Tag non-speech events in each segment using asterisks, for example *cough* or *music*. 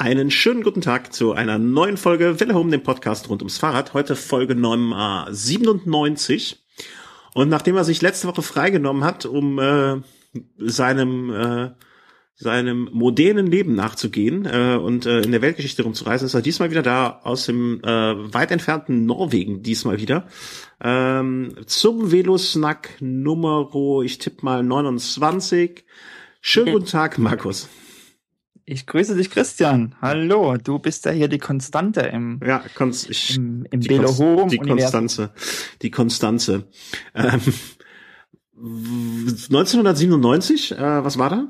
Einen schönen guten Tag zu einer neuen Folge Welle Home, dem Podcast rund ums Fahrrad. Heute Folge Nummer 97. Und nachdem er sich letzte Woche freigenommen hat, um äh, seinem äh, seinem modernen Leben nachzugehen äh, und äh, in der Weltgeschichte rumzureisen, ist er diesmal wieder da aus dem äh, weit entfernten Norwegen, diesmal wieder, ähm, zum Velosnack Nummer, ich tippe mal 29. Schönen guten Tag, Markus. Ich grüße dich, Christian. Hallo, du bist ja hier die Konstante im, ja, Konz ich, im, im die, Konst die Konstanze. Die Konstanze. Ähm, 1997, äh, was war da?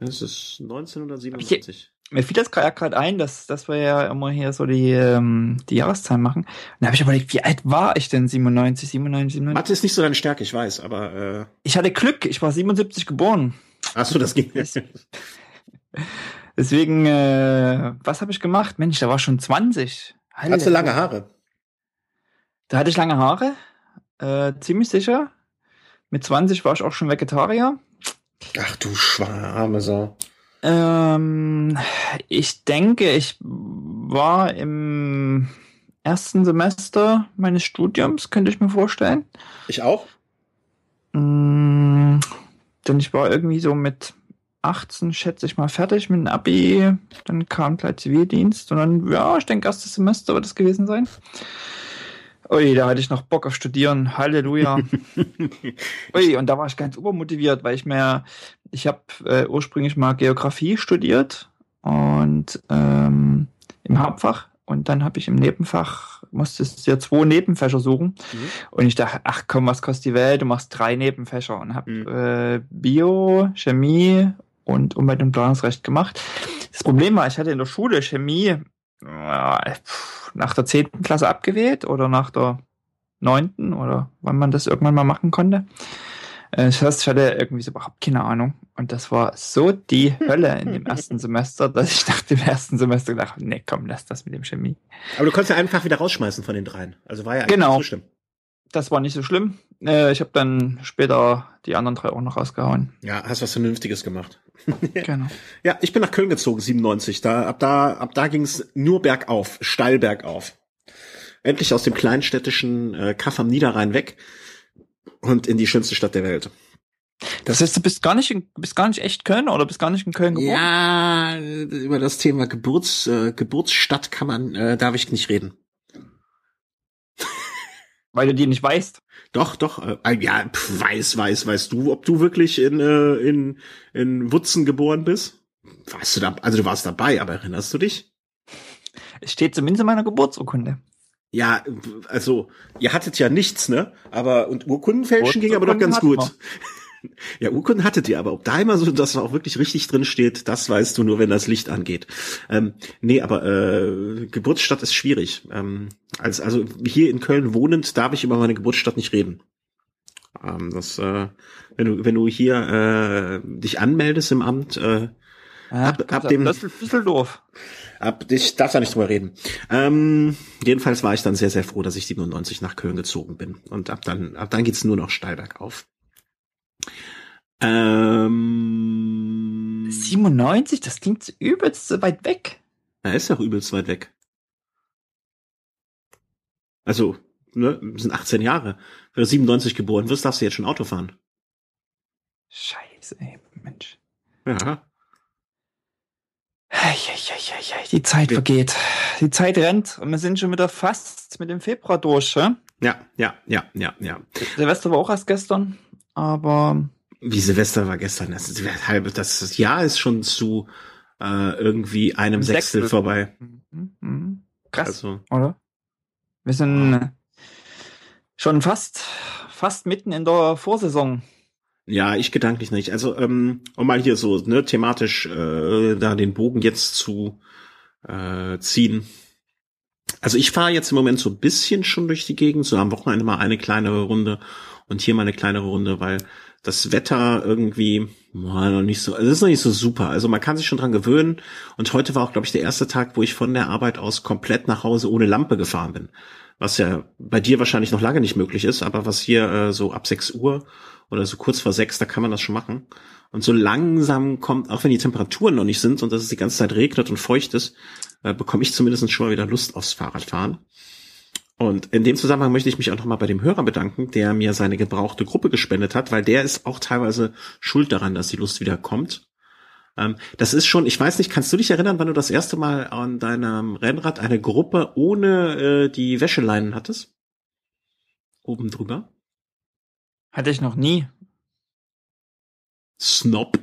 Es ist 1997. Ich, mir fiel das gerade ein, dass, dass wir ja immer hier so die, ähm, die Jahreszahlen machen. Und da habe ich überlegt, wie alt war ich denn? 97, 97, 97? Mathe ist nicht so deine Stärke, ich weiß, aber. Äh ich hatte Glück, ich war 77 geboren. Ach so, das ging. *laughs* Deswegen, äh, was habe ich gemacht? Mensch, da war schon 20. Halle. Hast du lange Haare? Da hatte ich lange Haare, äh, ziemlich sicher. Mit 20 war ich auch schon Vegetarier. Ach du schwarme Sau. Ähm, ich denke, ich war im ersten Semester meines Studiums, könnte ich mir vorstellen. Ich auch? Mm, denn ich war irgendwie so mit 18, schätze ich mal, fertig mit dem Abi. Dann kam gleich Zivildienst und dann, ja, ich denke, erstes Semester wird es gewesen sein. Ui, da hatte ich noch Bock auf Studieren. Halleluja. *laughs* Ui, und da war ich ganz übermotiviert, weil ich mir, ich habe äh, ursprünglich mal Geografie studiert und ähm, im Hauptfach und dann habe ich im Nebenfach, musstest ja zwei Nebenfächer suchen. Mhm. Und ich dachte, ach komm, was kostet die Welt? Du machst drei Nebenfächer und habe mhm. äh, Bio, Chemie und Umwelt- und Planungsrecht gemacht. Das Problem war, ich hatte in der Schule Chemie nach der zehnten Klasse abgewählt oder nach der neunten oder wann man das irgendwann mal machen konnte. Äh, das heißt, ich hatte irgendwie so überhaupt keine Ahnung. Und das war so die Hölle in dem ersten Semester, dass ich nach dem ersten Semester gedacht nee, komm, lass das mit dem Chemie. Aber du konntest ja einfach wieder rausschmeißen von den dreien. Also war ja genau. so schlimm. Das war nicht so schlimm. Äh, ich habe dann später die anderen drei auch noch rausgehauen. Ja, hast was Vernünftiges gemacht. *laughs* genau. Ja, ich bin nach Köln gezogen, 97. Da, ab da, ab da ging es nur bergauf, steil bergauf. Endlich aus dem kleinstädtischen äh, Kaff am Niederrhein weg und in die schönste Stadt der Welt. Das, das heißt, du bist gar nicht, in, bist gar nicht echt Köln oder bist gar nicht in Köln geboren? Ja, über das Thema Geburts, äh, Geburtsstadt kann man, äh, darf ich nicht reden. Weil du die nicht weißt. Doch, doch. Äh, ja, pf, weiß, weiß, weißt du, ob du wirklich in, äh, in, in Wutzen geboren bist? Warst du da, also du warst dabei, aber erinnerst du dich? Es steht zumindest in meiner Geburtsurkunde. Ja, also, ihr hattet ja nichts, ne? Aber, und Urkundenfälschen ging aber doch ganz gut. Ja, Urkunden hattet ihr, aber ob da immer so, dass auch wirklich richtig drin steht, das weißt du nur, wenn das Licht angeht. Ähm, nee, aber äh, Geburtsstadt ist schwierig. Ähm, als, also hier in Köln wohnend darf ich über meine Geburtsstadt nicht reden. Ähm, das, äh, wenn du, wenn du hier äh, dich anmeldest im Amt, äh, ja, ab, ab dem Düsseldorf. Ab, ich darf da nicht drüber reden. Ähm, jedenfalls war ich dann sehr, sehr froh, dass ich 97 nach Köln gezogen bin. Und ab dann, ab dann geht's nur noch steil bergauf. Ähm, 97, das klingt übelst so weit weg. Er ist auch übelst weit weg. Also, ne, sind 18 Jahre. Wenn du 97 geboren wirst, darfst du jetzt schon Auto fahren. Scheiße, ey, Mensch. Ja. Die Zeit vergeht. Die Zeit rennt und wir sind schon wieder fast mit dem Februar durch, ja? Ja, ja, ja, ja, ja. Silvester war auch erst gestern, aber wie Silvester war gestern. Das, ist, halbe, das Jahr ist schon zu äh, irgendwie einem Sechstel, Sechstel vorbei. Mhm. Mhm. Krass, also. oder? Wir sind schon fast, fast mitten in der Vorsaison. Ja, ich gedanklich nicht. Also, ähm, um mal hier so ne, thematisch äh, da den Bogen jetzt zu äh, ziehen. Also ich fahre jetzt im Moment so ein bisschen schon durch die Gegend, so am Wochenende mal eine kleinere Runde und hier mal eine kleinere Runde, weil das Wetter irgendwie war noch nicht so, also es ist noch nicht so super. Also man kann sich schon dran gewöhnen. Und heute war auch, glaube ich, der erste Tag, wo ich von der Arbeit aus komplett nach Hause ohne Lampe gefahren bin. was ja bei dir wahrscheinlich noch lange nicht möglich ist, aber was hier äh, so ab 6 Uhr oder so kurz vor 6, da kann man das schon machen. Und so langsam kommt, auch wenn die Temperaturen noch nicht sind und dass es die ganze Zeit regnet und feucht ist, äh, bekomme ich zumindest schon mal wieder Lust aufs Fahrradfahren. Und in dem Zusammenhang möchte ich mich auch nochmal bei dem Hörer bedanken, der mir seine gebrauchte Gruppe gespendet hat, weil der ist auch teilweise schuld daran, dass die Lust wieder kommt. Ähm, das ist schon, ich weiß nicht, kannst du dich erinnern, wann du das erste Mal an deinem Rennrad eine Gruppe ohne äh, die Wäscheleinen hattest? Oben drüber? Hatte ich noch nie. Snob.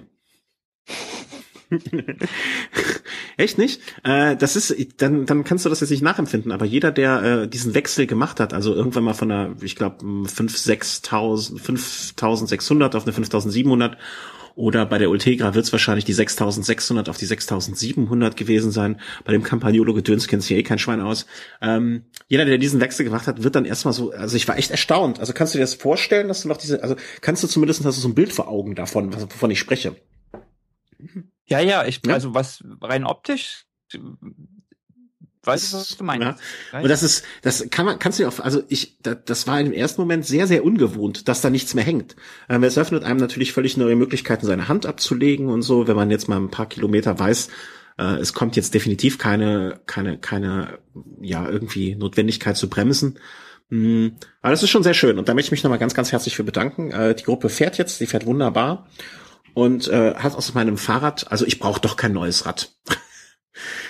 *laughs* Echt nicht? Äh, das ist, dann, dann kannst du das jetzt nicht nachempfinden, aber jeder, der äh, diesen Wechsel gemacht hat, also irgendwann mal von einer, ich glaube, 5, 6.000, 5.600 auf eine 5.700 oder bei der Ultegra wird es wahrscheinlich die 6600 auf die 6700 gewesen sein. Bei dem Campagnolo Gedöns kennt sich eh kein Schwein aus. Ähm, jeder, der diesen Wechsel gemacht hat, wird dann erstmal so, also ich war echt erstaunt. Also kannst du dir das vorstellen, dass du noch diese, also kannst du zumindest hast du so ein Bild vor Augen davon, wovon ich spreche? Ja, ja, ich, ja? also was rein optisch weiß ich, was du meinst. Ja. Und das ist, das kann man, kannst du ja auch, also ich, das war im ersten Moment sehr, sehr ungewohnt, dass da nichts mehr hängt. Ähm, es öffnet einem natürlich völlig neue Möglichkeiten, seine Hand abzulegen und so, wenn man jetzt mal ein paar Kilometer weiß, äh, es kommt jetzt definitiv keine, keine, keine, ja, irgendwie Notwendigkeit zu bremsen. Mhm. Aber das ist schon sehr schön und da möchte ich mich nochmal ganz, ganz herzlich für bedanken. Äh, die Gruppe fährt jetzt, die fährt wunderbar und äh, hat aus meinem Fahrrad, also ich brauche doch kein neues Rad. *laughs*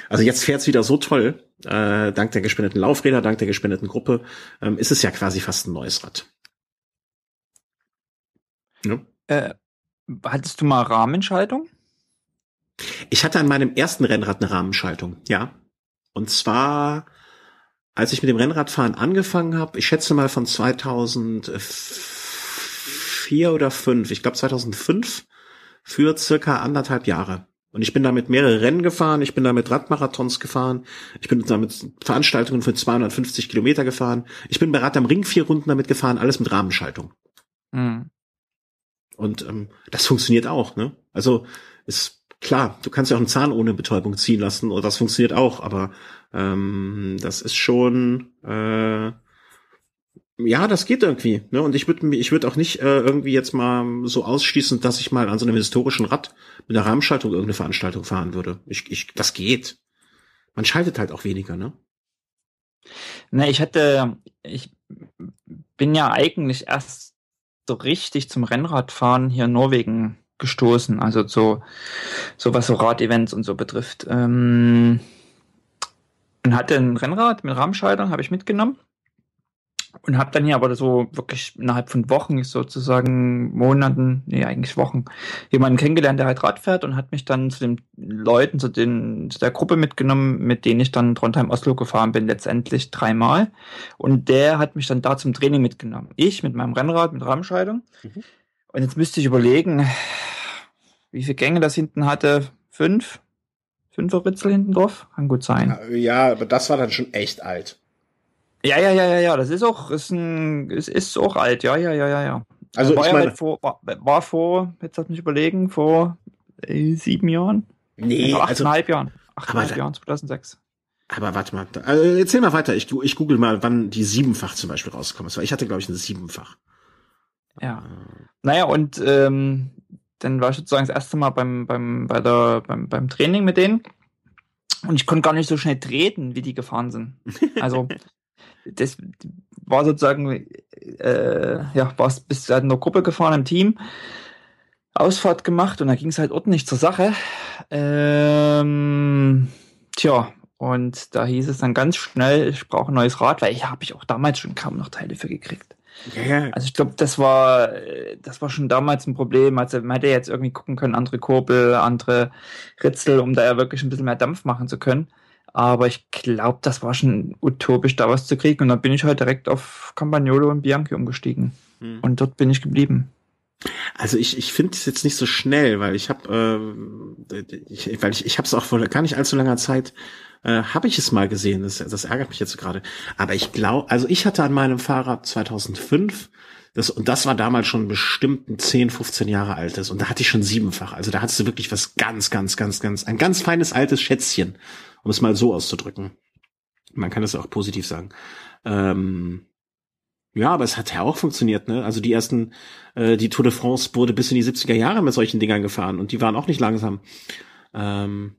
Also jetzt fährt's wieder so toll, äh, dank der gespendeten Laufräder, dank der gespendeten Gruppe, ähm, ist es ja quasi fast ein neues Rad. Ja. Äh, hattest du mal Rahmenschaltung? Ich hatte an meinem ersten Rennrad eine Rahmenschaltung, ja. Und zwar, als ich mit dem Rennradfahren angefangen habe, ich schätze mal von 2004 oder 5, ich glaube 2005, für circa anderthalb Jahre. Und ich bin damit mehrere Rennen gefahren, ich bin damit Radmarathons gefahren, ich bin damit Veranstaltungen für 250 Kilometer gefahren, ich bin bei Rad am Ring vier Runden damit gefahren, alles mit Rahmenschaltung. Mhm. Und ähm, das funktioniert auch, ne? Also ist klar, du kannst ja auch einen Zahn ohne Betäubung ziehen lassen, oder das funktioniert auch, aber ähm, das ist schon äh, ja, das geht irgendwie. Ne? Und ich würde ich würd auch nicht äh, irgendwie jetzt mal so ausschließen, dass ich mal an so einem historischen Rad mit einer Rahmenschaltung irgendeine Veranstaltung fahren würde. Ich, ich, das geht. Man schaltet halt auch weniger, ne? Ne, ich hatte, ich bin ja eigentlich erst so richtig zum Rennradfahren hier in Norwegen gestoßen, also so, so was so Radevents und so betrifft. Ähm, und hatte ein Rennrad mit Rahmenschaltung, habe ich mitgenommen und habe dann hier aber so wirklich innerhalb von Wochen, sozusagen Monaten, nee, eigentlich Wochen, jemanden kennengelernt, der halt Rad fährt und hat mich dann zu den Leuten, zu, den, zu der Gruppe mitgenommen, mit denen ich dann Trondheim-Oslo gefahren bin, letztendlich dreimal. Und der hat mich dann da zum Training mitgenommen. Ich mit meinem Rennrad, mit Rahmenscheidung. Mhm. Und jetzt müsste ich überlegen, wie viele Gänge das hinten hatte. Fünf? Fünfer Ritzel hinten drauf? Kann gut sein. Ja, aber das war dann schon echt alt. Ja, ja, ja, ja, ja, das ist auch, ist ein, ist, ist auch alt, ja, ja, ja, ja, ja. Also war ich meine, halt vor, war, war, vor, jetzt lass mich überlegen, vor äh, sieben Jahren? Nee, also achteinhalb also, Jahren. Achteinhalb Jahren, 2006. Aber warte mal, also erzähl mal weiter. Ich, ich google mal, wann die Siebenfach zum Beispiel rausgekommen ist. Weil ich hatte, glaube ich, ein Siebenfach. Ja. Äh. Naja, und ähm, dann war ich sozusagen das erste Mal beim, beim, bei der, beim, beim Training mit denen. Und ich konnte gar nicht so schnell treten, wie die gefahren sind. Also *laughs* das war sozusagen, äh, ja, war bis halt in der Gruppe gefahren im Team, Ausfahrt gemacht und da ging es halt ordentlich zur Sache. Ähm, tja, und da hieß es dann ganz schnell, ich brauche ein neues Rad, weil ich habe ich auch damals schon kaum noch Teile für gekriegt. Ja. Also ich glaube, das war, das war schon damals ein Problem. Also man hätte jetzt irgendwie gucken können, andere Kurbel, andere Ritzel, um da ja wirklich ein bisschen mehr Dampf machen zu können. Aber ich glaube, das war schon utopisch, da was zu kriegen. Und dann bin ich halt direkt auf Campagnolo und Bianchi umgestiegen. Hm. Und dort bin ich geblieben. Also ich, ich finde es jetzt nicht so schnell, weil ich habe, äh, ich, weil ich, ich habe es auch vor gar nicht allzu langer Zeit, äh, habe ich es mal gesehen. Das, das ärgert mich jetzt gerade. Aber ich glaube, also ich hatte an meinem Fahrrad 2005 das, und das war damals schon bestimmt ein 10, 15 Jahre altes. Und da hatte ich schon siebenfach. Also da hattest du wirklich was ganz, ganz, ganz, ganz, ein ganz feines altes Schätzchen um es mal so auszudrücken. Man kann das auch positiv sagen. Ähm, ja, aber es hat ja auch funktioniert, ne? Also die ersten, äh, die Tour de France wurde bis in die 70er Jahre mit solchen Dingern gefahren und die waren auch nicht langsam. Ähm,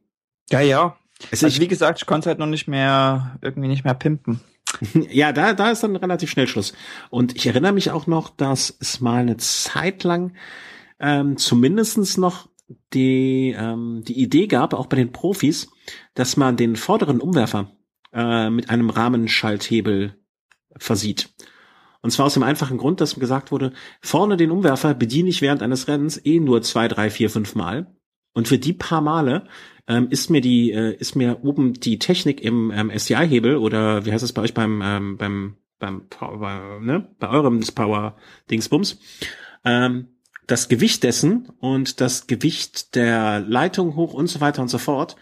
ja, ja. Es also wie gesagt, ich konnte halt noch nicht mehr, irgendwie nicht mehr pimpen. *laughs* ja, da, da ist dann relativ schnell Schluss. Und ich erinnere mich auch noch, dass es mal eine Zeit lang ähm, zumindestens noch die, ähm, die Idee gab, auch bei den Profis, dass man den vorderen Umwerfer äh, mit einem Rahmenschalthebel versieht. Und zwar aus dem einfachen Grund, dass gesagt wurde, vorne den Umwerfer bediene ich während eines Rennens eh nur zwei, drei, vier, fünf Mal. Und für die paar Male ähm, ist mir die, äh, ist mir oben die Technik im ähm, SDI-Hebel oder wie heißt es bei euch beim, ähm, beim, beim Power, ne? bei eurem Power Dingsbums, ähm, das Gewicht dessen und das Gewicht der Leitung hoch und so weiter und so fort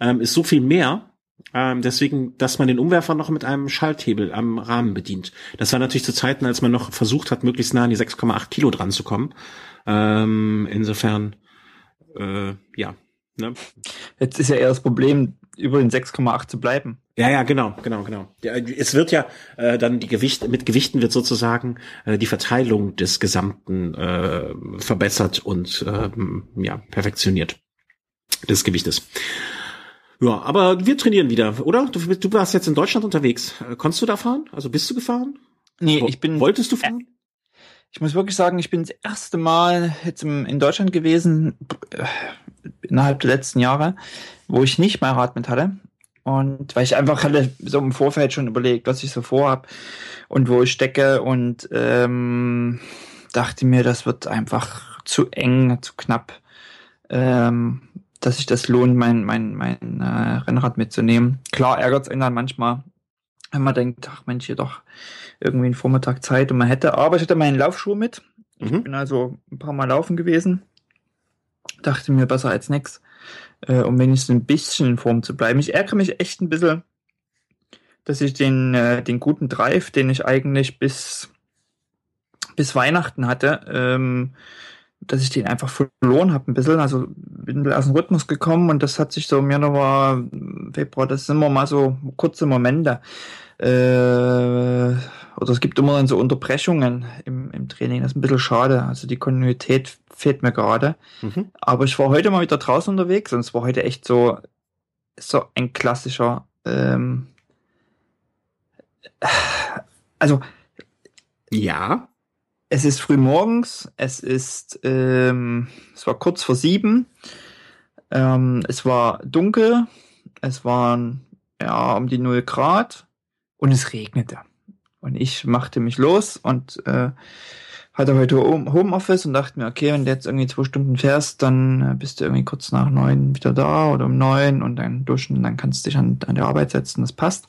ähm, ist so viel mehr, ähm, deswegen, dass man den Umwerfer noch mit einem Schalthebel am Rahmen bedient. Das war natürlich zu Zeiten, als man noch versucht hat, möglichst nah an die 6,8 Kilo dran zu kommen. Ähm, insofern, äh, ja. Ne? Jetzt ist ja eher das Problem, über den 6,8 zu bleiben. Ja, ja, genau, genau, genau. Es wird ja äh, dann die Gewicht mit Gewichten wird sozusagen äh, die Verteilung des Gesamten äh, verbessert und äh, ja perfektioniert des Gewichtes. Ja, aber wir trainieren wieder, oder? Du, du warst jetzt in Deutschland unterwegs. Äh, konntest du da fahren? Also bist du gefahren? Nee, ich bin. Wolltest du fahren? Ich muss wirklich sagen, ich bin das erste Mal jetzt in Deutschland gewesen, äh, innerhalb der letzten Jahre, wo ich nicht mein Rad mit hatte. Und weil ich einfach hatte so im Vorfeld schon überlegt, was ich so vorhab und wo ich stecke und ähm, dachte mir, das wird einfach zu eng, zu knapp. Ähm, dass sich das lohnt, mein, mein, mein äh, Rennrad mitzunehmen. Klar ärgert es einen dann manchmal, wenn man denkt, ach Mensch, hier doch irgendwie einen Vormittag Zeit und man hätte, aber ich hatte meinen Laufschuh mit. Ich mhm. bin also ein paar Mal laufen gewesen. Dachte mir besser als nix, äh, um wenigstens ein bisschen in Form zu bleiben. Ich ärgere mich echt ein bisschen, dass ich den, äh, den guten Drive, den ich eigentlich bis, bis Weihnachten hatte, ähm, dass ich den einfach verloren habe ein bisschen. Also bin aus dem Rhythmus gekommen und das hat sich so noch mal Februar, das sind immer mal so kurze Momente. Äh, oder es gibt immer dann so Unterbrechungen im, im Training. Das ist ein bisschen schade. Also die Kontinuität fehlt mir gerade. Mhm. Aber ich war heute mal wieder draußen unterwegs und es war heute echt so, so ein klassischer, ähm, also ja es ist früh morgens, es ist, ähm, es war kurz vor sieben, ähm, es war dunkel, es waren ja um die null Grad und es regnete. Und ich machte mich los und äh, hatte heute Homeoffice und dachte mir, okay, wenn du jetzt irgendwie zwei Stunden fährst, dann äh, bist du irgendwie kurz nach neun wieder da oder um neun und dann duschen, dann kannst du dich an, an die Arbeit setzen, das passt.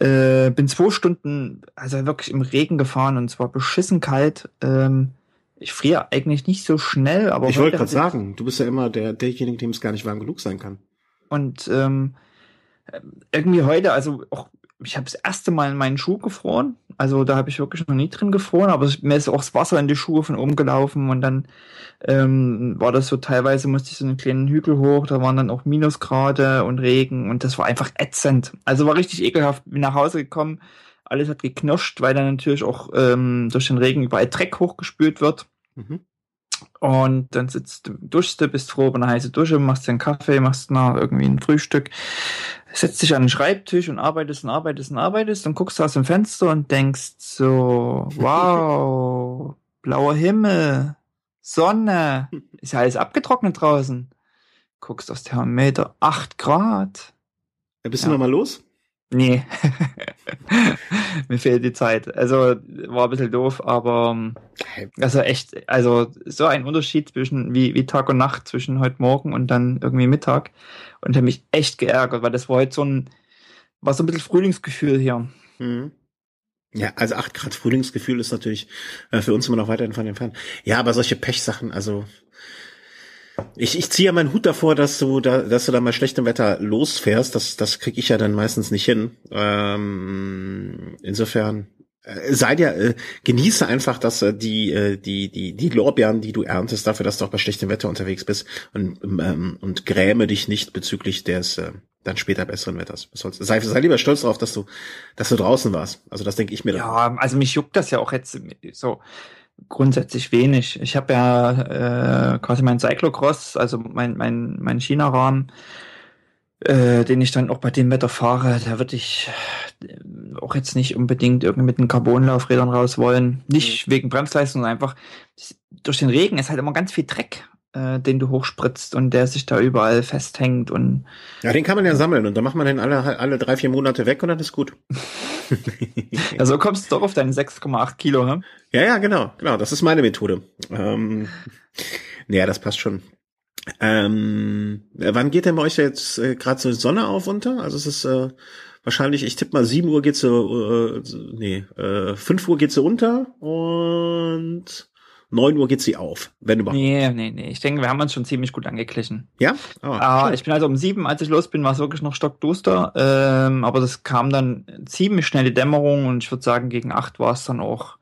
Äh, bin zwei Stunden, also wirklich im Regen gefahren und es war beschissen kalt. Ähm, ich friere eigentlich nicht so schnell, aber. Ich wollte gerade sagen, du bist ja immer der, derjenige, dem es gar nicht warm genug sein kann. Und ähm, irgendwie heute, also auch ich habe das erste Mal in meinen Schuh gefroren. Also da habe ich wirklich noch nie drin gefroren, aber mir ist auch das Wasser in die Schuhe von oben gelaufen und dann ähm, war das so teilweise musste ich so einen kleinen Hügel hoch, da waren dann auch Minusgrade und Regen und das war einfach ätzend. Also war richtig ekelhaft. Bin nach Hause gekommen, alles hat geknirscht, weil dann natürlich auch ähm, durch den Regen überall Dreck hochgespült wird. Mhm. Und dann sitzt du, duschst du, bist froh über eine heiße Dusche, machst dir einen Kaffee, machst noch irgendwie ein Frühstück, setzt dich an den Schreibtisch und arbeitest und arbeitest und arbeitest und guckst aus dem Fenster und denkst so, *laughs* wow, blauer Himmel, Sonne, ist ja alles abgetrocknet draußen. Guckst aufs Thermometer, acht Grad. Ja, bist ja. du nochmal los? Nee. *laughs* Mir fehlt die Zeit. Also war ein bisschen doof, aber ähm, also echt, also so ein Unterschied zwischen wie, wie Tag und Nacht zwischen heute Morgen und dann irgendwie Mittag. Und habe mich echt geärgert, weil das war heute so ein, war so ein bisschen Frühlingsgefühl hier. Mhm. Ja, also acht Grad Frühlingsgefühl ist natürlich äh, für uns immer noch weiterhin von entfernt. Ja, aber solche Pechsachen, also ich, ich ziehe ja meinen Hut davor, dass du da, dass du da mal schlechtem Wetter losfährst. Das, das krieg ich ja dann meistens nicht hin. Ähm, insofern äh, sei dir, äh, genieße einfach, dass äh, die, äh, die, die, die Lorbeeren, die du erntest, dafür, dass du auch bei schlechtem Wetter unterwegs bist und, ähm, und gräme dich nicht bezüglich des, äh, dann später besseren Wetters. Sei, sei lieber stolz darauf, dass du, dass du draußen warst. Also das denke ich mir. Ja, dann. also mich juckt das ja auch jetzt so grundsätzlich wenig. Ich habe ja äh, quasi mein Cyclocross, also mein mein mein China-Rahmen, äh, den ich dann auch bei dem Wetter fahre. Da würde ich äh, auch jetzt nicht unbedingt irgendwie mit den Carbonlaufrädern raus wollen. Nicht mhm. wegen Bremsleistung, sondern einfach durch den Regen ist halt immer ganz viel Dreck äh, den du hochspritzt und der sich da überall festhängt und ja, den kann man ja sammeln und dann macht man den alle alle drei vier Monate weg und dann ist gut. *laughs* *laughs* ja, so kommst du doch auf deine 6,8 Kilo, ne? Ja, ja, genau, genau. Das ist meine Methode. Ähm, ja, das passt schon. Ähm, wann geht denn bei euch jetzt äh, gerade so Sonne auf unter? Also es ist äh, wahrscheinlich, ich tippe mal 7 Uhr geht so, äh, nee, äh, 5 Uhr geht sie unter und 9 Uhr geht sie auf, wenn überhaupt. Nee, nee, nee. Ich denke, wir haben uns schon ziemlich gut angeglichen. Ja? Ah, ich bin also um sieben, als ich los bin, war es wirklich noch stockduster. Ähm, aber das kam dann ziemlich schnell die Dämmerung und ich würde sagen, gegen acht war es dann auch,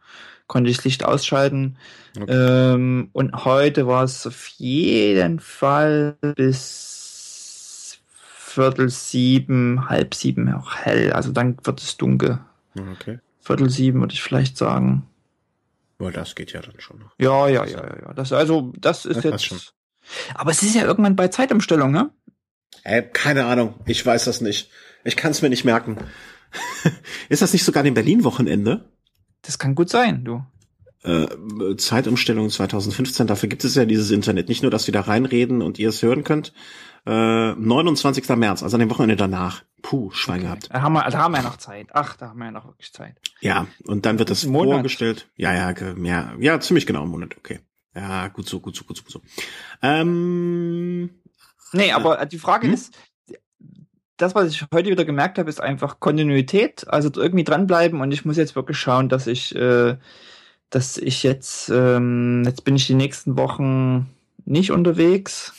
konnte ich das Licht ausschalten. Okay. Ähm, und heute war es auf jeden Fall bis Viertel sieben, halb sieben auch hell. Also dann wird es dunkel. Okay. Viertel sieben würde ich vielleicht sagen. Weil das geht ja dann schon noch. Ja, ja, ja, ja. Das, also, das ist das jetzt. Schon. Aber es ist ja irgendwann bei Zeitumstellung, ne? Äh, keine Ahnung. Ich weiß das nicht. Ich kann es mir nicht merken. *laughs* ist das nicht sogar dem Berlin-Wochenende? Das kann gut sein, du. Äh, Zeitumstellung 2015, dafür gibt es ja dieses Internet. Nicht nur, dass wir da reinreden und ihr es hören könnt. Äh, 29. März, also an dem Wochenende danach. Puh, Schwein okay. gehabt. Da haben, wir, da haben wir ja noch Zeit. Ach, da haben wir ja noch wirklich Zeit. Ja, und dann wird das Monat. vorgestellt. Ja, ja, ja, ja, ziemlich genau im Monat, okay. Ja, gut so, gut so, gut so, gut so. Ähm, nee, aber die Frage hm? ist, das, was ich heute wieder gemerkt habe, ist einfach Kontinuität, also irgendwie dranbleiben und ich muss jetzt wirklich schauen, dass ich, äh, dass ich jetzt, ähm, jetzt bin ich die nächsten Wochen nicht unterwegs.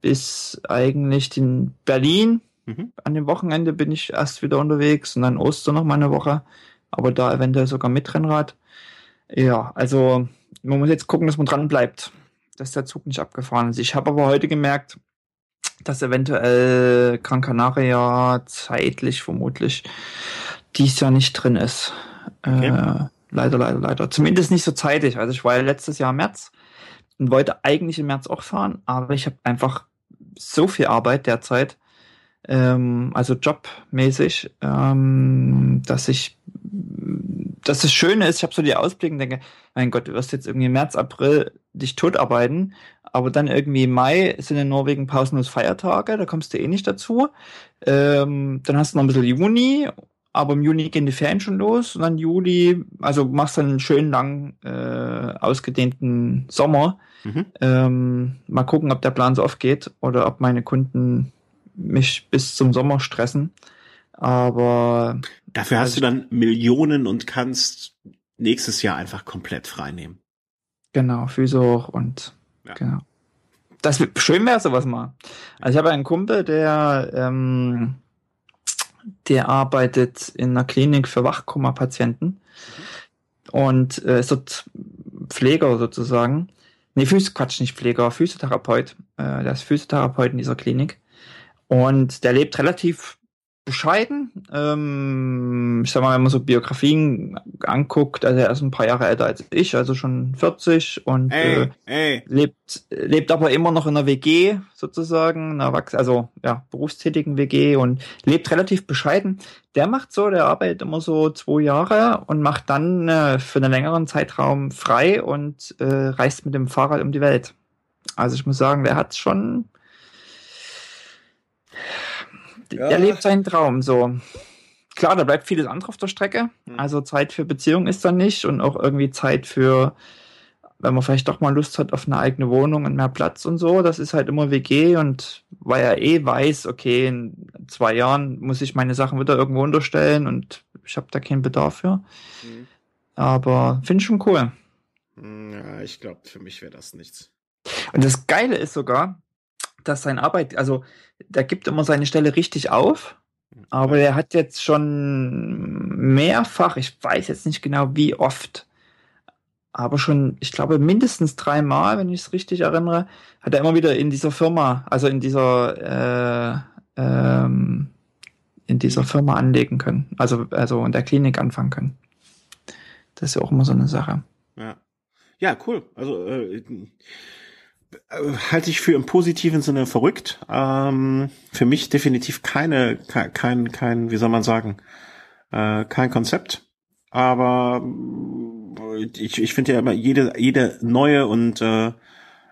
Bis eigentlich in Berlin Mhm. An dem Wochenende bin ich erst wieder unterwegs und dann Ostern noch mal eine Woche, aber da eventuell sogar mit Rennrad. Ja, also man muss jetzt gucken, dass man dran bleibt, dass der Zug nicht abgefahren ist. Ich habe aber heute gemerkt, dass eventuell Gran Canaria zeitlich vermutlich dies Jahr nicht drin ist. Okay. Äh, leider, leider, leider. Zumindest nicht so zeitig. Also ich war ja letztes Jahr im März und wollte eigentlich im März auch fahren, aber ich habe einfach so viel Arbeit derzeit, ähm, also jobmäßig, ähm, dass ich, dass das Schöne ist, ich habe so die Ausblicke und denke, mein Gott, du wirst jetzt irgendwie März, April dich totarbeiten, aber dann irgendwie Mai sind in Norwegen pausenlos Feiertage, da kommst du eh nicht dazu. Ähm, dann hast du noch ein bisschen Juni, aber im Juni gehen die Ferien schon los und dann Juli, also machst du einen schönen lang äh, ausgedehnten Sommer. Mhm. Ähm, mal gucken, ob der Plan so aufgeht oder ob meine Kunden mich bis zum Sommer stressen. Aber dafür hast also, du dann Millionen und kannst nächstes Jahr einfach komplett frei nehmen. Genau, Füße hoch und ja. genau. Das schön wäre sowas mal. Also ich habe einen Kumpel, der ähm, der arbeitet in einer Klinik für Wachkoma-Patienten mhm. und äh, ist dort Pfleger sozusagen. Nee, Füße, Quatsch, nicht Pfleger, Physiotherapeut. Äh, der ist Physiotherapeut in dieser Klinik. Und der lebt relativ bescheiden. Ähm, ich sag mal, wenn man so Biografien anguckt, also er ist ein paar Jahre älter als ich, also schon 40 und ey, äh, ey. lebt lebt aber immer noch in einer WG sozusagen, einer also ja berufstätigen WG und lebt relativ bescheiden. Der macht so, der arbeitet immer so zwei Jahre und macht dann äh, für einen längeren Zeitraum frei und äh, reist mit dem Fahrrad um die Welt. Also ich muss sagen, der hat schon ja. er lebt seinen Traum so. Klar, da bleibt vieles andere auf der Strecke. Mhm. Also Zeit für Beziehung ist da nicht und auch irgendwie Zeit für, wenn man vielleicht doch mal Lust hat auf eine eigene Wohnung und mehr Platz und so. Das ist halt immer WG und weil er eh weiß, okay, in zwei Jahren muss ich meine Sachen wieder irgendwo unterstellen und ich habe da keinen Bedarf für. Mhm. Aber finde ich schon cool. Ja, ich glaube, für mich wäre das nichts. Und das Geile ist sogar, dass sein Arbeit, also der gibt immer seine Stelle richtig auf, aber der hat jetzt schon mehrfach, ich weiß jetzt nicht genau wie oft, aber schon, ich glaube, mindestens dreimal, wenn ich es richtig erinnere, hat er immer wieder in dieser Firma, also in dieser ähm, in dieser Firma anlegen können. Also, also in der Klinik anfangen können. Das ist ja auch immer so eine Sache. Ja, ja cool. Also äh, halte ich für im positiven Sinne verrückt. Ähm, für mich definitiv keine, kein, kein, kein, wie soll man sagen, äh, kein Konzept. Aber äh, ich, ich finde ja immer jede, jede neue und äh,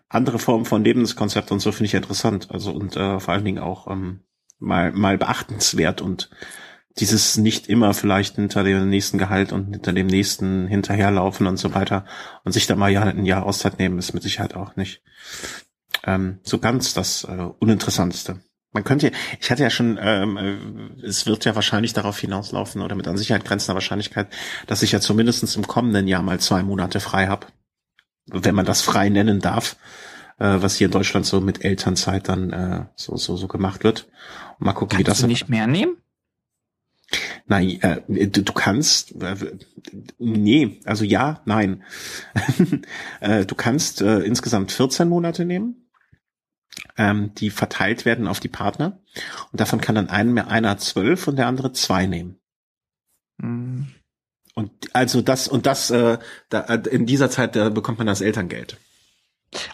andere Form von Lebenskonzept und so finde ich interessant. Also und äh, vor allen Dingen auch ähm, mal, mal beachtenswert und dieses nicht immer vielleicht hinter dem nächsten Gehalt und hinter dem nächsten hinterherlaufen und so weiter und sich da mal ja ein Jahr Auszeit nehmen, ist mit Sicherheit auch nicht ähm, so ganz das äh, Uninteressanteste. Man könnte, ich hatte ja schon, ähm, äh, es wird ja wahrscheinlich darauf hinauslaufen oder mit an Sicherheit grenzender Wahrscheinlichkeit, dass ich ja zumindestens im kommenden Jahr mal zwei Monate frei habe, wenn man das frei nennen darf, äh, was hier in Deutschland so mit Elternzeit dann äh, so so so gemacht wird. Und mal gucken, Kannst wie das. Du nicht mehr nehmen? Nein, äh, du, du kannst, äh, nee, also ja, nein. *laughs* äh, du kannst äh, insgesamt 14 Monate nehmen, ähm, die verteilt werden auf die Partner. Und davon kann dann ein, einer zwölf und der andere zwei nehmen. Mhm. Und also das und das äh, da, äh, in dieser Zeit bekommt man das Elterngeld.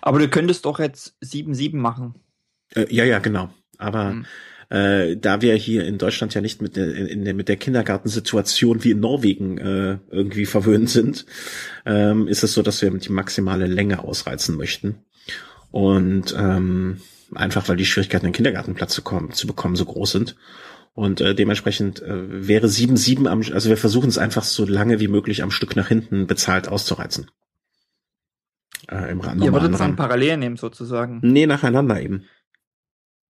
Aber du könntest doch jetzt sieben sieben machen. Ja, ja, genau. Aber mhm äh, da wir hier in Deutschland ja nicht mit der, in der, mit der Kindergartensituation wie in Norwegen äh, irgendwie verwöhnt sind, ähm, ist es so, dass wir die maximale Länge ausreizen möchten. Und ähm, einfach weil die Schwierigkeiten, einen Kindergartenplatz zu, kommen, zu bekommen, so groß sind. Und äh, dementsprechend äh, wäre 7-7 am, also wir versuchen es einfach so lange wie möglich am Stück nach hinten bezahlt auszureizen. Äh, im. Ihr würdet es dann parallel nehmen sozusagen. Nee, nacheinander eben.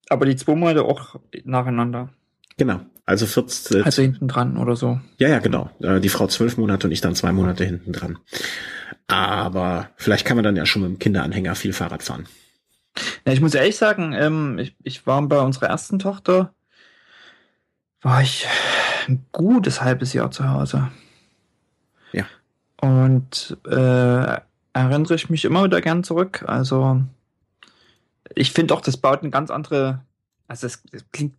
Aber die zwei Monate auch nacheinander. Genau. Also 14. Also hinten dran oder so. Ja, ja, genau. Äh, die Frau zwölf Monate und ich dann zwei Monate hinten dran. Aber vielleicht kann man dann ja schon mit dem Kinderanhänger viel Fahrrad fahren. Ja, ich muss ehrlich sagen, ähm, ich, ich war bei unserer ersten Tochter, war ich ein gutes halbes Jahr zu Hause. Ja. Und äh, erinnere ich mich immer wieder gern zurück. Also ich finde auch, das baut eine ganz andere, also das, das klingt,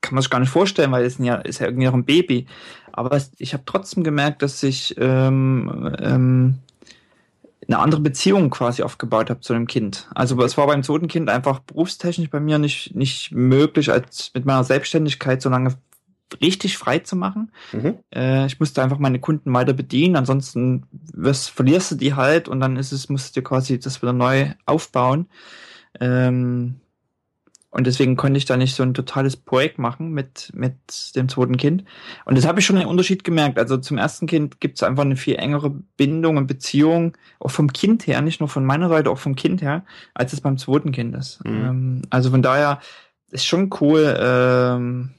kann man sich gar nicht vorstellen, weil es ja, ist ja irgendwie noch ein Baby. Aber es, ich habe trotzdem gemerkt, dass ich ähm, ähm, eine andere Beziehung quasi aufgebaut habe zu dem Kind. Also es war beim zweiten Kind einfach berufstechnisch bei mir nicht, nicht möglich, als mit meiner Selbstständigkeit so lange richtig frei zu machen. Mhm. Äh, ich musste einfach meine Kunden weiter bedienen, ansonsten was, verlierst du die halt und dann ist es, musst du dir quasi das wieder neu aufbauen. Ähm, und deswegen konnte ich da nicht so ein totales Projekt machen mit, mit dem zweiten Kind. Und das habe ich schon einen Unterschied gemerkt. Also zum ersten Kind gibt es einfach eine viel engere Bindung und Beziehung, auch vom Kind her, nicht nur von meiner Seite, auch vom Kind her, als es beim zweiten Kind ist. Mhm. Ähm, also von daher ist schon cool. Ähm,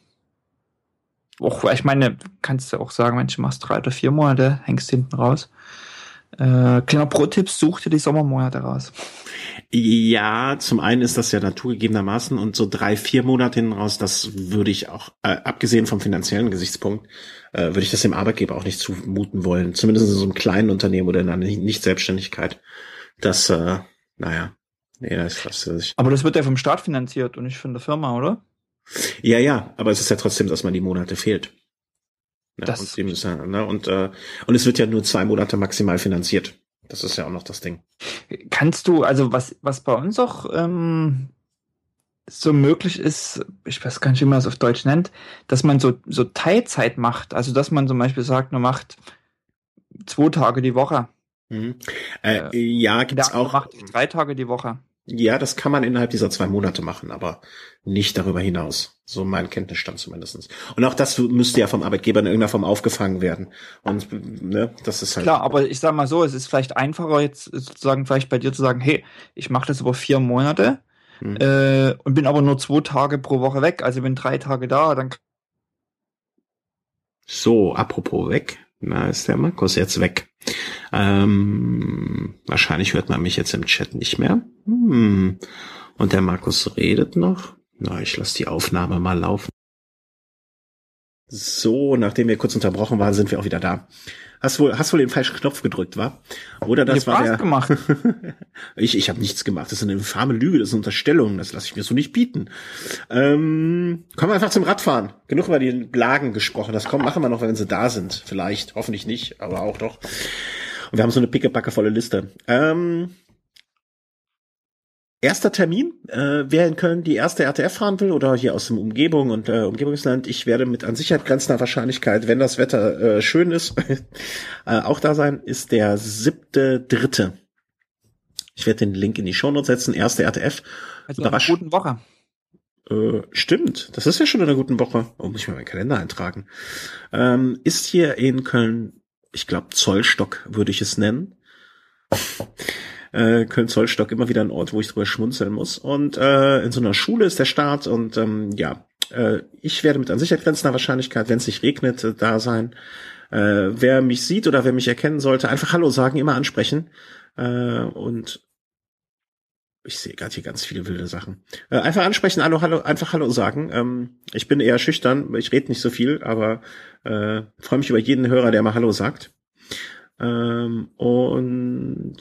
auch, ich meine, kannst du auch sagen, Mensch, du machst drei oder vier Monate, hängst hinten raus. Äh, kleiner Pro-Tipp, such dir die Sommermonate raus. Ja, zum einen ist das ja naturgegebenermaßen und so drei, vier Monate hin raus, das würde ich auch, äh, abgesehen vom finanziellen Gesichtspunkt, äh, würde ich das dem Arbeitgeber auch nicht zumuten wollen. Zumindest in so einem kleinen Unternehmen oder in einer Nicht-Selbstständigkeit. Das, äh, naja, nee, das ist fast. Aber das wird ja vom Staat finanziert und nicht von der Firma, oder? Ja, ja, aber es ist ja trotzdem, dass man die Monate fehlt. Ja, das und, ist ja, ne, und, äh, und es wird ja nur zwei Monate maximal finanziert. Das ist ja auch noch das Ding. Kannst du, also was, was bei uns auch ähm, so möglich ist, ich weiß gar nicht, wie man das auf Deutsch nennt, dass man so, so Teilzeit macht. Also dass man zum Beispiel sagt, man macht zwei Tage die Woche. Mhm. Äh, äh, ja, gibt's auch. Macht drei Tage die Woche. Ja, das kann man innerhalb dieser zwei Monate machen, aber nicht darüber hinaus. So mein Kenntnisstand zumindestens. Und auch das müsste ja vom Arbeitgeber in irgendeiner Form aufgefangen werden. Und ne, das ist halt. Klar, aber ich sag mal so, es ist vielleicht einfacher jetzt sozusagen vielleicht bei dir zu sagen, hey, ich mache das über vier Monate hm. äh, und bin aber nur zwei Tage pro Woche weg. Also bin drei Tage da, dann. So, apropos weg. Na, ist der Markus jetzt weg. Ähm, wahrscheinlich hört man mich jetzt im Chat nicht mehr. Hm. Und der Markus redet noch. Na, ich lasse die Aufnahme mal laufen. So, nachdem wir kurz unterbrochen waren, sind wir auch wieder da. Hast wohl, hast wohl den falschen Knopf gedrückt, war? Oder das war der. gemacht. *laughs* ich ich habe nichts gemacht. Das ist eine infame Lüge, das ist eine Unterstellung. Das lasse ich mir so nicht bieten. Ähm, kommen wir einfach zum Radfahren. Genug über die Blagen gesprochen. Das kommen machen wir noch, wenn sie da sind. Vielleicht, hoffentlich nicht, aber auch doch. Und wir haben so eine pickepackevolle Liste. Ähm, Erster Termin, äh, wer in Köln die erste RTF fahren will oder hier aus dem Umgebung und äh, Umgebungsland, ich werde mit an Sicherheit grenzender Wahrscheinlichkeit, wenn das Wetter äh, schön ist, *laughs* äh, auch da sein, ist der siebte Dritte. Ich werde den Link in die Shownotes setzen, erste RTF. Also in einer guten Woche. Äh, stimmt, das ist ja schon in einer guten Woche. Oh, muss ich mal meinen Kalender eintragen. Ähm, ist hier in Köln, ich glaube Zollstock würde ich es nennen äh, Köln-Zollstock immer wieder ein Ort, wo ich drüber schmunzeln muss. Und äh, in so einer Schule ist der Start und ähm, ja, äh, ich werde mit an Sicherheit grenzender Wahrscheinlichkeit, wenn es nicht regnet, äh, da sein. Äh, wer mich sieht oder wer mich erkennen sollte, einfach Hallo sagen, immer ansprechen. Äh, und ich sehe gerade hier ganz viele wilde Sachen. Äh, einfach ansprechen, hallo, hallo, einfach Hallo sagen. Ähm, ich bin eher schüchtern, ich rede nicht so viel, aber äh, freue mich über jeden Hörer, der mal Hallo sagt. Ähm, und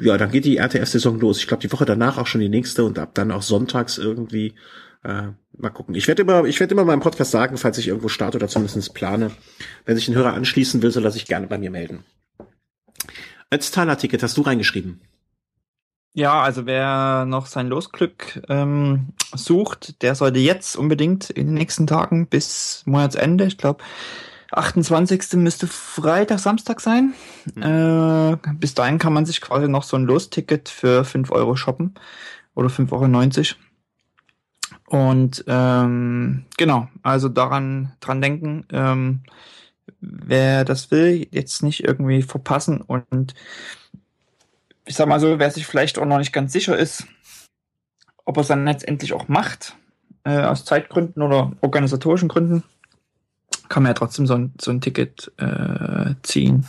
ja, dann geht die RTF-Saison los. Ich glaube, die Woche danach auch schon die nächste und ab dann auch sonntags irgendwie. Äh, mal gucken. Ich werde immer, ich werde immer meinem Podcast sagen, falls ich irgendwo starte oder zumindest plane. Wenn sich ein Hörer anschließen will, soll er sich gerne bei mir melden. Als Teilerticket hast du reingeschrieben. Ja, also wer noch sein Losglück ähm, sucht, der sollte jetzt unbedingt in den nächsten Tagen bis Monatsende, ich glaube, 28. müsste Freitag, Samstag sein. Mhm. Äh, bis dahin kann man sich quasi noch so ein Losticket für 5 Euro shoppen oder 5,90 Euro. Und ähm, genau, also daran dran denken, ähm, wer das will, jetzt nicht irgendwie verpassen und ich sag mal so, wer sich vielleicht auch noch nicht ganz sicher ist, ob er es dann letztendlich auch macht, äh, aus Zeitgründen oder organisatorischen Gründen, kann man ja trotzdem so ein, so ein Ticket äh, ziehen,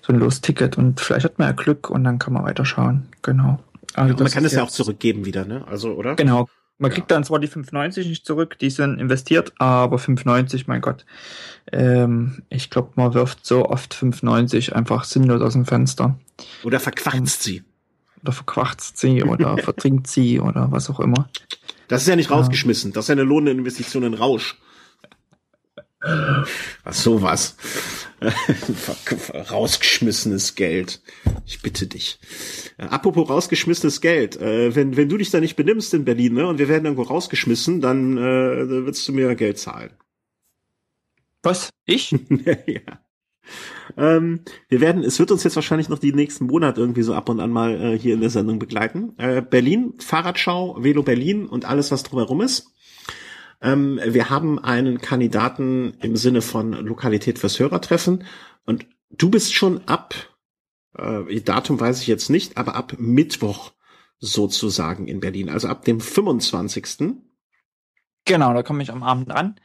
so ein Losticket und vielleicht hat man ja Glück und dann kann man weiterschauen. Genau. Also ja, man kann es ja auch zurückgeben wieder, ne? Also, oder? Genau. Man ja. kriegt dann zwar die 5,90 nicht zurück, die sind investiert, aber 5,90, mein Gott. Ähm, ich glaube, man wirft so oft 5,90 einfach sinnlos aus dem Fenster. Oder verquatzt sie. Oder verquatzt sie oder *laughs* vertrinkt sie oder was auch immer. Das ist ja nicht rausgeschmissen, das ist ja eine lohnende Investition in Rausch. Was sowas. *laughs* rausgeschmissenes Geld. Ich bitte dich. Äh, apropos rausgeschmissenes Geld. Äh, wenn, wenn du dich da nicht benimmst in Berlin, ne, und wir werden irgendwo rausgeschmissen, dann äh, willst du mir Geld zahlen. Was? Ich? *laughs* ja. Ähm, wir werden, es wird uns jetzt wahrscheinlich noch die nächsten Monate irgendwie so ab und an mal äh, hier in der Sendung begleiten. Äh, Berlin, Fahrradschau, Velo Berlin und alles, was drumherum ist. Ähm, wir haben einen Kandidaten im Sinne von Lokalität fürs Hörertreffen und du bist schon ab, äh, Datum weiß ich jetzt nicht, aber ab Mittwoch sozusagen in Berlin, also ab dem 25. Genau, da komme ich am Abend an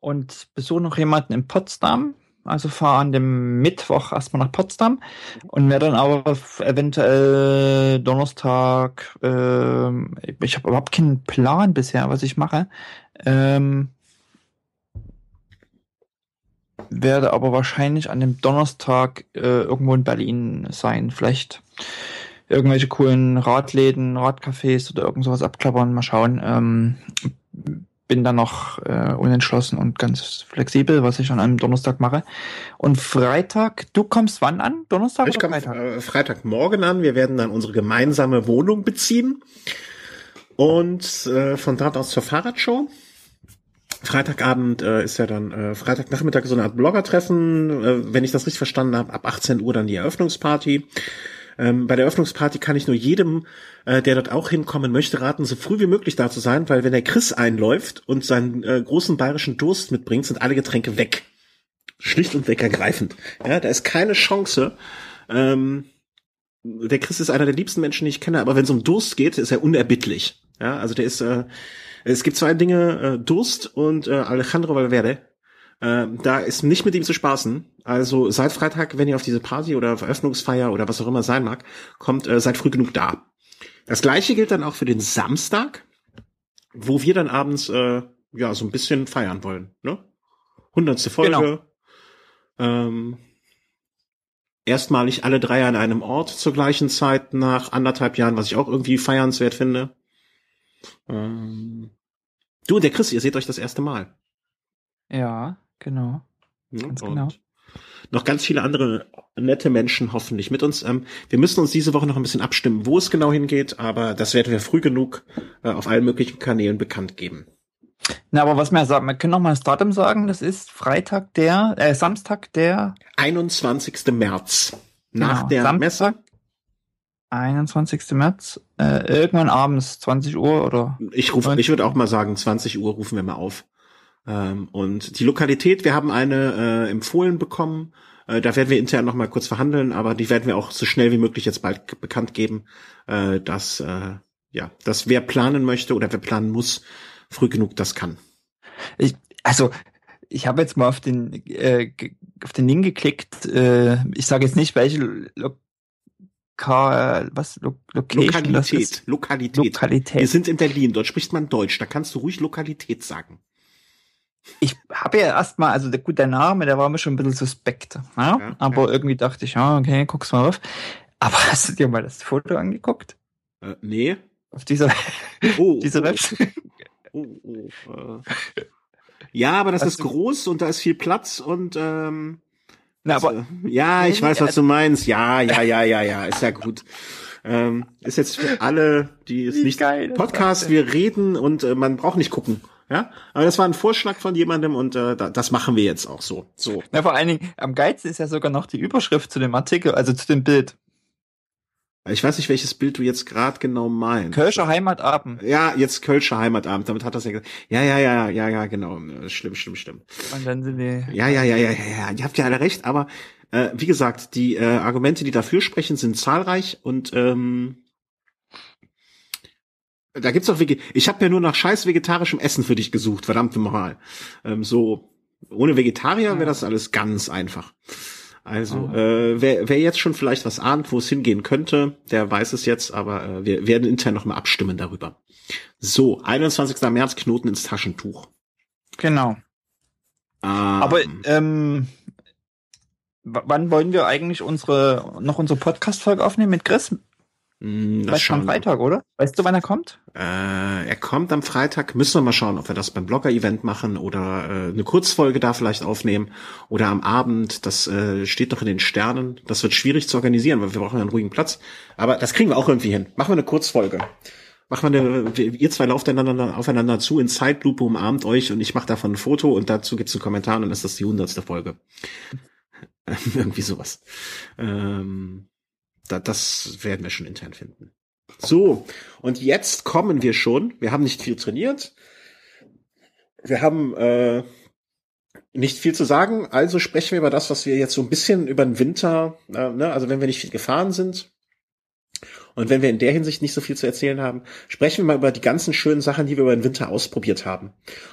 und besuche noch jemanden in Potsdam. Also fahre an dem Mittwoch erstmal nach Potsdam und werde dann aber eventuell Donnerstag, äh, ich habe überhaupt keinen Plan bisher, was ich mache. Ähm, werde aber wahrscheinlich an dem Donnerstag äh, irgendwo in Berlin sein. Vielleicht irgendwelche coolen Radläden, Radcafés oder irgend sowas abklappern. Mal schauen. Ähm, bin dann noch äh, unentschlossen und ganz flexibel, was ich an einem Donnerstag mache. Und Freitag, du kommst wann an? Donnerstag ich oder Freitag? Äh, Freitagmorgen an. Wir werden dann unsere gemeinsame Wohnung beziehen und äh, von dort aus zur Fahrradshow. Freitagabend äh, ist ja dann äh, Freitagnachmittag so eine Art Blogger-Treffen, äh, wenn ich das richtig verstanden habe, ab 18 Uhr dann die Eröffnungsparty. Ähm, bei der Eröffnungsparty kann ich nur jedem, äh, der dort auch hinkommen möchte, raten, so früh wie möglich da zu sein, weil wenn der Chris einläuft und seinen äh, großen bayerischen Durst mitbringt, sind alle Getränke weg. Schlicht und weg ergreifend. Ja, da ist keine Chance. Ähm, der Chris ist einer der liebsten Menschen, die ich kenne, aber wenn es um Durst geht, ist er unerbittlich. Ja, also der ist, äh, es gibt zwei Dinge, äh, Durst und äh, Alejandro Valverde. Äh, da ist nicht mit ihm zu spaßen. Also seit Freitag, wenn ihr auf diese Party oder Veröffnungsfeier oder was auch immer sein mag, kommt, äh, seid früh genug da. Das gleiche gilt dann auch für den Samstag, wo wir dann abends äh, ja so ein bisschen feiern wollen. Ne? Hundertste Folge. Genau. Ähm, erstmalig alle drei an einem Ort zur gleichen Zeit nach anderthalb Jahren, was ich auch irgendwie feiernswert finde. Ähm, du und der Chris, ihr seht euch das erste Mal. Ja, genau. Ja, Ganz und genau. Noch ganz viele andere nette Menschen hoffentlich mit uns. Ähm, wir müssen uns diese Woche noch ein bisschen abstimmen, wo es genau hingeht, aber das werden wir früh genug äh, auf allen möglichen Kanälen bekannt geben. Na, aber was wir sagen, wir können noch mal das Datum sagen, das ist Freitag der, äh, Samstag der 21. März. Nach Genau, der Samstag. Messe. 21. März, äh, irgendwann abends, 20 Uhr oder Ich rufe, ich würde auch mal sagen, 20 Uhr rufen wir mal auf. Ähm, und die Lokalität, wir haben eine äh, empfohlen bekommen. Äh, da werden wir intern noch mal kurz verhandeln, aber die werden wir auch so schnell wie möglich jetzt bald bekannt geben, äh, dass äh, ja, dass wer planen möchte oder wer planen muss, früh genug das kann. Ich, also, ich habe jetzt mal auf den, äh, auf den Link geklickt. Äh, ich sage jetzt nicht, welche Lokal, was, Lo Location Lokalität, ist. Lokalität. Wir Lokalität. sind in Berlin, dort spricht man Deutsch, da kannst du ruhig Lokalität sagen. Ich habe ja erstmal, also der, gut, der Name, der war mir schon ein bisschen suspekt. Ja? Ja, Aber irgendwie dachte ich, ja, okay, guck's mal auf. Aber *laughs* hast du dir mal das Foto angeguckt? Äh, nee. Auf dieser, Oh, *laughs* dieser oh, Website? *laughs* oh, oh, äh. Ja, aber das Hast ist groß und da ist viel Platz und ähm, Na, aber Also, ja, ich weiß, was du meinst. Ja, ja, ja, ja, ja, ist ja gut. Ähm, ist jetzt für alle, die es nicht geil Podcast, war. wir reden und äh, man braucht nicht gucken. Ja, aber das war ein Vorschlag von jemandem und äh, da, das machen wir jetzt auch so. So. Na, vor allen Dingen, am geilsten ist ja sogar noch die Überschrift zu dem Artikel, also zu dem Bild. Ich weiß nicht, welches Bild du jetzt gerade genau meinst. Kölscher Heimatabend. Ja, jetzt Kölscher Heimatabend. Damit hat das ja gesagt. Ja, ja, ja, ja, ja, genau. Schlimm, schlimm, schlimm. Und dann sind die. Ja, ja, ja, ja, ja, ja. Ihr habt ja alle recht, aber äh, wie gesagt, die äh, Argumente, die dafür sprechen, sind zahlreich und ähm, da gibt's auch Wege. Ich habe ja nur nach scheiß vegetarischem Essen für dich gesucht, verdammt nochmal. Ähm, so ohne Vegetarier wäre das alles ganz einfach. Also Ah. äh, wer, wer jetzt schon vielleicht was ahnt, wo es hingehen könnte, der weiß es jetzt, aber äh, wir werden intern noch mal abstimmen darüber. So, 21. März Knoten ins Taschentuch. Genau. Ähm, Aber ähm, wann wollen wir eigentlich unsere noch unsere Podcast-Folge aufnehmen mit Chris? Mh, das Weißt am wir. Freitag, oder? Weißt du, wann er kommt? Äh, er kommt am Freitag. Müssen wir mal schauen, ob wir das beim Blogger-Event machen oder äh, eine Kurzfolge da vielleicht aufnehmen oder am Abend. Das äh, steht noch in den Sternen. Das wird schwierig zu organisieren, weil wir brauchen einen ruhigen Platz. Aber das kriegen wir auch irgendwie hin. Machen wir eine Kurzfolge. Machen wir eine, ihr zwei lauft einander, aufeinander zu in Zeitlupe, umarmt euch und ich mache davon ein Foto und dazu gibt's einen Kommentar und dann ist das die hundertste Folge. *laughs* irgendwie sowas. Ähm, da, das werden wir schon intern finden. So, und jetzt kommen wir schon. Wir haben nicht viel trainiert. Wir haben äh, nicht viel zu sagen, also sprechen wir über das, was wir jetzt so ein bisschen über den Winter, äh, ne, also wenn wir nicht viel gefahren sind und wenn wir in der Hinsicht nicht so viel zu erzählen haben, sprechen wir mal über die ganzen schönen Sachen, die wir über den Winter ausprobiert haben.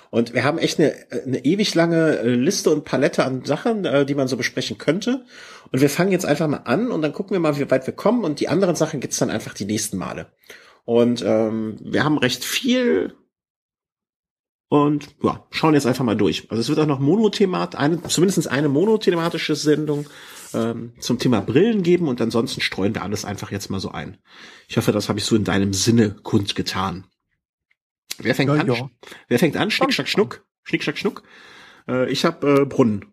Und wir haben echt eine, eine ewig lange äh, Liste und Palette an Sachen, äh, die man so besprechen könnte. Und wir fangen jetzt einfach mal an und dann gucken wir mal, wie weit wir kommen. Und die anderen Sachen gibt's dann einfach die nächsten Male. Und ähm, wir haben recht viel und ja, schauen jetzt einfach mal durch. Also es wird auch noch Monothemat, eine, zumindest eine monothematische Sendung ähm, zum Thema Brillen geben und ansonsten streuen wir alles einfach jetzt mal so ein. Ich hoffe, das habe ich so in deinem Sinne kundgetan. Wer fängt Ja, an? ja. Wer fängt an? Schnick, schnack, schnuck. Schnick, schnack, schnuck. Äh, ich habe äh, Brunnen.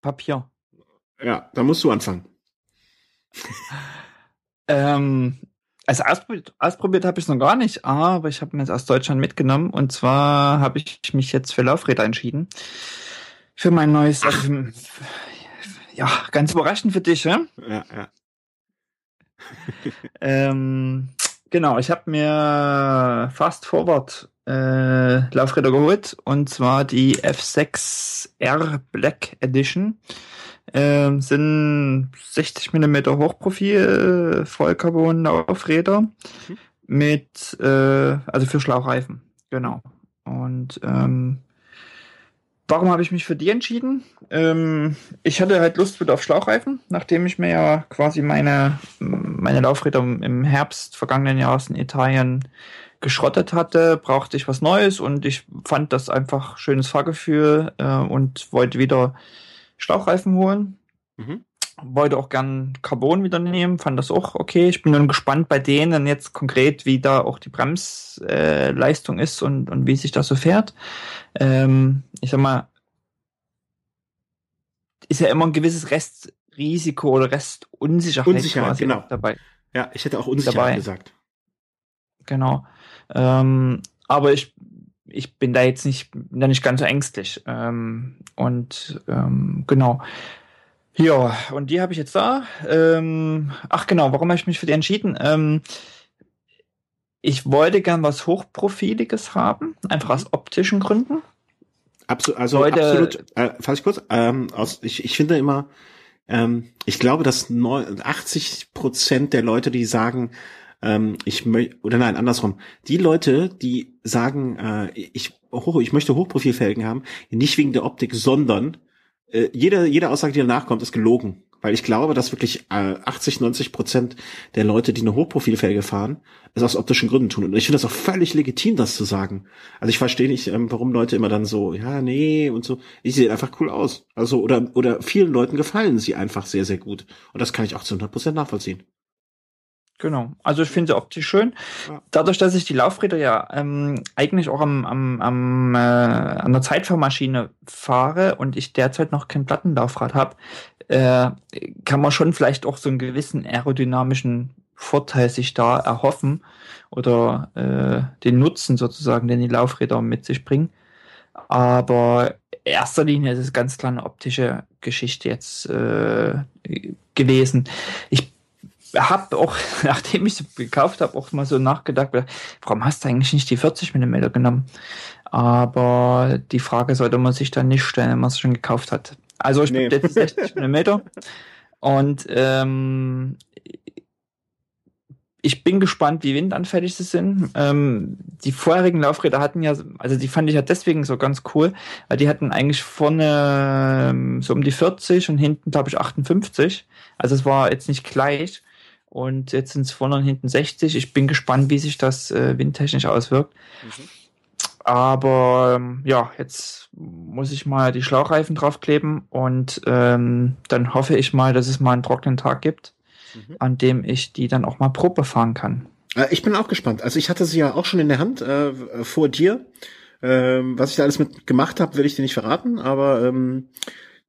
Papier. Ja, da musst du anfangen. Ähm, also ausprobiert, ausprobiert habe ich noch gar nicht, aber ich habe mir jetzt aus Deutschland mitgenommen und zwar habe ich mich jetzt für Laufräder entschieden. Für mein neues, also ja, ganz überraschend für dich, ja? Ja, ja. *laughs* Ähm, genau, ich habe mir Fast Forward äh, Laufräder geholt und zwar die F6R Black Edition. Ähm, sind 60 Millimeter Hochprofil Vollcarbon Laufräder Mhm. mit, äh, also für Schlauchreifen, genau. Und ähm, warum habe ich mich für die entschieden? Ähm, ich hatte halt Lust wieder auf Schlauchreifen, nachdem ich mir ja quasi meine, meine Laufräder im Herbst vergangenen Jahres in Italien geschrottet hatte, brauchte ich was Neues und ich fand das einfach schönes Fahrgefühl äh, und wollte wieder Schlauchreifen holen. Mhm. Wollte auch gern Carbon wieder nehmen, fand das auch okay. Ich bin dann gespannt bei denen jetzt konkret, wie da auch die Bremsleistung äh, ist und, und wie sich das so fährt. Ähm, ich sag mal, ist ja immer ein gewisses Restrisiko oder Restunsicherheit Unsicherheit, genau. dabei. Ja, ich hätte auch Unsicherheit dabei. gesagt. Genau. Ähm, aber ich, ich bin da jetzt nicht, da nicht ganz so ängstlich. Ähm, und ähm, genau. Ja, und die habe ich jetzt da. Ähm, ach genau, warum habe ich mich für die entschieden? Ähm, ich wollte gern was Hochprofiliges haben, einfach aus optischen Gründen. Absolut, also Leute, absolut, äh, fass ich kurz, ähm, aus, ich, ich finde immer, ähm, ich glaube, dass 80 Prozent der Leute, die sagen, ähm, ich möchte, oder nein, andersrum, die Leute, die sagen, äh, ich, hoch, ich möchte Hochprofilfelgen haben, nicht wegen der Optik, sondern äh, jede, jede Aussage, die danach kommt, ist gelogen. Weil ich glaube, dass wirklich äh, 80, 90 Prozent der Leute, die eine Hochprofilfelge fahren, es aus optischen Gründen tun. Und ich finde das auch völlig legitim, das zu sagen. Also ich verstehe nicht, ähm, warum Leute immer dann so, ja, nee und so. Ich sehe einfach cool aus. Also oder oder vielen Leuten gefallen sie einfach sehr, sehr gut. Und das kann ich auch zu 100 Prozent nachvollziehen. Genau, also ich finde sie optisch schön. Dadurch, dass ich die Laufräder ja ähm, eigentlich auch am, am, am, äh, an der Zeitfahrmaschine fahre und ich derzeit noch kein Plattenlaufrad habe, äh, kann man schon vielleicht auch so einen gewissen aerodynamischen Vorteil sich da erhoffen oder äh, den Nutzen sozusagen, den die Laufräder mit sich bringen. Aber in erster Linie ist es ganz klar eine optische Geschichte jetzt äh, gewesen. Ich habe auch, *laughs* nachdem ich sie gekauft habe, auch mal so nachgedacht, warum hast du eigentlich nicht die 40 mm genommen? Aber die Frage sollte man sich dann nicht stellen, wenn man es schon gekauft hat. Also ich nee. bin jetzt 60 *laughs* mm und ähm, ich bin gespannt, wie windanfällig sie sind. Ähm, die vorherigen Laufräder hatten ja, also die fand ich ja deswegen so ganz cool, weil die hatten eigentlich vorne ähm, so um die 40 und hinten, glaube ich, 58. Also es war jetzt nicht gleich. Und jetzt sind es vorne und hinten 60. Ich bin gespannt, wie sich das äh, windtechnisch auswirkt. Mhm. Aber ähm, ja, jetzt muss ich mal die Schlauchreifen draufkleben und ähm, dann hoffe ich mal, dass es mal einen trockenen Tag gibt, mhm. an dem ich die dann auch mal Probe fahren kann. Äh, ich bin auch gespannt. Also ich hatte sie ja auch schon in der Hand äh, vor dir. Ähm, was ich da alles mit gemacht habe, will ich dir nicht verraten, aber ähm,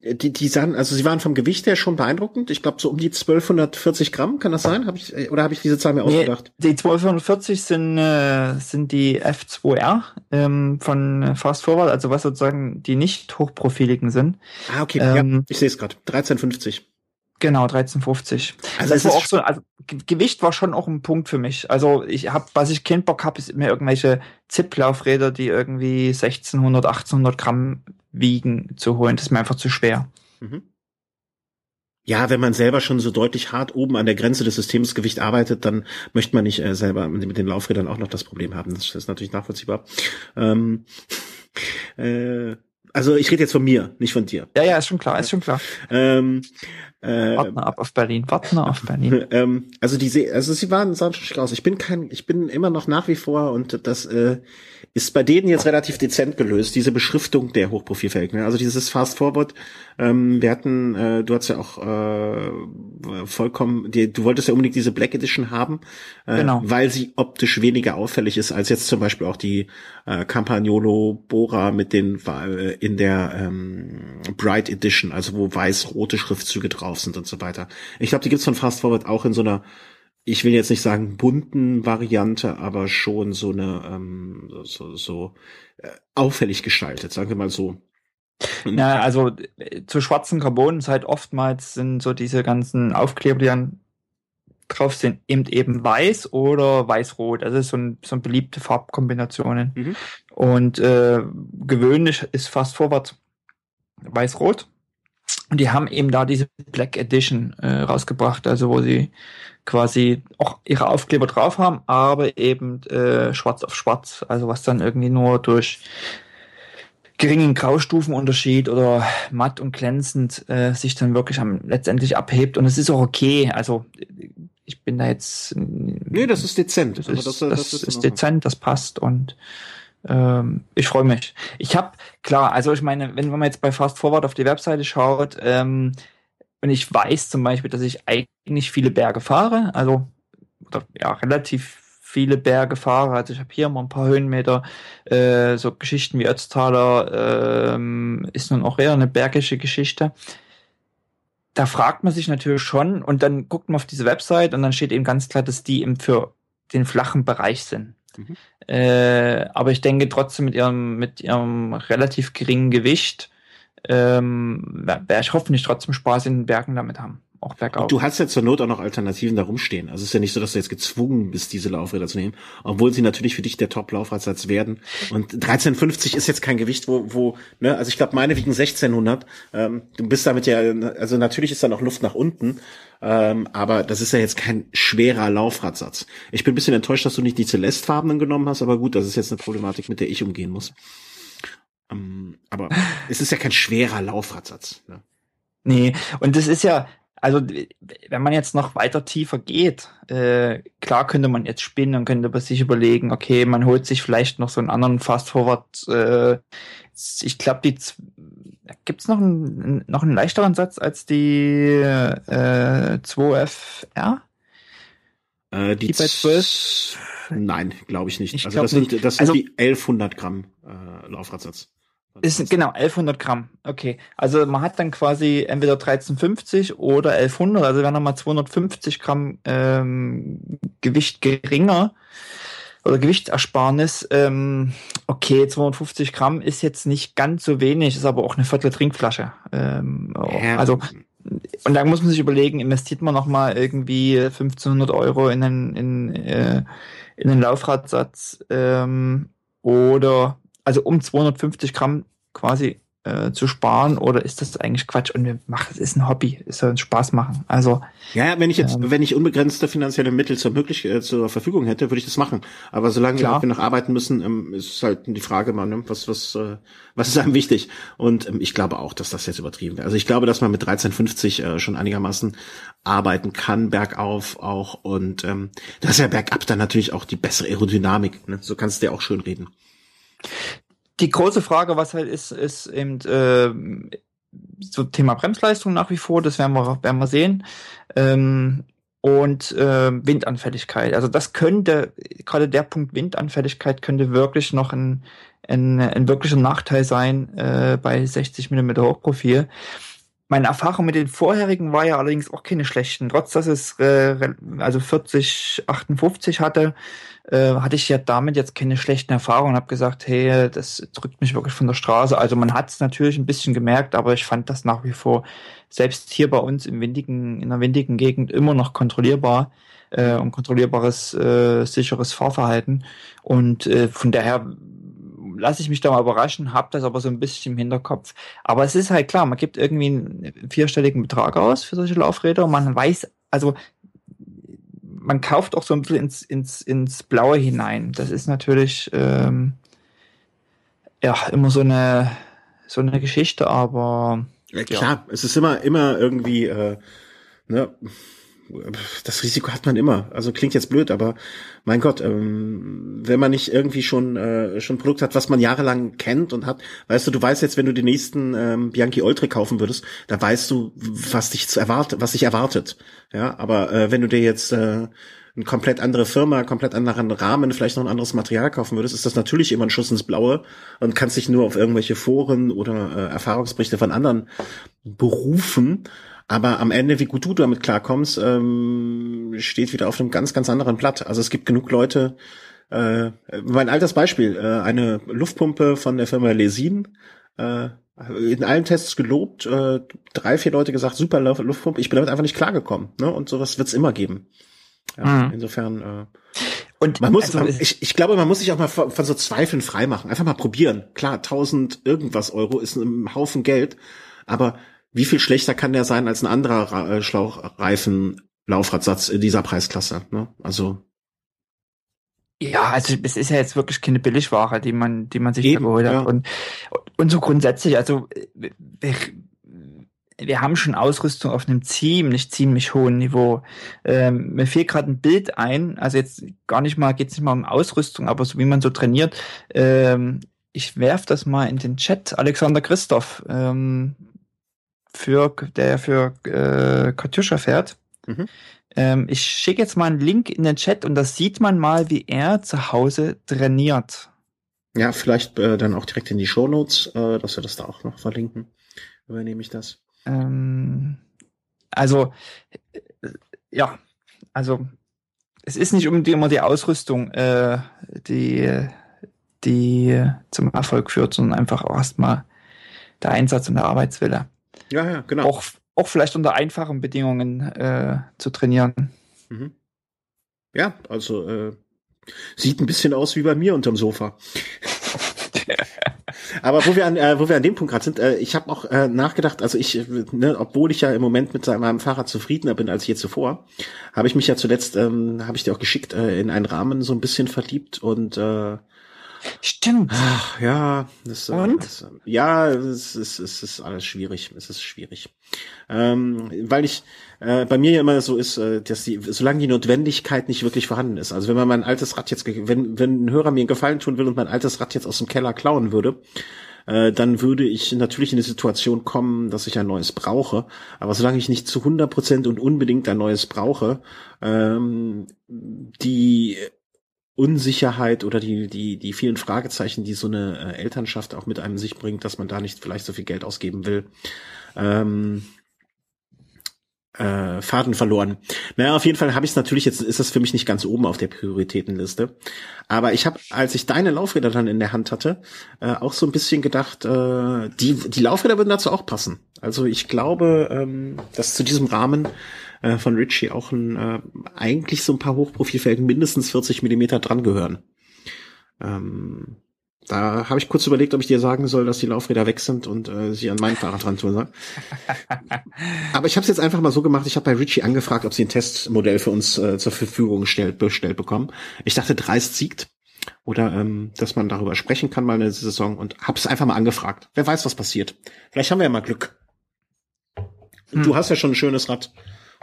die, die sahen, also sie waren vom Gewicht her schon beeindruckend. Ich glaube so um die 1240 Gramm, kann das sein? Hab ich, oder habe ich diese Zahl mir nee, ausgedacht? Die 1240 sind, äh, sind die F2R ähm, von Fast Forward, also was sozusagen die nicht hochprofiligen sind. Ah, okay, ähm, ja, ich sehe es gerade. 1350. Genau, 1350. Also, das war auch so, also Gewicht war schon auch ein Punkt für mich. Also ich habe, was ich keinen Bock habe, ist mir irgendwelche Zip-Laufräder, die irgendwie 1600, 1800 Gramm wiegen, zu holen. Das ist mir einfach zu schwer. Mhm. Ja, wenn man selber schon so deutlich hart oben an der Grenze des Systemsgewicht arbeitet, dann möchte man nicht äh, selber mit den Laufrädern auch noch das Problem haben. Das ist natürlich nachvollziehbar. Ähm, *laughs* äh, also ich rede jetzt von mir, nicht von dir. Ja, ja, ist schon klar, ist schon klar. Ähm, äh, Warten ab auf Berlin, warten auf Berlin. *laughs* ähm, also die, also sie waren sahen schon schick aus. Ich bin kein, ich bin immer noch nach wie vor und das äh, ist bei denen jetzt relativ dezent gelöst, diese Beschriftung der Hochprofilfelgen. Also dieses Fast Forward, ähm, wir hatten, äh, du hast ja auch äh, vollkommen, die, du wolltest ja unbedingt diese Black Edition haben, äh, genau. weil sie optisch weniger auffällig ist als jetzt zum Beispiel auch die äh, Campagnolo Bora mit den äh, in der ähm, Bright Edition, also wo weiß-rote Schriftzüge drauf sind und so weiter. Ich glaube, die gibt's von Fast Forward auch in so einer ich will jetzt nicht sagen bunten Variante, aber schon so eine ähm, so, so äh, auffällig gestaltet, sagen wir mal so. Ja, also äh, zu schwarzen Carbon ist halt oftmals sind so diese ganzen Aufkleber, die dann drauf sind, eben eben weiß oder weiß-rot. Ist so, ein, so ein beliebte Farbkombinationen. Mhm. Und äh, gewöhnlich ist fast vorwärts weiß-rot. Und die haben eben da diese Black Edition äh, rausgebracht, also wo sie quasi auch ihre Aufkleber drauf haben, aber eben äh, schwarz auf schwarz, also was dann irgendwie nur durch geringen Graustufenunterschied oder matt und glänzend äh, sich dann wirklich am, letztendlich abhebt. Und es ist auch okay, also ich bin da jetzt nee, das ist dezent, das ist, das, das, das ist, ist dezent, das passt und ähm, ich freue mich. Ich habe, klar, also ich meine, wenn man jetzt bei Fast Forward auf die Webseite schaut, ähm, und ich weiß zum Beispiel, dass ich eigentlich viele Berge fahre, also oder, ja, relativ viele Berge fahre. Also ich habe hier mal ein paar Höhenmeter, äh, so Geschichten wie Ötztaler ähm, ist nun auch eher eine bergische Geschichte. Da fragt man sich natürlich schon und dann guckt man auf diese Website und dann steht eben ganz klar, dass die eben für den flachen Bereich sind. Mhm. Äh, aber ich denke trotzdem mit ihrem, mit ihrem relativ geringen Gewicht ähm, werde ich hoffentlich trotzdem Spaß in den Bergen damit haben. Auch bergauf. Und du hast ja zur Not auch noch Alternativen da rumstehen. Also es ist ja nicht so, dass du jetzt gezwungen bist, diese Laufräder zu nehmen, obwohl sie natürlich für dich der Top-Laufradsatz werden. Und 1350 ist jetzt kein Gewicht, wo, wo, ne, also ich glaube, meine wiegen 1600. Ähm, du bist damit ja, also natürlich ist da noch Luft nach unten, ähm, aber das ist ja jetzt kein schwerer Laufradsatz. Ich bin ein bisschen enttäuscht, dass du nicht die Celeste-farbenen genommen hast, aber gut, das ist jetzt eine Problematik, mit der ich umgehen muss. Ähm, aber es ist ja kein schwerer Laufradsatz. Ne? Nee, und das ist ja, also wenn man jetzt noch weiter tiefer geht, äh, klar könnte man jetzt spinnen und könnte sich überlegen, okay, man holt sich vielleicht noch so einen anderen Fast Forward. Äh, ich glaube, die gibt's noch einen noch einen leichteren Satz als die äh, 2FR? Äh, die, die bei 12? Nein, glaube ich nicht. Ich also das sind, das sind also, die 1100 Gramm äh, Laufradsatz. Ist, genau, 1100 Gramm. Okay. Also man hat dann quasi entweder 1350 oder 1100, also wären nochmal 250 Gramm ähm, Gewicht geringer oder Gewichtsersparnis. Ähm, okay, 250 Gramm ist jetzt nicht ganz so wenig, ist aber auch eine Viertel Trinkflasche. Ähm, ja. Also und da muss man sich überlegen, investiert man nochmal irgendwie 1500 Euro in einen, in, äh, in einen Laufradsatz ähm, oder also um 250 Gramm quasi äh, zu sparen oder ist das eigentlich Quatsch? Und wir machen, es ist ein Hobby, es soll uns Spaß machen. Also ja, wenn ich jetzt, ähm, wenn ich unbegrenzte finanzielle Mittel zur möglich äh, zur Verfügung hätte, würde ich das machen. Aber solange klar. wir noch arbeiten müssen, ähm, ist halt die Frage, man, ne, was was äh, was ist einem wichtig? Und ähm, ich glaube auch, dass das jetzt übertrieben wäre. Also ich glaube, dass man mit 1350 äh, schon einigermaßen arbeiten kann bergauf auch und ähm, das ist ja bergab dann natürlich auch die bessere Aerodynamik. Ne? So kannst du dir auch schön reden die große Frage, was halt ist, ist eben äh, so Thema Bremsleistung nach wie vor, das werden wir, werden wir sehen. Ähm, und äh, Windanfälligkeit. Also das könnte, gerade der Punkt Windanfälligkeit könnte wirklich noch ein, ein, ein wirklicher Nachteil sein äh, bei 60 mm Hochprofil. Meine Erfahrung mit den vorherigen war ja allerdings auch keine schlechten. Trotz dass es äh, also 40, 58 hatte, äh, hatte ich ja damit jetzt keine schlechten Erfahrungen. Habe gesagt, hey, das drückt mich wirklich von der Straße. Also man hat es natürlich ein bisschen gemerkt, aber ich fand das nach wie vor selbst hier bei uns im windigen, in der windigen Gegend immer noch kontrollierbar äh, und kontrollierbares, äh, sicheres Fahrverhalten. Und äh, von daher lasse ich mich da mal überraschen, habe das aber so ein bisschen im Hinterkopf. Aber es ist halt klar, man gibt irgendwie einen vierstelligen Betrag aus für solche Laufräder und man weiß, also man kauft auch so ein bisschen ins, ins, ins Blaue hinein. Das ist natürlich ähm, ja immer so eine so eine Geschichte, aber ja, klar, ja. es ist immer immer irgendwie äh, ne, das Risiko hat man immer. Also klingt jetzt blöd, aber mein Gott, ähm, wenn man nicht irgendwie schon äh, schon ein Produkt hat, was man jahrelang kennt und hat, weißt du, du weißt jetzt, wenn du den nächsten ähm, Bianchi Ultra kaufen würdest, da weißt du, was dich zu erwartet, was dich erwartet. Ja, aber äh, wenn du dir jetzt äh, eine komplett andere Firma, komplett anderen Rahmen, vielleicht noch ein anderes Material kaufen würdest, ist das natürlich immer ein Schuss ins Blaue und kannst dich nur auf irgendwelche Foren oder äh, Erfahrungsberichte von anderen berufen. Aber am Ende, wie gut du damit klarkommst, ähm, steht wieder auf einem ganz, ganz anderen Blatt. Also es gibt genug Leute, äh, mein altes Beispiel, äh, eine Luftpumpe von der Firma Lesin, äh, in allen Tests gelobt, äh, drei, vier Leute gesagt, super Luftpumpe, ich bin damit einfach nicht klargekommen. Ne? Und sowas wird's immer geben. Ja, mhm. Insofern äh, und man muss, also, ich, ich glaube, man muss sich auch mal von, von so Zweifeln freimachen. Einfach mal probieren. Klar, 1000 irgendwas Euro ist ein Haufen Geld, aber wie viel schlechter kann der sein als ein anderer äh, Schlauchreifen-Laufradsatz in dieser Preisklasse? Ne? Also ja, also es ist ja jetzt wirklich keine Billigware, die man, die man sich Eben, geholt hat. Ja. Und, und so grundsätzlich, also wir haben schon Ausrüstung auf einem ziemlich, ziemlich hohen Niveau. Ähm, mir fehlt gerade ein Bild ein, also jetzt gar nicht mal, geht es nicht mal um Ausrüstung, aber so wie man so trainiert. Ähm, ich werf das mal in den Chat. Alexander Christoph, ähm, für, der für äh, Katjuscha fährt. Mhm. Ähm, ich schicke jetzt mal einen Link in den Chat und da sieht man mal, wie er zu Hause trainiert. Ja, vielleicht äh, dann auch direkt in die Show Notes, äh, dass wir das da auch noch verlinken. Übernehme ich das. Ähm, also, äh, ja, also es ist nicht unbedingt immer die Ausrüstung, äh, die, die zum Erfolg führt, sondern einfach auch erstmal der Einsatz und der Arbeitswille. Ja, ja, genau. Auch, auch vielleicht unter einfachen Bedingungen äh, zu trainieren. Mhm. Ja, also äh, sieht ein bisschen aus wie bei mir unterm Sofa. *laughs* Aber wo wir an, äh, wo wir an dem Punkt gerade sind, äh, ich habe auch äh, nachgedacht, also ich, ne, obwohl ich ja im Moment mit meinem Fahrrad zufriedener bin als je zuvor, habe ich mich ja zuletzt, ähm, habe ich dir auch geschickt, äh, in einen Rahmen so ein bisschen verliebt und äh, Stimmt. Ach, ja, das, äh, Und? Das, ja, es ist, es ist alles schwierig. Es ist schwierig. Ähm, weil ich äh, bei mir ja immer so ist, äh, dass die, solange die Notwendigkeit nicht wirklich vorhanden ist. Also wenn man mein altes Rad jetzt, wenn, wenn ein Hörer mir einen Gefallen tun will und mein altes Rad jetzt aus dem Keller klauen würde, äh, dann würde ich natürlich in die Situation kommen, dass ich ein neues brauche. Aber solange ich nicht zu 100 Prozent und unbedingt ein neues brauche, ähm, die Unsicherheit oder die, die, die vielen Fragezeichen, die so eine äh, Elternschaft auch mit einem sich bringt, dass man da nicht vielleicht so viel Geld ausgeben will, ähm, äh, Faden verloren. Naja, auf jeden Fall habe ich es natürlich, jetzt ist das für mich nicht ganz oben auf der Prioritätenliste. Aber ich habe, als ich deine Laufräder dann in der Hand hatte, äh, auch so ein bisschen gedacht, äh, die, die Laufräder würden dazu auch passen. Also ich glaube, ähm, dass zu diesem Rahmen äh, von Ritchie auch ein, äh, eigentlich so ein paar Hochprofilfelgen mindestens 40 Millimeter dran gehören. Ähm, da habe ich kurz überlegt, ob ich dir sagen soll, dass die Laufräder weg sind und äh, sie an mein Fahrrad dran tun soll. *laughs* Aber ich habe es jetzt einfach mal so gemacht. Ich habe bei Ritchie angefragt, ob sie ein Testmodell für uns äh, zur Verfügung gestellt, bestellt bekommen. Ich dachte, dreist siegt oder ähm, dass man darüber sprechen kann mal in der Saison und habe es einfach mal angefragt. Wer weiß, was passiert. Vielleicht haben wir ja mal Glück. Hm. Du hast ja schon ein schönes Rad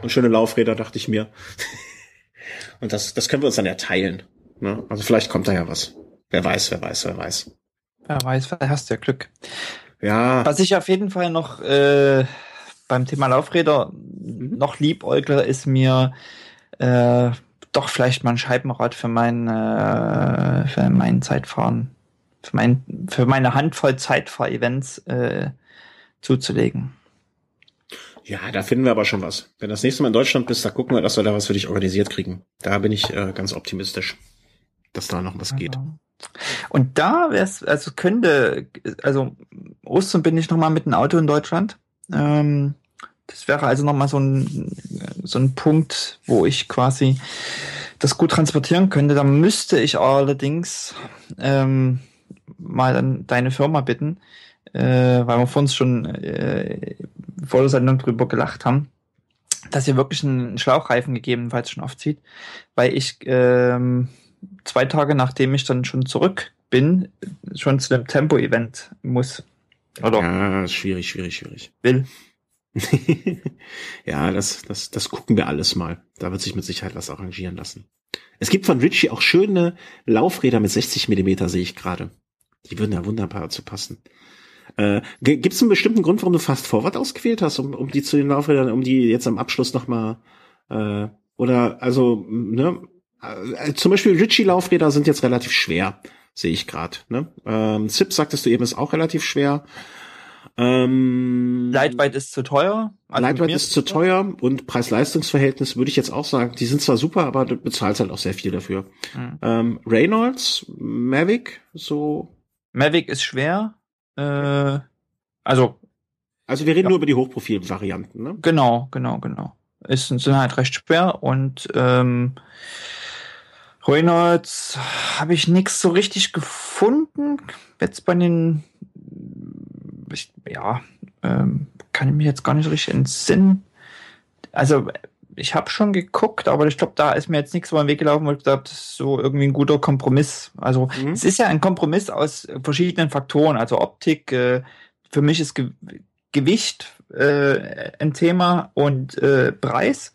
und schöne Laufräder, dachte ich mir. *laughs* und das, das können wir uns dann ja teilen. Ne? Also vielleicht kommt da ja was. Wer weiß, wer weiß, wer weiß. Wer weiß, vielleicht hast du ja Glück. Ja. Was ich auf jeden Fall noch äh, beim Thema Laufräder mhm. noch liebäugle, ist mir äh, doch vielleicht mal ein Scheibenrad für mein, äh, für mein Zeitfahren, für, mein, für meine Handvoll Zeitfahr-Events äh, zuzulegen. Ja, da finden wir aber schon was. Wenn das nächste Mal in Deutschland bist, da gucken wir, dass wir da was für dich organisiert kriegen. Da bin ich äh, ganz optimistisch, dass da noch was geht. Und da wäre es, also könnte, also Ostern bin ich noch mal mit dem Auto in Deutschland. Ähm, das wäre also noch mal so ein, so ein Punkt, wo ich quasi das gut transportieren könnte. Da müsste ich allerdings ähm, mal dann deine Firma bitten, äh, weil wir vor uns schon äh, vor der Sendung drüber gelacht haben, dass ihr wirklich einen Schlauchreifen gegebenenfalls schon aufzieht, weil ich ähm, zwei Tage nachdem ich dann schon zurück bin, schon zu dem Tempo-Event muss. Oder? Ja, schwierig, schwierig, schwierig. Will. *laughs* ja, das, das, das gucken wir alles mal. Da wird sich mit Sicherheit was arrangieren lassen. Es gibt von Ritchie auch schöne Laufräder mit 60 Millimeter, sehe ich gerade. Die würden ja wunderbar zu passen. Äh, Gibt es einen bestimmten Grund, warum du Fast Forward ausgewählt hast, um, um die zu den Laufrädern, um die jetzt am Abschluss nochmal äh, oder also ne äh, zum Beispiel Ritchie Laufräder sind jetzt relativ schwer, sehe ich gerade. Ne? Ähm, Zip sagtest du eben ist auch relativ schwer. Ähm, Lightweight ist zu teuer. Also Lightweight ist zu teuer und Preis-Leistungs-Verhältnis würde ich jetzt auch sagen, die sind zwar super, aber du bezahlst halt auch sehr viel dafür. Mhm. Ähm, Reynolds, Mavic, so. Mavic ist schwer. Äh, also. Also wir reden ja. nur über die Hochprofil-Varianten, ne? Genau, genau, genau. Ist, sind halt recht schwer und ähm, Reynolds habe ich nichts so richtig gefunden. Jetzt bei den, ich, ja, ähm, kann ich mich jetzt gar nicht richtig entsinnen. Also ich habe schon geguckt, aber ich glaube, da ist mir jetzt nichts über den Weg gelaufen, weil ich glaube, das ist so irgendwie ein guter Kompromiss. Also mhm. es ist ja ein Kompromiss aus verschiedenen Faktoren, also Optik. Äh, für mich ist Gewicht äh, ein Thema und äh, Preis.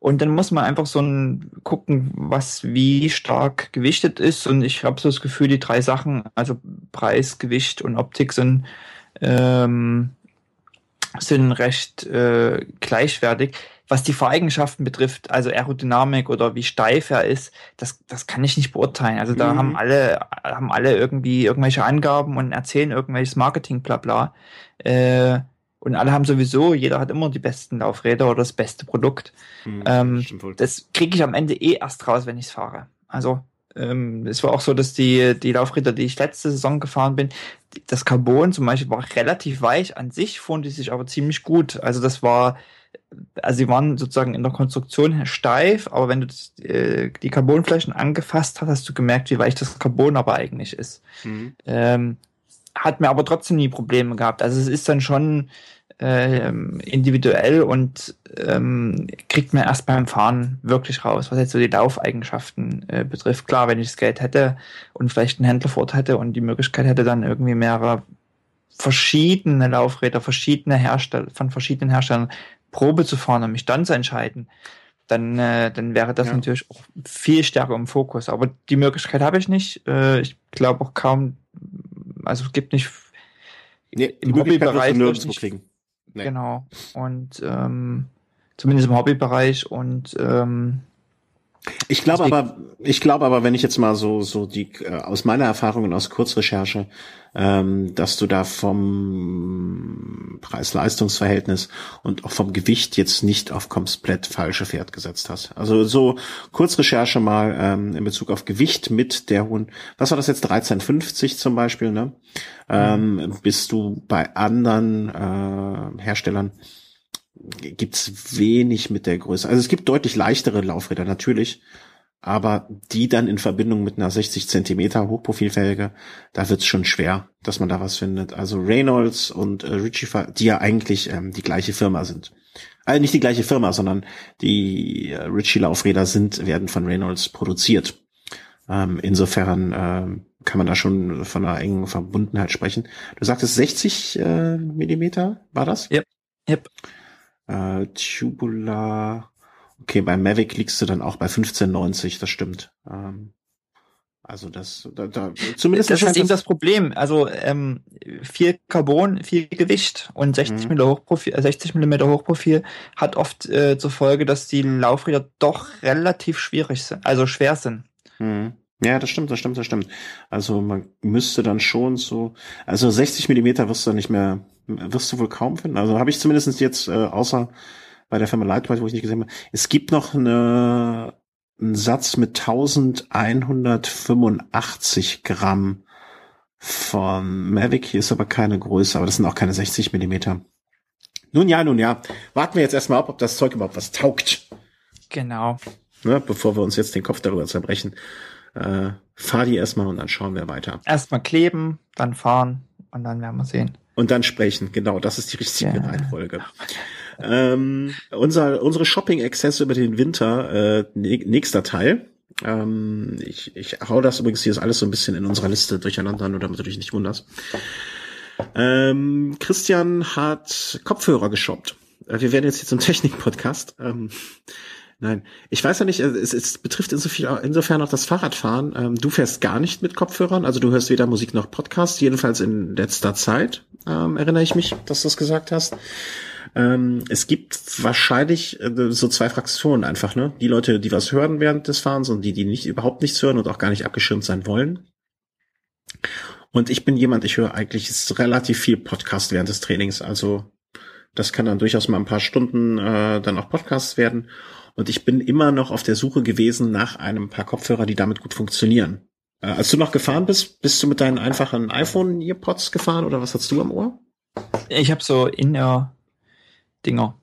Und dann muss man einfach so ein gucken, was wie stark gewichtet ist. Und ich habe so das Gefühl, die drei Sachen, also Preis, Gewicht und Optik sind, ähm, sind recht äh, gleichwertig. Was die Fahreigenschaften betrifft, also Aerodynamik oder wie steif er ist, das, das kann ich nicht beurteilen. Also da mhm. haben alle, haben alle irgendwie irgendwelche Angaben und erzählen irgendwelches Marketing, bla bla. Äh, und alle haben sowieso, jeder hat immer die besten Laufräder oder das beste Produkt. Mhm, ähm, das kriege ich am Ende eh erst raus, wenn ich es fahre. Also ähm, es war auch so, dass die, die Laufräder, die ich letzte Saison gefahren bin, das Carbon zum Beispiel war relativ weich an sich, fuhren die sich aber ziemlich gut. Also das war, also sie waren sozusagen in der Konstruktion steif, aber wenn du das, äh, die Carbonflächen angefasst hast, hast du gemerkt, wie weich das Carbon aber eigentlich ist. Mhm. Ähm, hat mir aber trotzdem nie Probleme gehabt. Also es ist dann schon ähm, individuell und ähm, kriegt man erst beim Fahren wirklich raus, was jetzt so die Laufeigenschaften äh, betrifft. Klar, wenn ich das Geld hätte und vielleicht einen Händler vor Ort hätte und die Möglichkeit hätte, dann irgendwie mehrere verschiedene Laufräder, verschiedene Hersteller, von verschiedenen Herstellern Probe zu fahren und mich dann zu entscheiden, dann, äh, dann wäre das ja. natürlich auch viel stärker im Fokus. Aber die Möglichkeit habe ich nicht. Äh, ich glaube auch kaum, also es gibt nicht nee, im Hobbybereich nirgendwo kriegen. Nee. Genau. Und ähm, zumindest im Hobbybereich und ähm, ich glaube aber, ich glaube aber, wenn ich jetzt mal so so die äh, aus meiner Erfahrung und aus Kurzrecherche, ähm, dass du da vom Preis-Leistungs-Verhältnis und auch vom Gewicht jetzt nicht auf komplett falsche Pferd gesetzt hast. Also so Kurzrecherche mal ähm, in Bezug auf Gewicht mit der hohen, was war das jetzt 1350 zum Beispiel, ne? Ähm, mhm. bist du bei anderen äh, Herstellern gibt's wenig mit der Größe. Also es gibt deutlich leichtere Laufräder natürlich, aber die dann in Verbindung mit einer 60 Zentimeter Hochprofilfelge, da wird's schon schwer, dass man da was findet. Also Reynolds und äh, Ritchie, die ja eigentlich ähm, die gleiche Firma sind. Also nicht die gleiche Firma, sondern die äh, Ritchie Laufräder sind, werden von Reynolds produziert. Ähm, insofern ähm, kann man da schon von einer engen Verbundenheit sprechen. Du sagtest 60 äh, Millimeter, war das? Yep. Yep. Äh, Tubular. Okay, bei Mavic liegst du dann auch bei 15,90, das stimmt. Ähm, also das, da, da, zumindest das ist eben das Problem. Also ähm, viel Carbon, viel Gewicht und 60 mhm. mm Hochprofil, 60 mm Hochprofil hat oft äh, zur Folge, dass die Laufräder doch relativ schwierig sind, also schwer sind. Mhm. Ja, das stimmt, das stimmt, das stimmt. Also man müsste dann schon so, also 60 Millimeter wirst du nicht mehr, wirst du wohl kaum finden. Also habe ich zumindest jetzt, äh, außer bei der Firma Lightweight, wo ich nicht gesehen habe, es gibt noch eine, einen Satz mit 1185 Gramm von Mavic. Hier ist aber keine Größe, aber das sind auch keine 60 Millimeter. Nun ja, nun ja. Warten wir jetzt erstmal ab, ob das Zeug überhaupt was taugt. Genau. Ne, bevor wir uns jetzt den Kopf darüber zerbrechen äh, fahr die erstmal und dann schauen wir weiter. Erstmal kleben, dann fahren und dann werden wir sehen. Und dann sprechen, genau, das ist die richtige ja. Reihenfolge. Ähm, unser, unsere Shopping-Exzesse über den Winter, äh, nächster Teil. Ähm, ich, ich hau das übrigens hier ist alles so ein bisschen in unserer Liste durcheinander, nur damit du dich nicht wunderst. Ähm, Christian hat Kopfhörer geshoppt. Äh, wir werden jetzt hier zum Technik-Podcast. Ähm, Nein, ich weiß ja nicht, es, es betrifft insofern, auch das Fahrradfahren. Ähm, du fährst gar nicht mit Kopfhörern, also du hörst weder Musik noch Podcast, jedenfalls in letzter Zeit, ähm, erinnere ich mich, dass du das gesagt hast. Ähm, es gibt wahrscheinlich äh, so zwei Fraktionen einfach, ne? Die Leute, die was hören während des Fahrens und die, die nicht überhaupt nichts hören und auch gar nicht abgeschirmt sein wollen. Und ich bin jemand, ich höre eigentlich relativ viel Podcast während des Trainings, also das kann dann durchaus mal ein paar Stunden äh, dann auch Podcasts werden. Und ich bin immer noch auf der Suche gewesen nach einem paar Kopfhörer, die damit gut funktionieren. Äh, als du noch gefahren bist, bist du mit deinen einfachen iPhone-Earpods gefahren oder was hast du am Ohr? Ich habe so In-Ear-Dinger.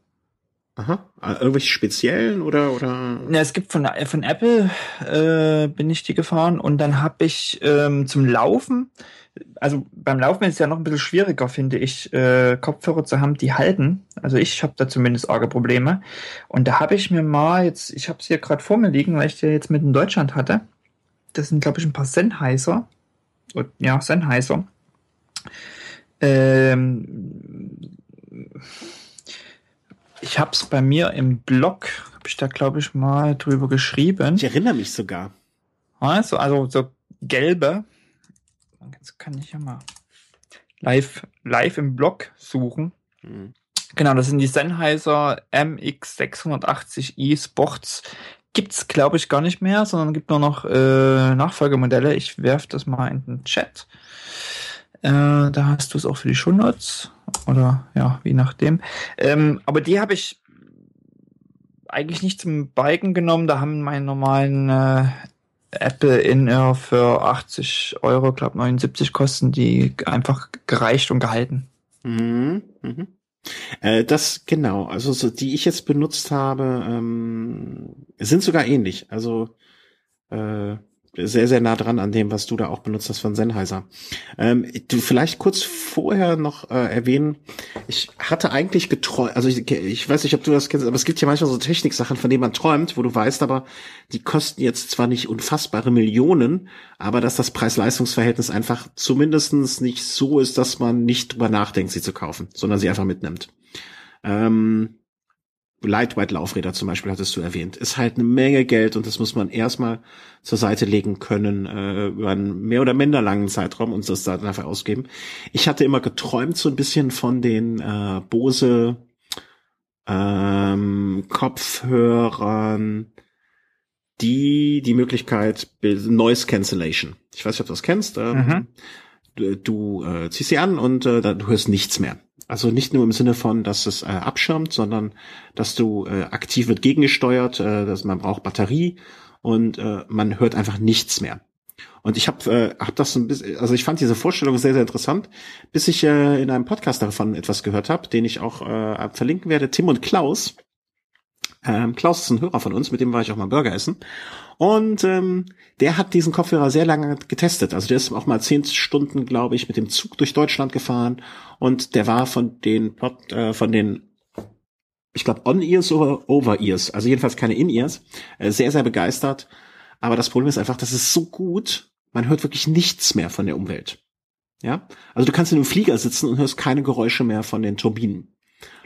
Aha. Äh, irgendwelche speziellen oder oder? Ja, es gibt von von Apple äh, bin ich die gefahren und dann habe ich ähm, zum Laufen also beim Laufen ist es ja noch ein bisschen schwieriger, finde ich, äh, Kopfhörer zu haben, die halten. Also ich habe da zumindest arge Probleme. Und da habe ich mir mal jetzt, ich habe es hier gerade vor mir liegen, weil ich die jetzt mit in Deutschland hatte. Das sind, glaube ich, ein paar Sennheiser. Ja, Sennheiser. Ähm, ich habe es bei mir im Blog, habe ich da glaube ich mal drüber geschrieben. Ich erinnere mich sogar. Also, also so gelbe. Jetzt kann ich ja mal live, live im Blog suchen. Mhm. Genau, das sind die Sennheiser MX680i Sports. Gibt's, glaube ich, gar nicht mehr, sondern gibt nur noch äh, Nachfolgemodelle. Ich werf das mal in den Chat. Äh, da hast du es auch für die Shownotes. Oder ja, wie nachdem. Ähm, aber die habe ich eigentlich nicht zum Biken genommen. Da haben meine normalen äh, Apple In-Ear für 80 Euro, glaube 79 kosten, die einfach gereicht und gehalten. Mhm. Mhm. Äh, das genau, also so, die ich jetzt benutzt habe, ähm, sind sogar ähnlich. Also äh, sehr, sehr nah dran an dem, was du da auch benutzt hast von Sennheiser. Ähm, du vielleicht kurz vorher noch äh, erwähnen, ich hatte eigentlich geträumt, also ich, ich weiß nicht, ob du das kennst, aber es gibt ja manchmal so Techniksachen, von denen man träumt, wo du weißt, aber die kosten jetzt zwar nicht unfassbare Millionen, aber dass das Preis-Leistungs-Verhältnis einfach zumindestens nicht so ist, dass man nicht drüber nachdenkt, sie zu kaufen, sondern sie einfach mitnimmt. Ähm, Lightweight-Laufräder zum Beispiel hattest du erwähnt, ist halt eine Menge Geld und das muss man erstmal zur Seite legen können äh, über einen mehr oder minder langen Zeitraum und das dann dafür ausgeben. Ich hatte immer geträumt so ein bisschen von den äh, Bose ähm, Kopfhörern, die die Möglichkeit Noise Cancellation. Ich weiß nicht, ob du das kennst. Ähm, mhm. Du, du äh, ziehst sie an und äh, du hörst nichts mehr. Also nicht nur im Sinne von, dass es äh, abschirmt, sondern dass du äh, aktiv wird gegengesteuert, äh, dass man braucht Batterie und äh, man hört einfach nichts mehr. Und ich habe äh, hab das ein bisschen, also ich fand diese Vorstellung sehr, sehr interessant, bis ich äh, in einem Podcast davon etwas gehört habe, den ich auch äh, verlinken werde. Tim und Klaus. Ähm, Klaus ist ein Hörer von uns, mit dem war ich auch mal Burger essen. Und ähm, der hat diesen Kopfhörer sehr lange getestet. Also der ist auch mal zehn Stunden, glaube ich, mit dem Zug durch Deutschland gefahren. Und der war von den äh, von den ich glaube, On-Ears oder Over-Ears, also jedenfalls keine In-Ears, äh, sehr, sehr begeistert. Aber das Problem ist einfach, das ist so gut, man hört wirklich nichts mehr von der Umwelt. Ja, also du kannst in einem Flieger sitzen und hörst keine Geräusche mehr von den Turbinen.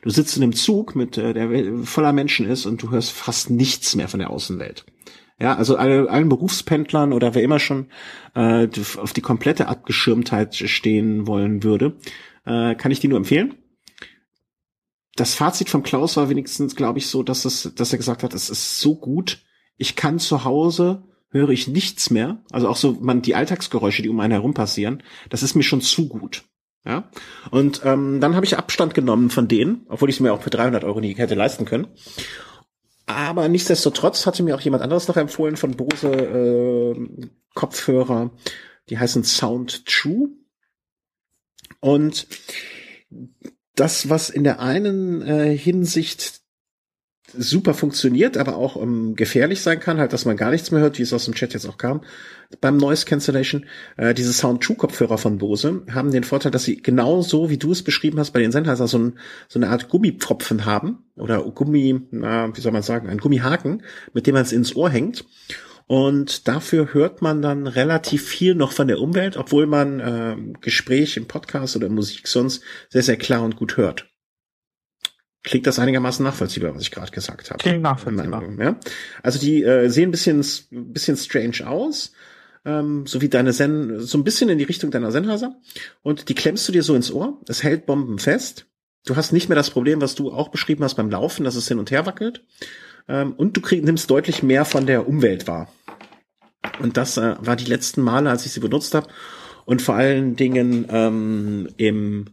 Du sitzt in einem Zug, mit äh, der voller Menschen ist und du hörst fast nichts mehr von der Außenwelt. Ja, also alle, allen Berufspendlern oder wer immer schon äh, auf die komplette Abgeschirmtheit stehen wollen würde, äh, kann ich die nur empfehlen. Das Fazit von Klaus war wenigstens, glaube ich, so, dass es, dass er gesagt hat, es ist so gut, ich kann zu Hause höre ich nichts mehr. Also auch so man die Alltagsgeräusche, die um einen herum passieren, das ist mir schon zu gut. Ja, und ähm, dann habe ich Abstand genommen von denen, obwohl ich es mir auch für 300 Euro nie hätte leisten können. Aber nichtsdestotrotz hatte mir auch jemand anderes noch empfohlen von Bose äh, Kopfhörer, die heißen Sound True. Und das, was in der einen äh, Hinsicht super funktioniert, aber auch ähm, gefährlich sein kann, halt, dass man gar nichts mehr hört, wie es aus dem Chat jetzt auch kam, beim Noise Cancellation. Äh, diese Sound True Kopfhörer von Bose haben den Vorteil, dass sie genauso, wie du es beschrieben hast, bei den Sennheiser so, ein, so eine Art Gummipfropfen haben oder Gummi, na, wie soll man sagen, ein Gummihaken, mit dem man es ins Ohr hängt. Und dafür hört man dann relativ viel noch von der Umwelt, obwohl man äh, Gespräch im Podcast oder Musik sonst sehr, sehr klar und gut hört. Klingt das einigermaßen nachvollziehbar, was ich gerade gesagt habe? Klingt nachvollziehbar. Ja? Also die äh, sehen ein bisschen, bisschen strange aus, ähm, so wie deine Zen, so ein bisschen in die Richtung deiner Sennheiser. Und die klemmst du dir so ins Ohr. Es hält Bomben fest. Du hast nicht mehr das Problem, was du auch beschrieben hast beim Laufen, dass es hin und her wackelt. Ähm, und du krieg, nimmst deutlich mehr von der Umwelt wahr. Und das äh, war die letzten Male, als ich sie benutzt habe. Und vor allen Dingen ähm, im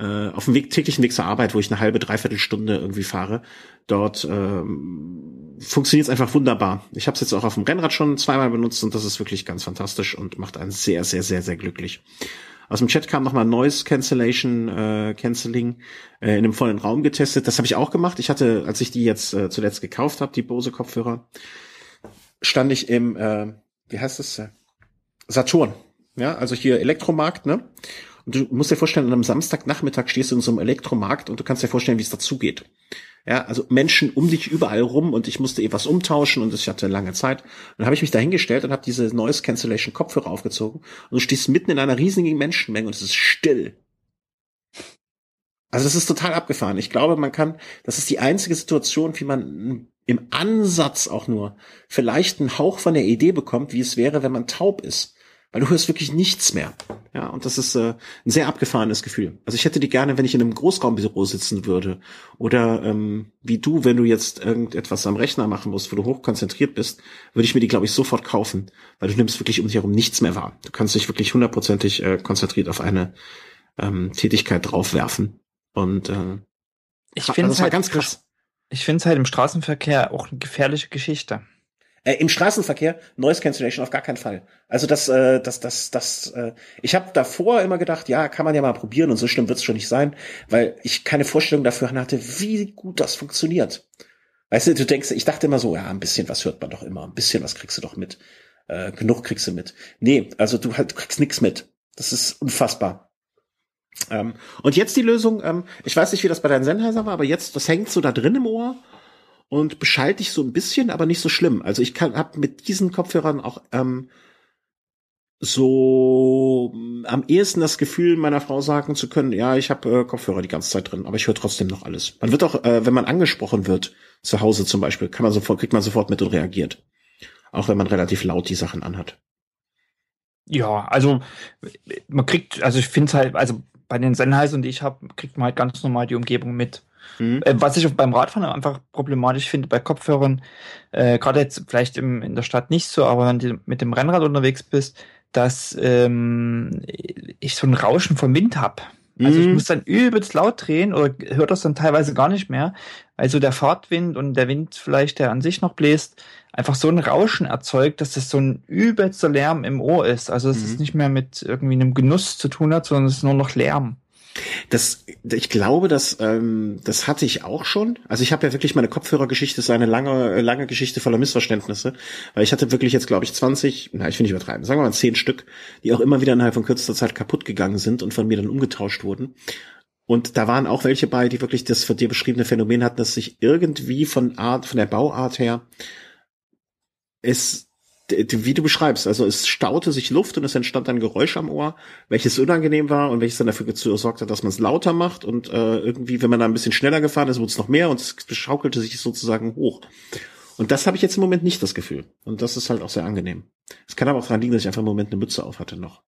äh, auf dem Weg, täglichen Weg zur Arbeit, wo ich eine halbe, dreiviertel Stunde irgendwie fahre, dort ähm, funktioniert es einfach wunderbar. Ich habe es jetzt auch auf dem Rennrad schon zweimal benutzt und das ist wirklich ganz fantastisch und macht einen sehr, sehr, sehr, sehr glücklich. Aus dem Chat kam nochmal Noise Cancellation, äh, Canceling äh, in einem vollen Raum getestet. Das habe ich auch gemacht. Ich hatte, als ich die jetzt äh, zuletzt gekauft habe, die Bose Kopfhörer, stand ich im, äh, wie heißt das? Saturn. Ja, also hier Elektromarkt, ne? Und du musst dir vorstellen, an einem Samstagnachmittag stehst du in so einem Elektromarkt und du kannst dir vorstellen, wie es dazugeht. Ja, also Menschen um dich überall rum und ich musste eh was umtauschen und ich hatte lange Zeit. Und dann habe ich mich da hingestellt und habe diese Noise Cancellation Kopfhörer aufgezogen und du stehst mitten in einer riesigen Menschenmenge und es ist still. Also das ist total abgefahren. Ich glaube, man kann, das ist die einzige Situation, wie man im Ansatz auch nur vielleicht einen Hauch von der Idee bekommt, wie es wäre, wenn man taub ist. Weil du hörst wirklich nichts mehr. Ja, und das ist äh, ein sehr abgefahrenes Gefühl. Also ich hätte die gerne, wenn ich in einem Großraumbüro sitzen würde. Oder ähm, wie du, wenn du jetzt irgendetwas am Rechner machen musst, wo du hochkonzentriert bist, würde ich mir die, glaube ich, sofort kaufen. Weil du nimmst wirklich um dich herum nichts mehr wahr. Du kannst dich wirklich hundertprozentig äh, konzentriert auf eine ähm, Tätigkeit draufwerfen. Und äh, ich finde also es halt ganz krass. Ich finde es halt im Straßenverkehr auch eine gefährliche Geschichte. Äh, Im Straßenverkehr Noise Cancellation auf gar keinen Fall. Also das, äh, das, das, das. Äh, ich habe davor immer gedacht, ja, kann man ja mal probieren und so schlimm wird es schon nicht sein, weil ich keine Vorstellung dafür hatte, wie gut das funktioniert. Weißt du, du denkst, ich dachte immer so, ja, ein bisschen was hört man doch immer, ein bisschen was kriegst du doch mit. Äh, genug kriegst du mit. Nee, also du halt, du kriegst nichts mit. Das ist unfassbar. Ähm, und jetzt die Lösung, ähm, ich weiß nicht, wie das bei deinen Sennheiser war, aber jetzt, das hängt so da drin im Ohr und beschallt dich so ein bisschen, aber nicht so schlimm. Also ich kann hab mit diesen Kopfhörern auch ähm, so ähm, am ehesten das Gefühl, meiner Frau sagen zu können, ja, ich habe äh, Kopfhörer die ganze Zeit drin, aber ich höre trotzdem noch alles. Man wird auch, äh, wenn man angesprochen wird, zu Hause zum Beispiel, kann man sofort, kriegt man sofort mit und reagiert. Auch wenn man relativ laut die Sachen anhat. Ja, also man kriegt, also ich finde halt, also bei den Sennheisern, die ich habe, kriegt man halt ganz normal die Umgebung mit. Mhm. Äh, was ich beim Radfahren einfach problematisch finde bei Kopfhörern, äh, gerade jetzt vielleicht im, in der Stadt nicht so, aber wenn du mit dem Rennrad unterwegs bist, dass ähm, ich so ein Rauschen vom Wind hab. Also ich mhm. muss dann übelst laut drehen oder hört das dann teilweise gar nicht mehr. Also der Fahrtwind und der Wind vielleicht, der an sich noch bläst, einfach so ein Rauschen erzeugt, dass das so ein übelster Lärm im Ohr ist. Also dass mhm. es nicht mehr mit irgendwie einem Genuss zu tun hat, sondern es ist nur noch Lärm. Das, ich glaube, das, ähm, das hatte ich auch schon. Also ich habe ja wirklich meine Kopfhörergeschichte ist eine lange, lange Geschichte voller Missverständnisse, weil ich hatte wirklich jetzt, glaube ich, 20, na, ich will nicht übertreiben, sagen wir mal 10 Stück, die auch immer wieder innerhalb von kürzester Zeit kaputt gegangen sind und von mir dann umgetauscht wurden. Und da waren auch welche bei, die wirklich das von dir beschriebene Phänomen hatten, dass sich irgendwie von Art, von der Bauart her es wie du beschreibst, also es staute sich Luft und es entstand ein Geräusch am Ohr, welches unangenehm war und welches dann dafür gesorgt hat, dass man es lauter macht und äh, irgendwie, wenn man da ein bisschen schneller gefahren ist, wurde es noch mehr und es schaukelte sich sozusagen hoch. Und das habe ich jetzt im Moment nicht das Gefühl. Und das ist halt auch sehr angenehm. Es kann aber auch daran liegen, dass ich einfach im Moment eine Mütze auf hatte noch.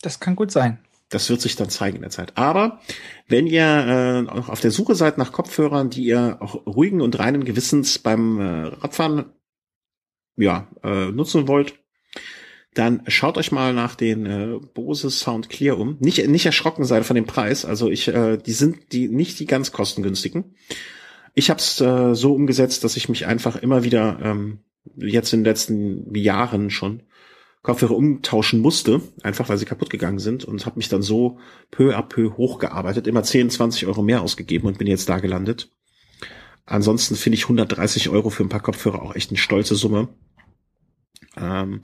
Das kann gut sein. Das wird sich dann zeigen in der Zeit. Aber wenn ihr äh, auch auf der Suche seid nach Kopfhörern, die ihr auch ruhigen und reinen Gewissens beim äh, Radfahren ja, äh, nutzen wollt, dann schaut euch mal nach den äh, Bose Sound Clear um. Nicht, nicht erschrocken sein von dem Preis. Also ich, äh, die sind die nicht die ganz kostengünstigen. Ich habe es äh, so umgesetzt, dass ich mich einfach immer wieder ähm, jetzt in den letzten Jahren schon Kopfhörer umtauschen musste, einfach weil sie kaputt gegangen sind und habe mich dann so peu à peu hochgearbeitet, immer 10, 20 Euro mehr ausgegeben und bin jetzt da gelandet. Ansonsten finde ich 130 Euro für ein paar Kopfhörer auch echt eine stolze Summe. Ähm,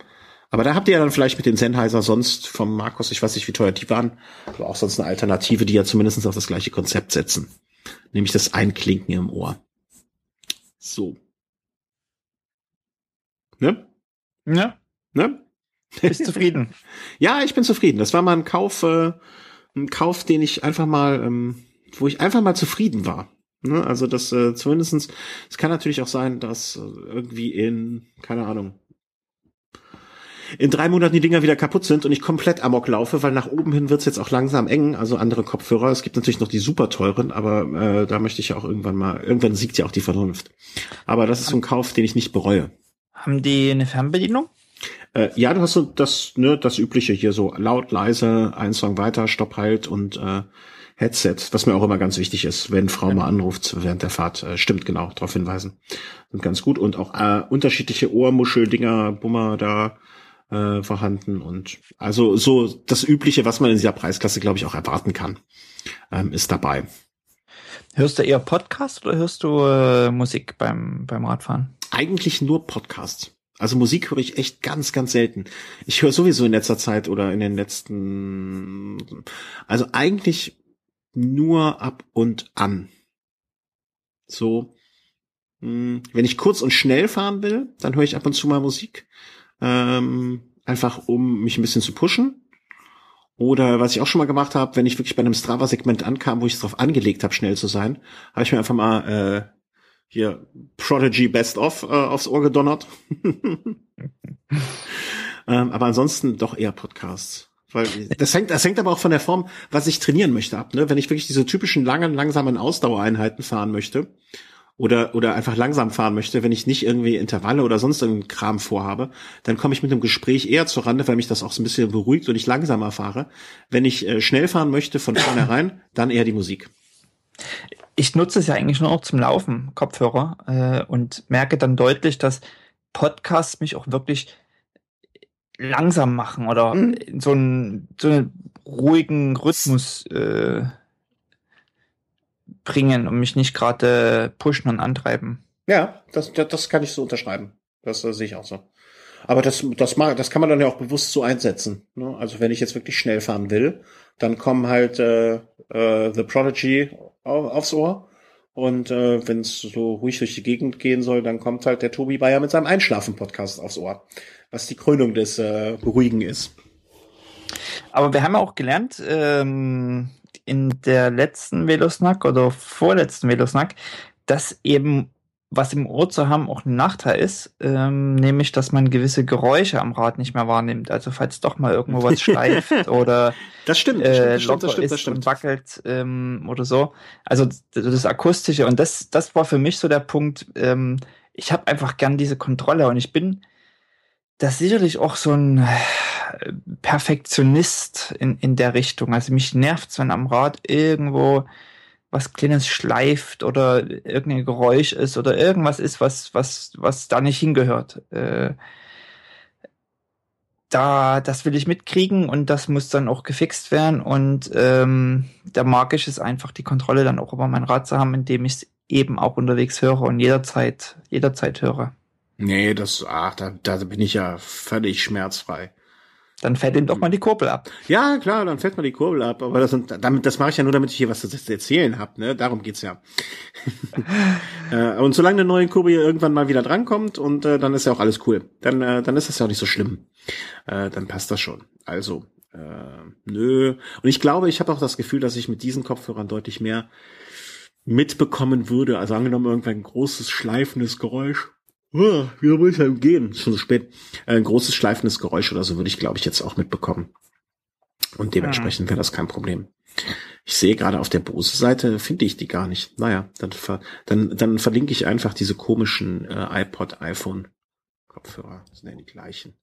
aber da habt ihr ja dann vielleicht mit den Sennheiser sonst vom Markus, ich weiß nicht, wie teuer die waren, aber auch sonst eine Alternative, die ja zumindest auf das gleiche Konzept setzen. Nämlich das Einklinken im Ohr. So. Ne? Ja. Ne? Bist zufrieden? *laughs* ja, ich bin zufrieden. Das war mal ein Kauf, äh, ein Kauf, den ich einfach mal, ähm, wo ich einfach mal zufrieden war. Ne? Also das äh, zumindestens, es kann natürlich auch sein, dass äh, irgendwie in, keine Ahnung, in drei Monaten die Dinger wieder kaputt sind und ich komplett amok laufe, weil nach oben hin wird's jetzt auch langsam eng, also andere Kopfhörer. Es gibt natürlich noch die super teuren, aber äh, da möchte ich ja auch irgendwann mal, irgendwann siegt ja auch die Vernunft. Aber das ist so ein Kauf, den ich nicht bereue. Haben die eine Fernbedienung? Äh, ja, du hast so das, ne, das übliche hier so laut, leise, ein Song weiter, Stopp halt und äh, Headset, was mir auch immer ganz wichtig ist, wenn Frau ja. mal anruft während der Fahrt, äh, stimmt genau, darauf hinweisen. Und ganz gut. Und auch äh, unterschiedliche Ohrmuschel-Dinger, Bummer da, äh, vorhanden und also so das Übliche, was man in dieser Preisklasse, glaube ich, auch erwarten kann, ähm, ist dabei. Hörst du eher Podcast oder hörst du äh, Musik beim, beim Radfahren? Eigentlich nur Podcasts. Also Musik höre ich echt ganz, ganz selten. Ich höre sowieso in letzter Zeit oder in den letzten, also eigentlich nur ab und an. So, hm, wenn ich kurz und schnell fahren will, dann höre ich ab und zu mal Musik ähm, einfach um mich ein bisschen zu pushen. Oder was ich auch schon mal gemacht habe, wenn ich wirklich bei einem Strava-Segment ankam, wo ich es drauf angelegt habe, schnell zu sein, habe ich mir einfach mal äh, hier Prodigy Best of äh, aufs Ohr gedonnert. *laughs* ähm, aber ansonsten doch eher Podcasts. Weil das hängt, das hängt aber auch von der Form, was ich trainieren möchte ab. Ne? Wenn ich wirklich diese typischen langen, langsamen Ausdauereinheiten fahren möchte oder oder einfach langsam fahren möchte, wenn ich nicht irgendwie Intervalle oder sonst irgendeinen Kram vorhabe, dann komme ich mit dem Gespräch eher zur Rande, weil mich das auch so ein bisschen beruhigt und ich langsamer fahre. Wenn ich äh, schnell fahren möchte von vornherein, *laughs* dann eher die Musik. Ich nutze es ja eigentlich nur noch zum Laufen, Kopfhörer, äh, und merke dann deutlich, dass Podcasts mich auch wirklich langsam machen oder mhm. so, einen, so einen ruhigen Rhythmus äh, bringen und mich nicht gerade pushen und antreiben. Ja, das, das, kann ich so unterschreiben. Das, das sehe ich auch so. Aber das, das, mag, das kann man dann ja auch bewusst so einsetzen. Ne? Also wenn ich jetzt wirklich schnell fahren will, dann kommen halt äh, äh, The Prodigy auf, aufs Ohr. Und äh, wenn es so ruhig durch die Gegend gehen soll, dann kommt halt der Tobi Bayer mit seinem Einschlafen-Podcast aufs Ohr was die Krönung des äh, Beruhigen ist. Aber wir haben ja auch gelernt, ähm, in der letzten Velosnack oder vorletzten Velosnack, dass eben was im Ohr zu haben auch ein Nachteil ist, ähm, nämlich, dass man gewisse Geräusche am Rad nicht mehr wahrnimmt. Also falls doch mal irgendwo was *laughs* schleift oder das stimmt, das stimmt, das stimmt, das stimmt, das stimmt. und wackelt ähm, oder so. Also das Akustische und das, das war für mich so der Punkt. Ähm, ich habe einfach gern diese Kontrolle und ich bin das sicherlich auch so ein äh, Perfektionist in, in der Richtung. Also mich nervt wenn am Rad irgendwo was Kleines schleift oder irgendein Geräusch ist oder irgendwas ist, was, was, was da nicht hingehört. Äh, da, das will ich mitkriegen und das muss dann auch gefixt werden und ähm, da mag ich es einfach, die Kontrolle dann auch über mein Rad zu haben, indem ich es eben auch unterwegs höre und jederzeit, jederzeit höre. Nee, das, ach, da, da bin ich ja völlig schmerzfrei. Dann fällt ihm doch mal die Kurbel ab. Ja, klar, dann fällt mal die Kurbel ab. Aber das, damit, das mache ich ja nur, damit ich hier was zu erzählen habe. Ne? Darum geht's ja. *laughs* Äh, und solange eine neue Kurbel hier irgendwann mal wieder drankommt und äh, dann ist ja auch alles cool. Dann, äh, dann ist das ja auch nicht so schlimm. Äh, dann passt das schon. Also, äh, nö. Und ich glaube, ich habe auch das Gefühl, dass ich mit diesen Kopfhörern deutlich mehr mitbekommen würde. Also angenommen irgendwann ein großes schleifendes Geräusch Oh, wieder muss ich halt gehen. Schon so spät. Ein großes schleifendes Geräusch oder so würde ich, glaube ich, jetzt auch mitbekommen. Und dementsprechend wäre das kein Problem. Ich sehe gerade auf der Bose-Seite, finde ich die gar nicht. Naja, dann, ver dann, dann verlinke ich einfach diese komischen äh, iPod, iPhone Kopfhörer. Das sind ja die gleichen.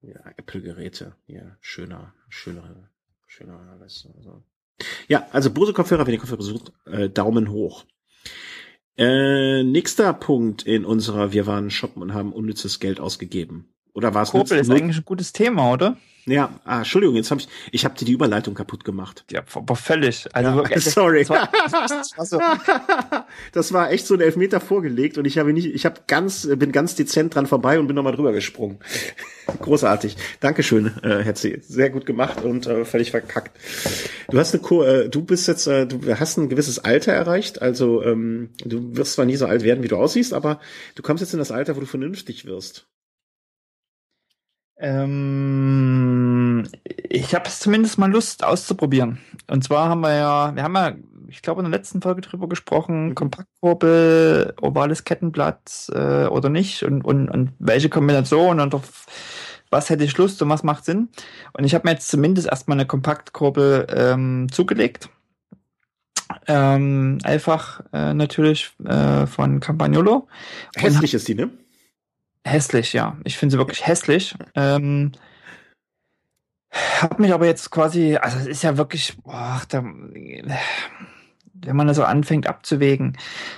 Ja, Apple-Geräte. Ja, schöner, schöner, schöner alles. Also. Ja, also Bose-Kopfhörer, wenn ihr Kopfhörer sucht, äh, Daumen hoch. Äh, nächster Punkt in unserer Wir waren shoppen und haben unnützes Geld ausgegeben. Oder war es Kurbel ist eigentlich ein gutes Thema, oder? Ja, ah, Entschuldigung, jetzt habe ich, ich habe dir die Überleitung kaputt gemacht. Ja, aber völlig. Also, ja, *laughs* sorry. Das war, das, war so. *laughs* das war echt so ein Elfmeter vorgelegt und ich habe nicht, ich habe ganz, bin ganz dezent dran vorbei und bin nochmal drüber gesprungen. *laughs* Großartig. Dankeschön, äh, Hetzi. Sehr gut gemacht und äh, völlig verkackt. Du hast eine, Co äh, du bist jetzt, äh, du hast ein gewisses Alter erreicht, also ähm, du wirst zwar nie so alt werden, wie du aussiehst, aber du kommst jetzt in das Alter, wo du vernünftig wirst. Ähm, ich habe zumindest mal Lust auszuprobieren. Und zwar haben wir ja, wir haben ja, ich glaube, in der letzten Folge drüber gesprochen, mhm. Kompaktkurbel, ovales Kettenblatt äh, oder nicht und, und, und welche Kombination und auf was hätte ich Lust und was macht Sinn. Und ich habe mir jetzt zumindest erstmal eine Kompaktkurbel ähm, zugelegt. Ähm, einfach äh, natürlich äh, von Campagnolo. Hässlich ist die, ne? Hässlich, ja. Ich finde sie wirklich hässlich. Ähm, hab mich aber jetzt quasi, also es ist ja wirklich, boah, da, wenn man das so anfängt abzuwägen.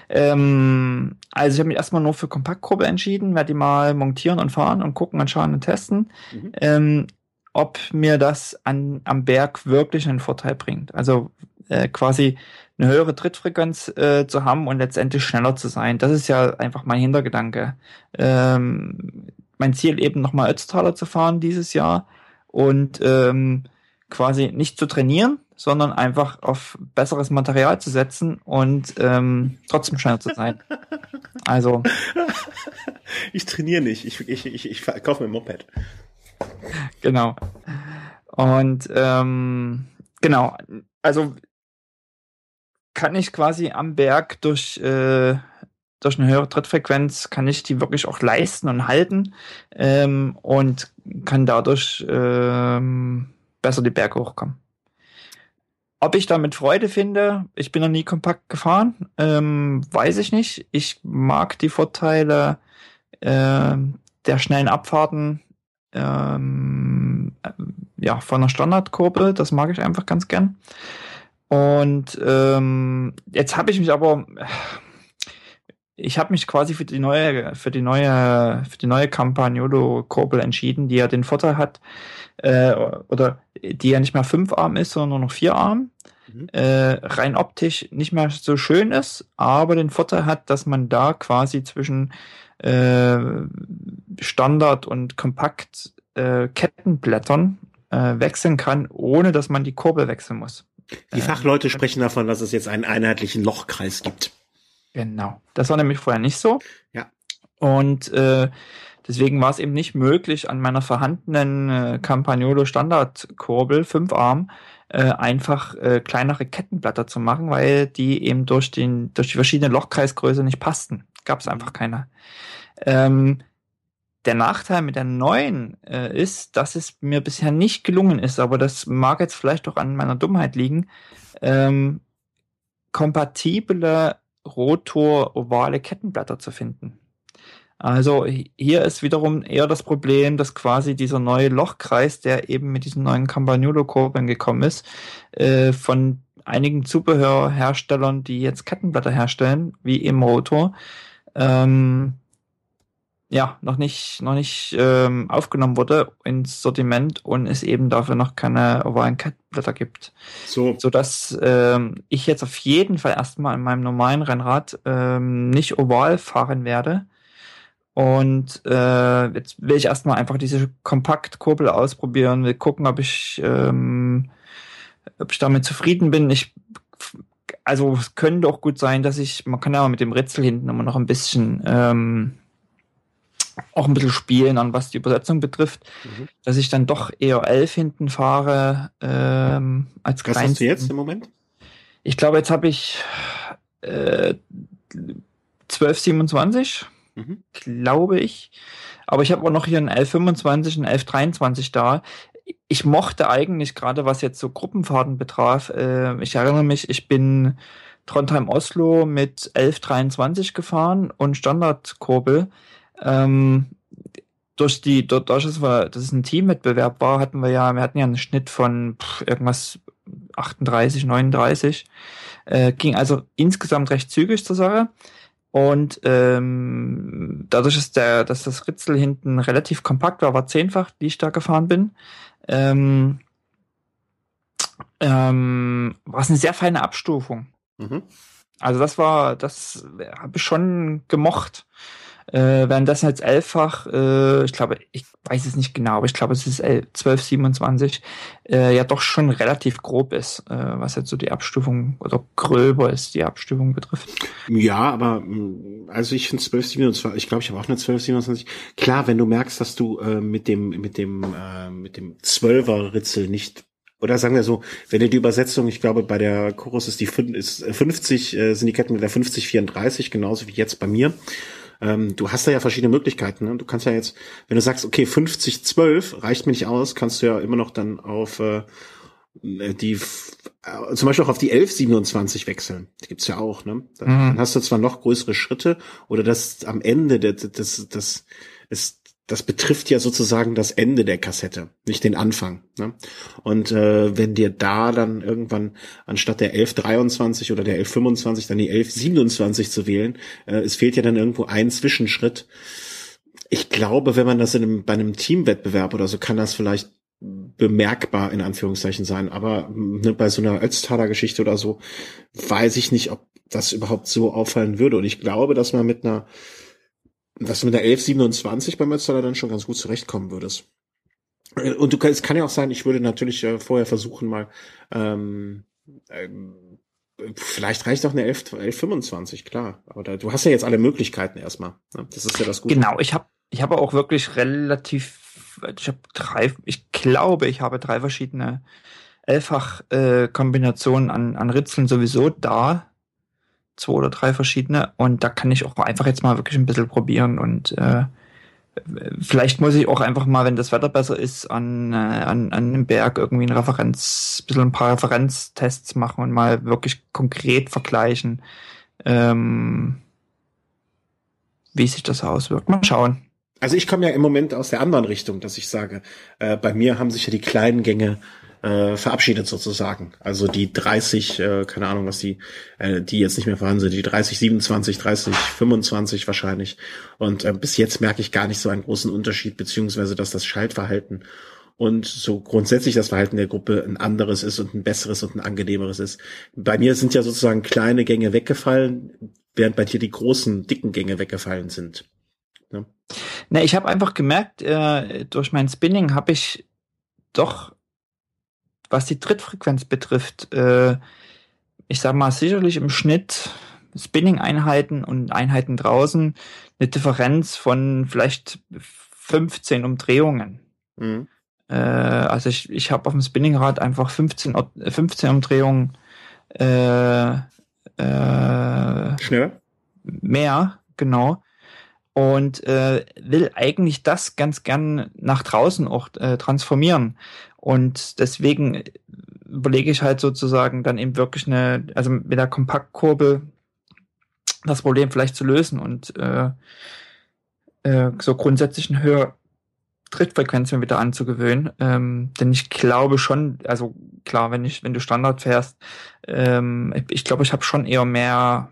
Ähm, also ich habe mich erstmal nur für Kompaktgruppe entschieden, werde die mal montieren und fahren und gucken und schauen und testen, mhm. ähm, ob mir das an, am Berg wirklich einen Vorteil bringt. Also äh, quasi eine höhere Trittfrequenz äh, zu haben und letztendlich schneller zu sein. Das ist ja einfach mein Hintergedanke. Ähm, mein Ziel eben nochmal Ötztaler zu fahren dieses Jahr und ähm, quasi nicht zu trainieren, sondern einfach auf besseres Material zu setzen und ähm, trotzdem schneller zu sein. *laughs* Also. Ich trainiere nicht, ich, ich, ich, ich kaufe mir ein Moped. Genau. Und ähm, genau, also kann ich quasi am Berg durch, äh, durch eine höhere Trittfrequenz, kann ich die wirklich auch leisten und halten ähm, und kann dadurch ähm, besser die Berge hochkommen. Ob ich damit Freude finde, ich bin noch nie kompakt gefahren, ähm, weiß ich nicht. Ich mag die Vorteile äh, der schnellen Abfahrten ähm, äh, ja, von der Standardkurbel, das mag ich einfach ganz gern. Und ähm, jetzt habe ich mich aber, ich habe mich quasi für die neue, für die neue, für die neue Campagnolo-Kurbel entschieden, die ja den Vorteil hat, äh, oder die ja nicht mehr fünf Arm ist, sondern nur noch vier Arm. Mhm. Äh, rein optisch nicht mehr so schön ist, aber den Vorteil hat, dass man da quasi zwischen äh, Standard und Kompakt äh, Kettenblättern äh, wechseln kann, ohne dass man die Kurbel wechseln muss. Die Fachleute äh, sprechen davon, dass es jetzt einen einheitlichen Lochkreis gibt. Genau. Das war nämlich vorher nicht so. Ja. Und äh, deswegen war es eben nicht möglich, an meiner vorhandenen äh, Campagnolo Standardkurbel, fünf Arm, äh, einfach äh, kleinere Kettenblätter zu machen, weil die eben durch, den, durch die verschiedene Lochkreisgröße nicht passten. Gab es einfach keine. Ähm, der Nachteil mit der neuen äh, ist, dass es mir bisher nicht gelungen ist, aber das mag jetzt vielleicht auch an meiner Dummheit liegen, ähm, kompatible rotor-ovale Kettenblätter zu finden. Also hier ist wiederum eher das Problem, dass quasi dieser neue Lochkreis, der eben mit diesen neuen Campagnolo-Kurbeln gekommen ist, äh, von einigen Zubehörherstellern, die jetzt Kettenblätter herstellen, wie im Rotor, ähm, ja, noch nicht, noch nicht ähm, aufgenommen wurde ins Sortiment und es eben dafür noch keine ovalen Kettenblätter gibt. So. Sodass ähm, ich jetzt auf jeden Fall erstmal in meinem normalen Rennrad ähm, nicht oval fahren werde. Und äh, jetzt will ich erstmal einfach diese Kompaktkurbel ausprobieren, will gucken, ob ich, ähm, ob ich damit zufrieden bin. Ich also es könnte auch gut sein, dass ich, man kann ja mit dem Ritzel hinten immer noch ein bisschen ähm, auch ein bisschen spielen an, was die Übersetzung betrifft, mhm. dass ich dann doch eher 11 hinten fahre ähm, als Was hast du jetzt im Moment? Ich glaube, jetzt habe ich äh, 1227, mhm. glaube ich. Aber ich habe auch noch hier ein 1125 und 1123 da. Ich mochte eigentlich gerade, was jetzt so Gruppenfahrten betraf, äh, ich erinnere mich, ich bin Trondheim-Oslo mit 1123 gefahren und Standardkurbel. Ähm, durch die, dadurch, dass, wir, dass es ein Teamwettbewerb war, hatten wir ja, wir hatten ja einen Schnitt von pff, irgendwas 38, 39. Äh, ging also insgesamt recht zügig zur Sache. Und ähm, dadurch, dass, der, dass das Ritzel hinten relativ kompakt war, war zehnfach, wie ich da gefahren bin, ähm, ähm, war es eine sehr feine Abstufung. Mhm. Also das war, das habe ich schon gemocht. Äh, das jetzt elffach, äh, ich glaube, ich weiß es nicht genau, aber ich glaube, es ist 1227, äh, ja doch schon relativ grob ist, äh, was jetzt so die Abstufung oder gröber ist, die Abstufung betrifft. Ja, aber mm, also ich finde 1227, ich glaube, ich habe auch eine 1227. Klar, wenn du merkst, dass du äh, mit dem mit dem äh, mit dem Zwölfer Ritzel nicht oder sagen wir so, wenn ihr die Übersetzung, ich glaube, bei der Chorus ist die ist 50, äh, sind die Ketten mit der 50, 34, genauso wie jetzt bei mir ähm, du hast da ja verschiedene Möglichkeiten. Ne? Du kannst ja jetzt, wenn du sagst, okay, 50, 12 reicht mir nicht aus, kannst du ja immer noch dann auf äh, die äh, zum Beispiel auch auf die 1127 wechseln. Die gibt's ja auch, ne? Dann, mhm. dann hast du zwar noch größere Schritte oder das am Ende des, das, das ist das betrifft ja sozusagen das Ende der Kassette, nicht den Anfang. Ne? Und äh, wenn dir da dann irgendwann anstatt der 1123 oder der 1125 dann die 1127 zu wählen, äh, es fehlt ja dann irgendwo ein Zwischenschritt. Ich glaube, wenn man das in einem, bei einem Teamwettbewerb oder so, kann das vielleicht bemerkbar in Anführungszeichen sein. Aber ne, bei so einer Ötztaler-Geschichte oder so weiß ich nicht, ob das überhaupt so auffallen würde. Und ich glaube, dass man mit einer dass du mit der 1127 bei Mötztaler dann schon ganz gut zurechtkommen würdest. Äh, und du, es kann ja auch sein, ich würde natürlich äh, vorher versuchen mal, ähm, ähm, vielleicht reicht auch eine 11, 1125, klar. Aber da, du hast ja jetzt alle Möglichkeiten erstmal. Ne? Das ist ja das Gute. Genau, ich habe ich habe auch wirklich relativ ich habe drei, ich glaube, ich habe drei verschiedene Elffach-Kombinationen äh, an, an Ritzeln sowieso da. Zwei oder drei verschiedene. Und da kann ich auch einfach jetzt mal wirklich ein bisschen probieren und äh, vielleicht muss ich auch einfach mal, wenn das Wetter besser ist, an, äh, an, an einem Berg irgendwie ein Referenz, bisschen ein paar Referenztests machen und mal wirklich konkret vergleichen, ähm, wie sich das auswirkt. Mal schauen. Also ich komme ja im Moment aus der anderen Richtung, dass ich sage, äh, bei mir haben sich ja die kleinen Gänge äh, verabschiedet sozusagen. Also die 30, äh, keine Ahnung, was die, äh, die jetzt nicht mehr vorhanden sind, die 30, 27, 30, 25 wahrscheinlich. Und äh, bis jetzt merke ich gar nicht so einen großen Unterschied, beziehungsweise dass das Schaltverhalten und so grundsätzlich das Verhalten der Gruppe ein anderes ist und ein besseres und ein angenehmeres ist. Bei mir sind ja sozusagen kleine Gänge weggefallen, während bei dir die großen, dicken Gänge weggefallen sind. Ne, ne ich habe einfach gemerkt, äh, durch mein Spinning habe ich doch was die Trittfrequenz betrifft, äh, ich sag mal, sicherlich im Schnitt Spinning-Einheiten und Einheiten draußen eine Differenz von vielleicht 15 Umdrehungen. Mhm. Äh, also ich, ich habe auf dem Spinningrad einfach 15, 15 Umdrehungen äh, äh, Schneller? Mehr, genau. Und äh, will eigentlich das ganz gern nach draußen auch äh, transformieren. Und deswegen überlege ich halt sozusagen dann eben wirklich eine, also mit der Kompaktkurbel das Problem vielleicht zu lösen und äh, äh, so grundsätzlich eine höhere Trittfrequenz wieder anzugewöhnen. Ähm, denn ich glaube schon, also klar, wenn ich, wenn du Standard fährst, ähm, ich glaube, ich habe schon eher mehr,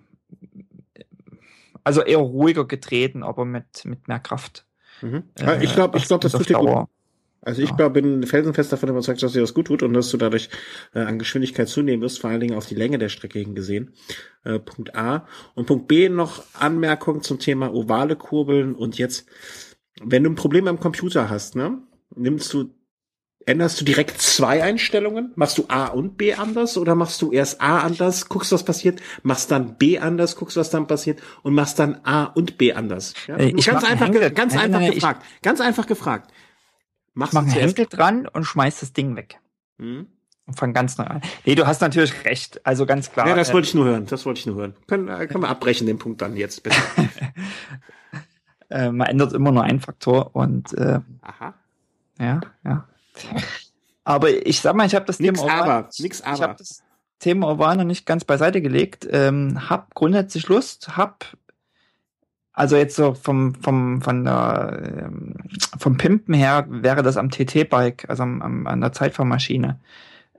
also eher ruhiger getreten, aber mit, mit mehr Kraft. Mhm. Äh, ich glaube, ich glaube, das tut dir gut. Also ich ja. bin felsenfest davon überzeugt, dass dir das gut tut und dass du dadurch äh, an Geschwindigkeit zunehmen wirst, vor allen Dingen auf die Länge der Strecke hingesehen. Äh, Punkt A. Und Punkt B noch Anmerkung zum Thema ovale Kurbeln und jetzt, wenn du ein Problem am Computer hast, ne, nimmst du, änderst du direkt zwei Einstellungen? Machst du A und B anders oder machst du erst A anders, guckst, was passiert, machst dann B anders, guckst, was dann passiert und machst dann A und B anders? Ja? Ich ganz einfach, ganz einfach gefragt, ganz einfach gefragt. Machst mach einen Henkel dran und schmeiß das Ding weg. Hm? Und fang ganz neu an. Nee, du hast natürlich recht. Also ganz klar. Ja, das wollte ich nur hören. Das wollte ich nur hören. Können, äh, können wir abbrechen, den Punkt dann jetzt bitte. *laughs* äh, man ändert immer nur einen Faktor und äh, Aha. Ja, ja. Aber ich sag mal, ich habe das nix Thema aber, nix aber. Ich habe das Thema noch nicht ganz beiseite gelegt. Ähm, hab grundsätzlich Lust, hab also jetzt so vom, vom, von der, ähm, vom Pimpen her wäre das am TT-Bike, also am, am, an der Zeitfahrmaschine,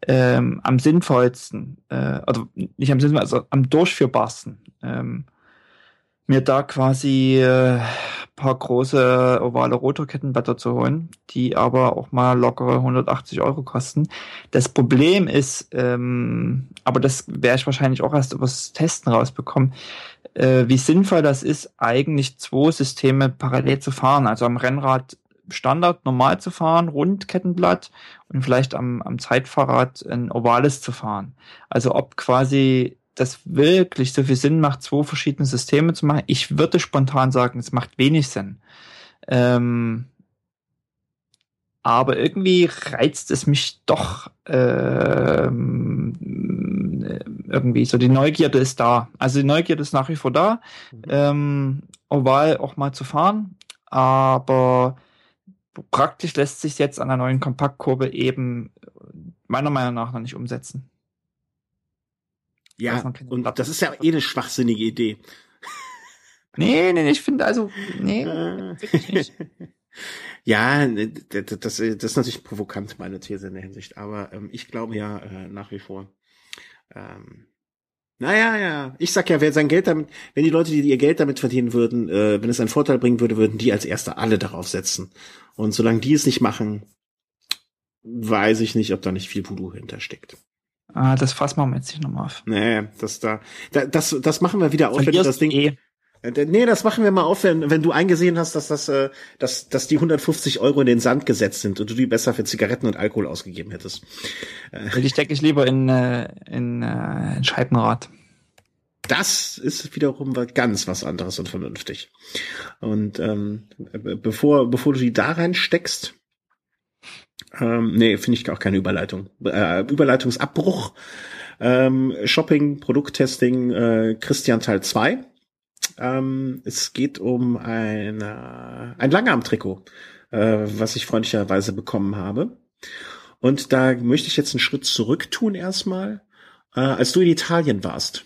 ähm, am sinnvollsten, äh, oder nicht am sinnvollsten, also am durchführbarsten, ähm, mir da quasi äh, paar große ovale Rotorkettenblätter zu holen, die aber auch mal lockere 180 Euro kosten. Das Problem ist, ähm, aber das werde ich wahrscheinlich auch erst übers Testen rausbekommen, äh, wie sinnvoll das ist, eigentlich zwei Systeme parallel zu fahren. Also am Rennrad Standard normal zu fahren, Rundkettenblatt und vielleicht am, am Zeitfahrrad ein ovales zu fahren. Also ob quasi das wirklich so viel Sinn macht, zwei verschiedene Systeme zu machen. Ich würde spontan sagen, es macht wenig Sinn. Ähm, aber irgendwie reizt es mich doch ähm, irgendwie so. Die Neugierde ist da. Also die Neugierde ist nach wie vor da, mhm. ähm, oval auch mal zu fahren, aber praktisch lässt sich jetzt an der neuen Kompaktkurve eben meiner Meinung nach noch nicht umsetzen. Ja, und das ist ja eh eine schwachsinnige Idee. Nee, nee, ich finde also, nee, wirklich nicht. *laughs* Ja, das, das, das ist natürlich provokant, meine These in der Hinsicht. Aber ähm, ich glaube ja äh, nach wie vor. Ähm, naja, ja. Ich sag ja, wer sein Geld damit, wenn die Leute, die ihr Geld damit verdienen würden, äh, wenn es einen Vorteil bringen würde, würden die als Erste alle darauf setzen. Und solange die es nicht machen, weiß ich nicht, ob da nicht viel Voodoo hintersteckt. Ah, das fassen wir jetzt nicht nochmal auf. Nee, das da, da das, das machen wir wieder auf, wenn du das Ding. Eh. Äh, nee, das machen wir mal auf, wenn, wenn du eingesehen hast, dass das, äh, dass, dass die 150 Euro in den Sand gesetzt sind und du die besser für Zigaretten und Alkohol ausgegeben hättest. Äh. Die stecke ich lieber in, äh, in, äh, in Scheibenrad. Das ist wiederum ganz was anderes und vernünftig. Und ähm, bevor, bevor du die da reinsteckst, Ähm, nee, finde ich auch keine Überleitung. Äh, Überleitungsabbruch. Ähm, Shopping, Produkttesting, äh, Christian Teil 2. Ähm, es geht um eine, ein Langarm-Trikot, äh, was ich freundlicherweise bekommen habe. Und da möchte ich jetzt einen Schritt zurück tun erstmal. Äh, als du in Italien warst,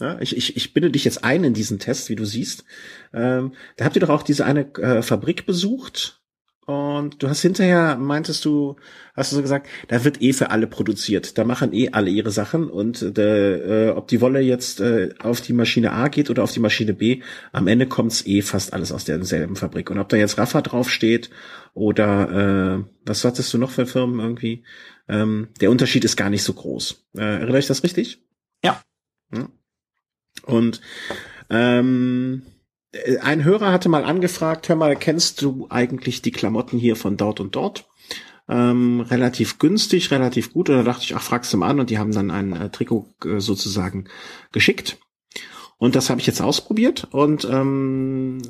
ja, ich, ich, ich binde dich jetzt ein in diesen Test, wie du siehst. Ähm, da habt ihr doch auch diese eine äh, Fabrik besucht und du hast hinterher, meintest du, hast du so gesagt, da wird eh für alle produziert. Da machen eh alle ihre Sachen und äh, ob die Wolle jetzt äh, auf die Maschine A geht oder auf die Maschine B, am Ende kommt's eh fast alles aus derselben Fabrik. Und ob da jetzt Rafa draufsteht oder äh, was hattest du noch für Firmen irgendwie, ähm, der Unterschied ist gar nicht so groß. Äh, erinnere ich das richtig? Ja. Hm. Und ähm, äh, ein Hörer hatte mal angefragt, hör mal, kennst du eigentlich die Klamotten hier von dort und dort? Ähm, relativ günstig, relativ gut. Und da dachte ich, ach, fragst du mal an. Und die haben dann ein äh, Trikot äh, sozusagen geschickt. Und das habe ich jetzt ausprobiert. Und ähm,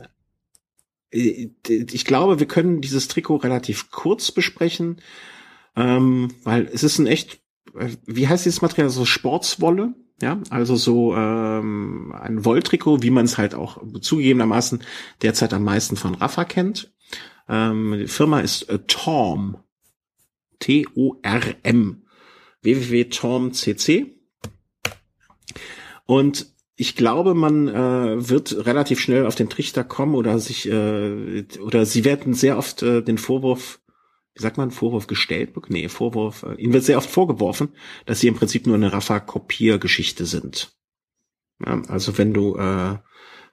äh, ich glaube, wir können dieses Trikot relativ kurz besprechen, ähm, weil es ist ein echt, äh, wie heißt dieses Material, so Sportswolle. Ja, also so ähm, ein Wolltrikot, wie man es halt auch zugegebenermaßen derzeit am meisten von Rafa kennt. Ähm, die Firma ist äh, Torm. T-O-R-M. www.torm.cc. Und ich glaube, man äh, wird relativ schnell auf den Trichter kommen oder sich äh, oder sie werden sehr oft äh, den Vorwurf wie sagt man, Vorwurf gestellt? Nee, Vorwurf, äh, ihnen wird sehr oft vorgeworfen, dass sie im Prinzip nur eine Rafa-Kopiergeschichte sind. Ja, also wenn du, äh,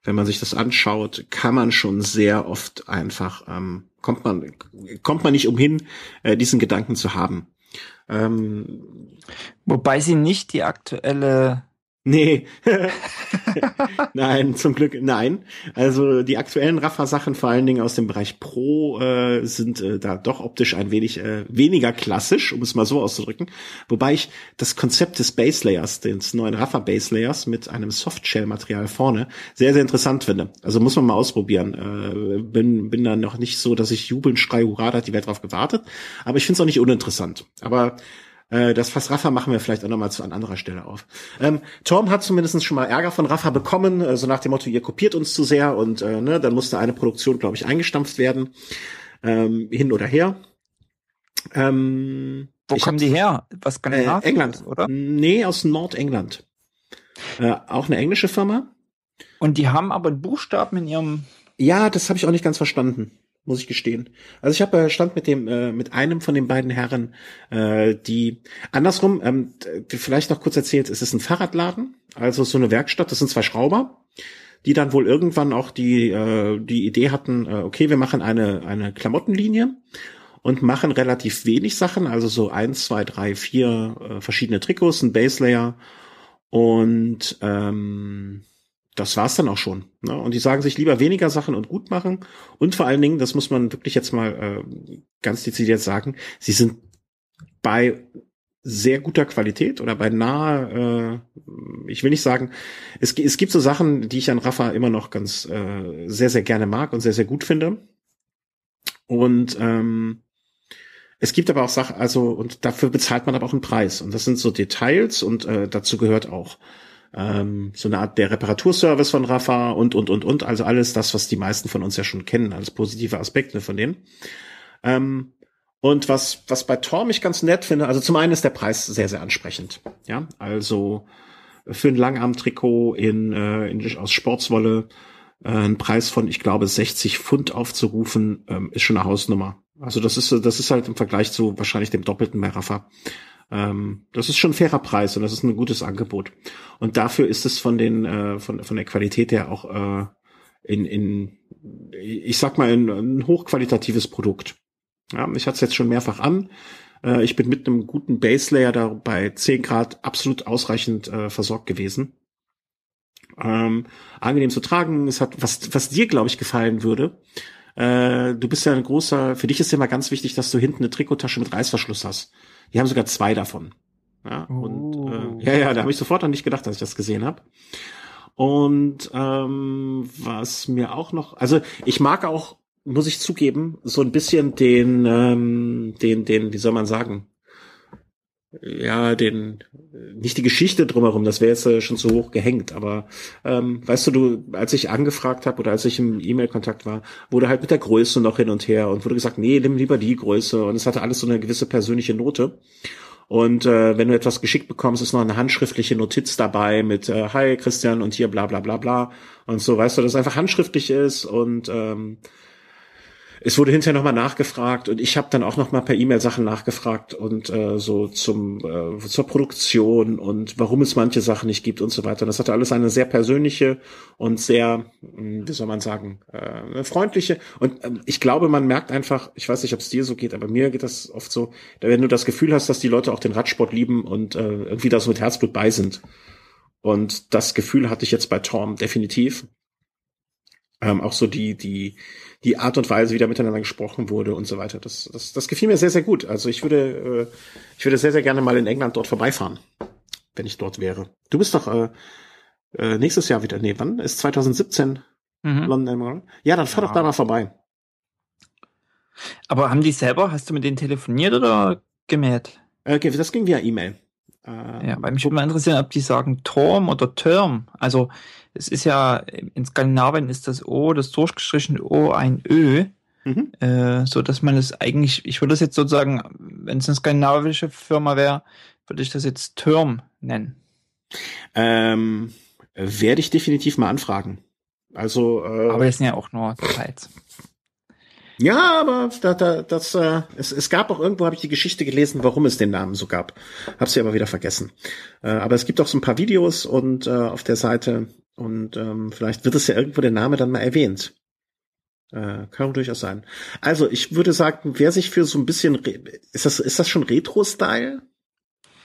wenn man sich das anschaut, kann man schon sehr oft einfach, ähm, kommt man, kommt man nicht umhin, äh, diesen Gedanken zu haben. Ähm, Wobei sie nicht die aktuelle Nee. *laughs* nein, zum Glück nein. Also die aktuellen Rafa-Sachen, vor allen Dingen aus dem Bereich Pro, äh, sind äh, da doch optisch ein wenig äh, weniger klassisch, um es mal so auszudrücken. Wobei ich das Konzept des Base Layers, des neuen Rafa Base Layers mit einem Softshell-Material vorne, sehr, sehr interessant finde. Also muss man mal ausprobieren. Äh, bin, bin da noch nicht so, dass ich jubeln schrei, hurra, da hat die Welt drauf gewartet. Aber ich finde es auch nicht uninteressant. Aber äh, das Fass Rafa machen wir vielleicht auch nochmal zu an anderer Stelle auf. Ähm, Tom hat zumindest schon mal Ärger von Rafa bekommen, äh, so nach dem Motto, ihr kopiert uns zu sehr und äh, ne, dann musste eine Produktion, glaube ich, eingestampft werden. Ähm, hin oder her. Ähm, Wo kommen die her? Was Skandinavien? Äh, England, oder? Nee, aus Nordengland. Äh, auch eine englische Firma. Und die haben aber Buchstaben in ihrem. Ja, das habe ich auch nicht ganz verstanden muss ich gestehen. Also ich habe äh, stand mit dem äh, mit einem von den beiden Herren, äh, die andersrum, ähm, vielleicht noch kurz erzählt, es ist ein Fahrradladen, also so eine Werkstatt. Das sind zwei Schrauber, die dann wohl irgendwann auch die äh, die Idee hatten, äh, okay, wir machen eine eine Klamottenlinie und machen relativ wenig Sachen, also so eins, zwei, drei, vier äh, verschiedene Trikots, ein Base Layer und ähm, das war's dann auch schon. Ne? Und die sagen sich lieber weniger Sachen und gut machen. Und vor allen Dingen, das muss man wirklich jetzt mal äh, ganz dezidiert sagen, sie sind bei sehr guter Qualität oder bei nahe, äh, ich will nicht sagen, es, es gibt so Sachen, die ich an Rafa immer noch ganz äh, sehr, sehr gerne mag und sehr, sehr gut finde. Und ähm, es gibt aber auch Sachen, also, und dafür bezahlt man aber auch einen Preis. Und das sind so Details und äh, dazu gehört auch ähm, so eine Art der Reparaturservice von Rafa und, und, und, und. Also alles das, was die meisten von uns ja schon kennen, als positive Aspekte von denen. Ähm, und was, was bei Torm ich ganz nett finde, also zum einen ist der Preis sehr, sehr ansprechend. Ja, also für ein Langarm-Trikot in, äh, in, aus Sportswolle äh, ein Preis von, ich glaube, 60 Pfund aufzurufen, ähm, ist schon eine Hausnummer. Also das ist, das ist halt im Vergleich zu wahrscheinlich dem Doppelten bei Rafa ähm, das ist schon ein fairer Preis und das ist ein gutes Angebot. Und dafür ist es von den äh, von von der Qualität her auch äh, in in ich sag mal ein, ein hochqualitatives Produkt. Ja, ich hatte es jetzt schon mehrfach an. Äh, ich bin mit einem guten Base Layer da bei 10 Grad absolut ausreichend äh, versorgt gewesen. Ähm, angenehm zu tragen. Es hat was was dir glaube ich gefallen würde. Äh, du bist ja ein großer. Für dich ist ja immer ganz wichtig, dass du hinten eine Trikottasche mit Reißverschluss hast. Die haben sogar zwei davon. Ja, oh. und äh, ja, ja, da habe ich sofort an dich gedacht, als ich das gesehen habe. Und ähm, was mir auch noch, also ich mag auch muss ich zugeben, so ein bisschen den, ähm, den, den, wie soll man sagen, ja, den, nicht die Geschichte drumherum, das wäre jetzt äh, schon zu hoch gehängt, aber ähm, weißt du, du, als ich angefragt habe oder als ich im E-Mail-Kontakt war, wurde halt mit der Größe noch hin und her und wurde gesagt, nee, nimm lieber die Größe und es hatte alles so eine gewisse persönliche Note. Und äh, wenn du etwas geschickt bekommst, ist noch eine handschriftliche Notiz dabei mit äh, Hi Christian und hier bla bla bla bla und so, weißt du, dass es einfach handschriftlich ist und ähm, es wurde hinterher nochmal nachgefragt und ich habe dann auch nochmal per E-Mail Sachen nachgefragt und äh, so zum äh, zur Produktion und warum es manche Sachen nicht gibt und so weiter. Das hatte alles eine sehr persönliche und sehr, hm, wie soll man sagen, äh, freundliche. Und äh, ich glaube, man merkt einfach, ich weiß nicht, ob es dir so geht, aber mir geht das oft so, wenn du das Gefühl hast, dass die Leute auch den Radsport lieben und äh, irgendwie da so mit Herzblut bei sind. Und das Gefühl hatte ich jetzt bei Tom definitiv. Ähm, auch so die, die, die Art und Weise, wie da miteinander gesprochen wurde und so weiter. Das, das, das gefiel mir sehr, sehr gut. Also ich würde, äh, ich würde sehr, sehr gerne mal in England dort vorbeifahren, wenn ich dort wäre. Du bist doch äh, äh, nächstes Jahr wieder. Nee, wann? Ist 2017 mhm. London? Ja, dann fahr ja. doch da mal vorbei. Aber haben die selber, hast du mit denen telefoniert oder gemäht? Äh, das ging via E-Mail. Äh, ja, weil mich würde mal interessieren, ob die sagen Turm oder Term. Also es ist ja, in Skandinavien ist das O, das durchgestrichene O ein Ö. Mhm. Äh, so dass man es eigentlich, ich würde es jetzt sozusagen, wenn es eine skandinavische Firma wäre, würde ich das jetzt Term nennen. Ähm, werde ich definitiv mal anfragen. Also, äh, aber das sind ja auch nur Details. Ja, aber da, da, das, äh, es, es gab auch irgendwo, habe ich die Geschichte gelesen, warum es den Namen so gab. Hab sie aber wieder vergessen. Äh, aber es gibt auch so ein paar Videos und äh, auf der Seite und ähm, vielleicht wird es ja irgendwo der Name dann mal erwähnt. Äh, kann durchaus sein. Also ich würde sagen, wer sich für so ein bisschen, ist das, ist das schon Retro-Style?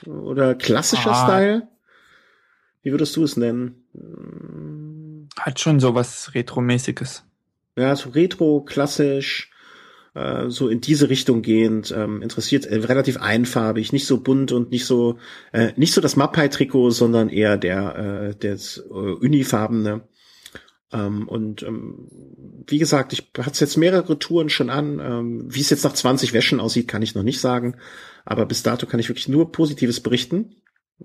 Oder klassischer ah. Style? Wie würdest du es nennen? Hat schon so was Retro-mäßiges. Ja, so retro, klassisch, äh, so in diese Richtung gehend, ähm, interessiert, äh, relativ einfarbig, nicht so bunt und nicht so, äh, nicht so das Mapai-Trikot, sondern eher der, äh, das äh, unifarbene. Ähm, und ähm, wie gesagt, ich hatte jetzt mehrere Touren schon an. Ähm, wie es jetzt nach 20 Wäschen aussieht, kann ich noch nicht sagen. Aber bis dato kann ich wirklich nur Positives berichten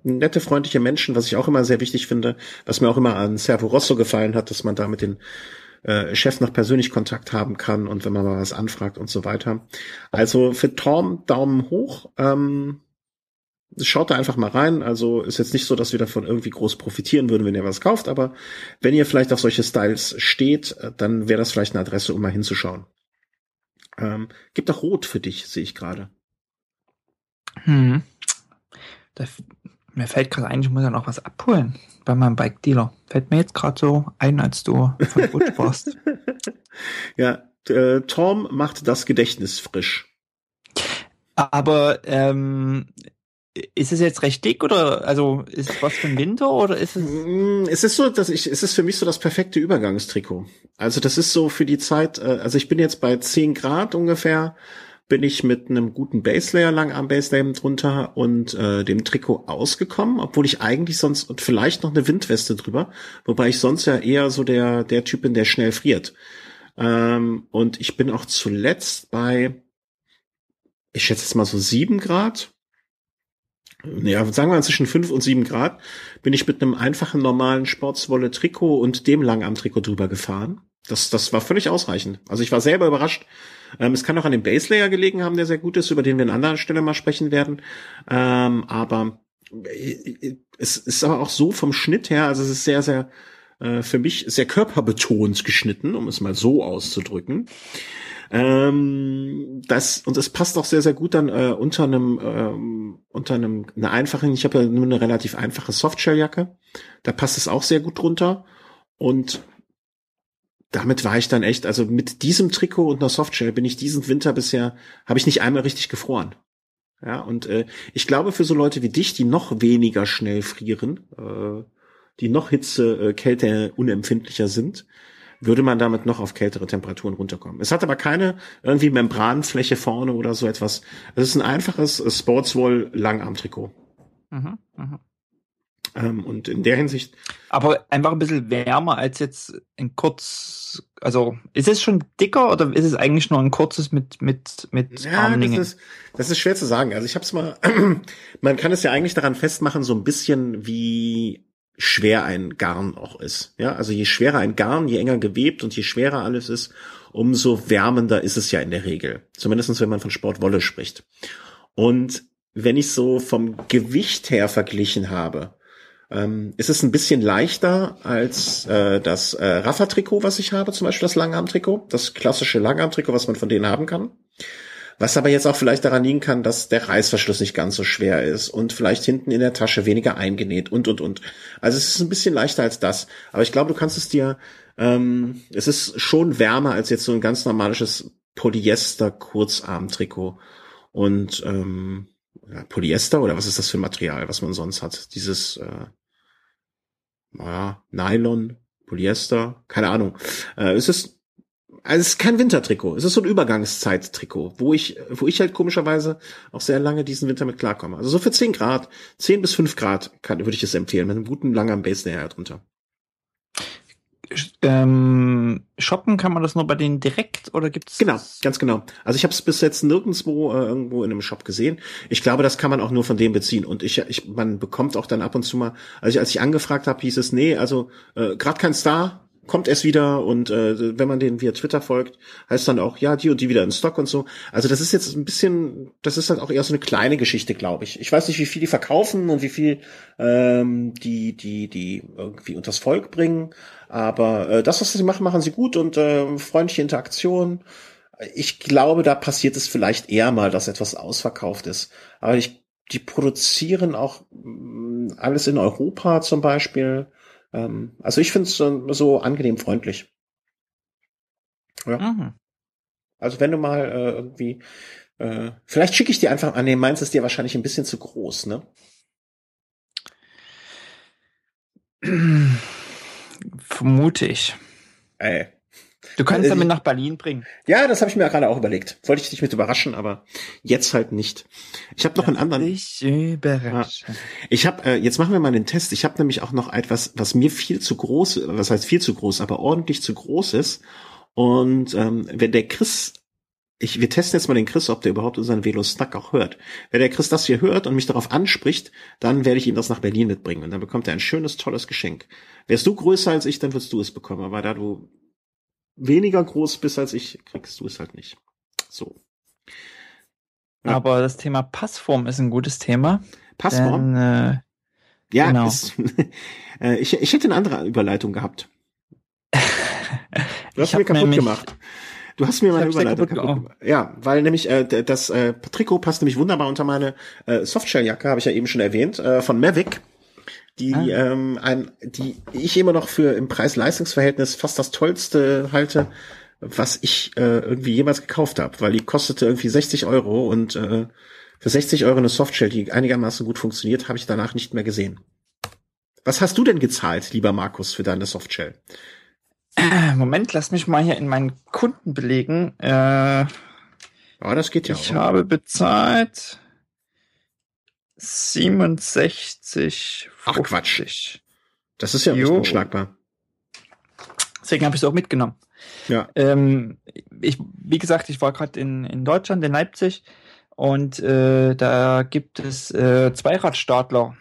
nette, freundliche Menschen, was ich auch immer sehr wichtig finde, was mir auch immer an Servo Rosso gefallen hat, dass man da mit den äh, Chef noch persönlich Kontakt haben kann und wenn man mal was anfragt und so weiter. Also für Tom Daumen hoch. Ähm, schaut da einfach mal rein. Also ist jetzt nicht so, dass wir davon irgendwie groß profitieren würden, wenn ihr was kauft, aber wenn ihr vielleicht auf solche Styles steht, äh, dann wäre das vielleicht eine Adresse, um mal hinzuschauen. Ähm, gibt auch Rot für dich, sehe ich gerade. Hm. Da mir fällt gerade ein, ich muss ja noch was abholen bei meinem Bike Dealer. Fällt mir jetzt gerade so ein, als du von Butch warst. *laughs* ja, äh, Tom macht das Gedächtnis frisch. Aber ähm, ist es jetzt recht dick oder also ist es was für ein Winter oder ist es? Mm, es ist so, dass ich, es ist für mich so das perfekte Übergangstrikot. Also das ist so für die Zeit. Äh, also ich bin jetzt bei 10 Grad ungefähr bin ich mit einem guten Baselayer, Langarm Baselayer drunter und äh, dem Trikot ausgekommen, obwohl ich eigentlich sonst und vielleicht noch eine Windweste drüber, wobei ich sonst ja eher so der der Typ bin, der schnell friert. Ähm, und ich bin auch zuletzt bei, ich schätze jetzt mal so sieben Grad. Ja, sagen wir zwischen fünf und sieben Grad bin ich mit einem einfachen normalen Sportswolle Trikot und dem Langarm Trikot drüber gefahren. Das, das war völlig ausreichend. Also ich war selber überrascht, ähm, es kann auch an dem Base Layer gelegen haben, der sehr gut ist, über den wir an anderer Stelle mal sprechen werden. Ähm, aber äh, es ist aber auch so vom Schnitt her, also es ist sehr, sehr äh, für mich sehr körperbetont geschnitten, um es mal so auszudrücken. Ähm, das und es passt auch sehr sehr gut dann äh, unter einem ähm, unter einem einer einfachen. Ich habe ja nur eine relativ einfache Softshelljacke. Da passt es auch sehr gut drunter und damit war ich dann echt, also mit diesem Trikot und einer Softshell bin ich diesen Winter bisher, habe ich nicht einmal richtig gefroren. Ja, und äh, ich glaube, für so Leute wie dich, die noch weniger schnell frieren, äh, die noch Hitze, äh, Kälte unempfindlicher sind, würde man damit noch auf kältere Temperaturen runterkommen. Es hat aber keine irgendwie Membranfläche vorne oder so etwas. Es ist ein einfaches Sportswool Langarmtrikot. Mhm, mh. Ähm, und in der Hinsicht. Aber einfach ein bisschen wärmer als jetzt ein kurz, also ist es schon dicker oder ist es eigentlich nur ein kurzes mit mit mit ja, Armlingen? Das ist, das ist schwer zu sagen. Also ich habe es mal, *clears throat* man kann es ja eigentlich daran festmachen, so ein bisschen wie schwer ein Garn auch ist. Ja, also je schwerer ein Garn, je enger gewebt und je schwerer alles ist, umso wärmender ist es ja in der Regel. Zumindestens wenn man von Sportwolle spricht. Und wenn ich so vom Gewicht her verglichen habe, ähm, ist es ein bisschen leichter als äh, das äh, Rafa-Trikot, was ich habe, zum Beispiel das Langarm-Trikot, das klassische Langarm-Trikot, was man von denen haben kann. Was aber jetzt auch vielleicht daran liegen kann, dass der Reißverschluss nicht ganz so schwer ist und vielleicht hinten in der Tasche weniger eingenäht und und und. Also es ist ein bisschen leichter als das. Aber ich glaube, du kannst es dir, ähm, es ist schon wärmer als jetzt so ein ganz normales Polyester-Kurzarm-Trikot. Und ähm, Polyester oder was ist das für ein Material, was man sonst hat? Dieses äh, naja, Nylon, Polyester, keine Ahnung. Äh, es ist also es ist kein Wintertrikot, es ist so ein Übergangszeit-Trikot, wo ich, wo ich halt komischerweise auch sehr lange diesen Winter mit klarkomme. Also so für 10 Grad, 10 bis 5 Grad kann, würde ich es empfehlen, mit einem guten langen Base näher drunter. Ähm, shoppen kann man das nur bei denen direkt oder gibt's Genau, ganz genau. Also ich habe es bis jetzt nirgendwo äh, irgendwo in einem Shop gesehen. Ich glaube, das kann man auch nur von dem beziehen. Und ich, ich man bekommt auch dann ab und zu mal, also als ich angefragt habe, hieß es, nee, also äh, gerade kein Star, kommt es wieder und äh, wenn man den via Twitter folgt, heißt dann auch, ja, die und die wieder in Stock und so. Also das ist jetzt ein bisschen, das ist halt auch eher so eine kleine Geschichte, glaube ich. Ich weiß nicht, wie viel die verkaufen und wie viel ähm, die, die, die irgendwie unters Volk bringen, aber äh, das, was sie machen, machen sie gut und äh, freundliche Interaktion. Ich glaube, da passiert es vielleicht eher mal, dass etwas ausverkauft ist. Aber ich, die produzieren auch mh, alles in Europa zum Beispiel. Ähm, also ich finde es so, so, angenehm freundlich. Ja. Mhm. Also wenn du mal äh, irgendwie, äh, vielleicht schicke ich dir einfach an, nee, meins ist dir wahrscheinlich ein bisschen zu groß, ne? Vermute ich. Ey, Du kannst äh, damit nach Berlin bringen. Ja, das habe ich mir gerade auch überlegt. Wollte ich dich mit überraschen, aber jetzt halt nicht. Ich habe noch einen anderen. Ich überraschen. Ja. Ich habe äh, jetzt machen wir mal den Test. Ich habe nämlich auch noch etwas, was mir viel zu groß, was heißt viel zu groß, aber ordentlich zu groß ist. Und ähm, wenn der Chris ich, wir testen jetzt mal den Chris, ob der überhaupt unseren Velo Snack auch hört. Wenn der Chris das hier hört und mich darauf anspricht, dann werde ich ihm das nach Berlin mitbringen und dann bekommt er ein schönes, tolles Geschenk. Wärst du größer als ich, dann wirst du es bekommen. Aber da du weniger groß bist als ich, kriegst du es halt nicht. So. Ja. Aber das Thema Passform ist ein gutes Thema. Passform? Denn, äh, ja, genau. ist, *laughs* äh, ich, ich hätte eine andere Überleitung gehabt. *laughs* Du hast mir kaputt nämlich, gemacht. Du hast mir meine Überleitung kaputt, kaputt gemacht. Ja, weil nämlich äh, das äh, Trikot passt nämlich wunderbar unter meine äh, Softshell-Jacke, habe ich ja eben schon erwähnt, äh, von Mavic die ah. ähm, ein, die ich immer noch für im Preis-Leistungs-Verhältnis fast das tollste halte, was ich äh, irgendwie jemals gekauft habe, weil die kostete irgendwie 60 Euro und äh, für 60 Euro eine Softshell, die einigermaßen gut funktioniert, habe ich danach nicht mehr gesehen. Was hast du denn gezahlt, lieber Markus, für deine Softshell? Moment, lass mich mal hier in meinen Kunden belegen. Äh, oh, das geht ja Ich auch. habe bezahlt 67. Ach Quatsch. Das ist ja jo. unschlagbar. Deswegen habe ich es auch mitgenommen. Ja. Ähm, ich, wie gesagt, ich war gerade in, in Deutschland, in Leipzig, und äh, da gibt es äh, Zweiradstadler,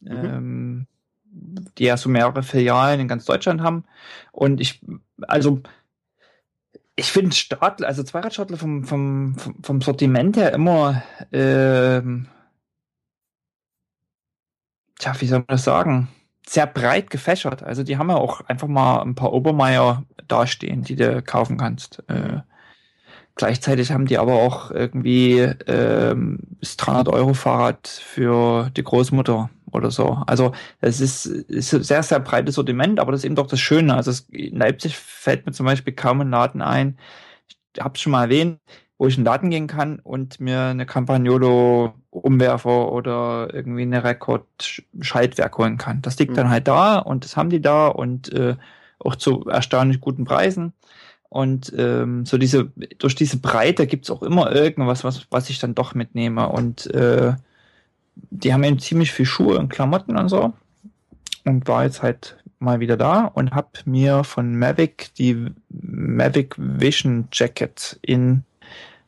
mhm. ähm, die ja so mehrere Filialen in ganz Deutschland haben. Und ich, also ich finde Stadler, also Zweiradstadler vom, vom, vom Sortiment her immer ähm, tja, wie soll man das sagen? Sehr breit gefächert. Also die haben ja auch einfach mal ein paar Obermeier dastehen, die du kaufen kannst. Äh, gleichzeitig haben die aber auch irgendwie ähm, das 300 Euro Fahrrad für die Großmutter oder so. Also es ist, ist ein sehr, sehr breites Sortiment, aber das ist eben doch das Schöne. Also es, in Leipzig fällt mir zum Beispiel kaum ein Laden ein. Ich habe es schon mal erwähnt, wo ich in den Laden gehen kann und mir eine Campagnolo Umwerfer oder irgendwie eine Rekord-Schaltwerk holen kann. Das liegt mhm. dann halt da und das haben die da und äh, auch zu erstaunlich guten Preisen. Und ähm, so diese, durch diese Breite gibt's auch immer irgendwas, was, was ich dann doch mitnehme. Und äh, die haben eben ziemlich viel Schuhe und Klamotten und so. und war jetzt halt mal wieder da und habe mir von Mavic die Mavic Vision Jacket in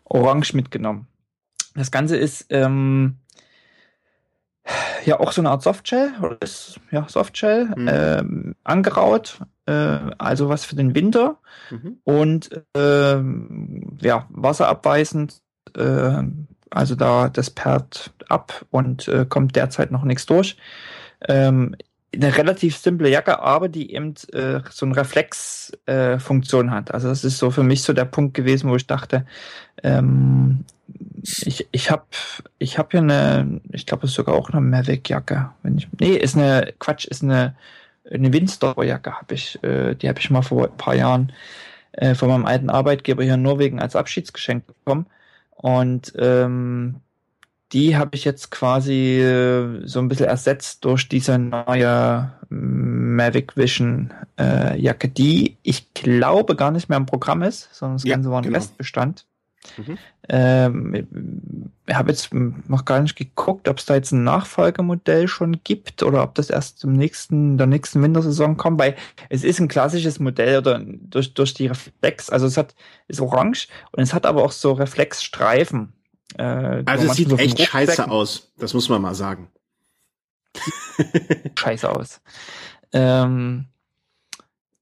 Orange mitgenommen. Das Ganze ist ähm, ja auch so eine Art Softshell, oder ist, ja, Softshell, mhm. ähm, angeraut, äh, also was für den Winter mhm. und äh, ja, wasserabweisend, äh, also da das perlt ab und äh, kommt derzeit noch nichts durch. Ähm, eine relativ simple Jacke, aber die eben äh, so eine Reflexfunktion äh, hat. Also das ist so für mich so der Punkt gewesen, wo ich dachte, ähm, ich, ich habe ich hab hier eine, ich glaube, es ist sogar auch eine Mavic-Jacke. Nee, ist eine, Quatsch, ist eine, eine Windstopper-Jacke habe ich, äh, die habe ich mal vor ein paar Jahren äh, von meinem alten Arbeitgeber hier in Norwegen als Abschiedsgeschenk bekommen. Und ähm, die habe ich jetzt quasi äh, so ein bisschen ersetzt durch diese neue Mavic Vision äh, Jacke, die ich glaube gar nicht mehr im Programm ist, sondern das ja, Ganze war ein genau. Restbestand. Mhm. Ähm, ich habe jetzt noch gar nicht geguckt, ob es da jetzt ein Nachfolgemodell schon gibt oder ob das erst zum nächsten, der nächsten Wintersaison kommt, weil es ist ein klassisches Modell oder durch, durch die Reflex, also es hat, ist orange und es hat aber auch so Reflexstreifen. Äh, also es sieht so echt scheiße aus, das muss man mal sagen. *laughs* scheiße aus. Ähm,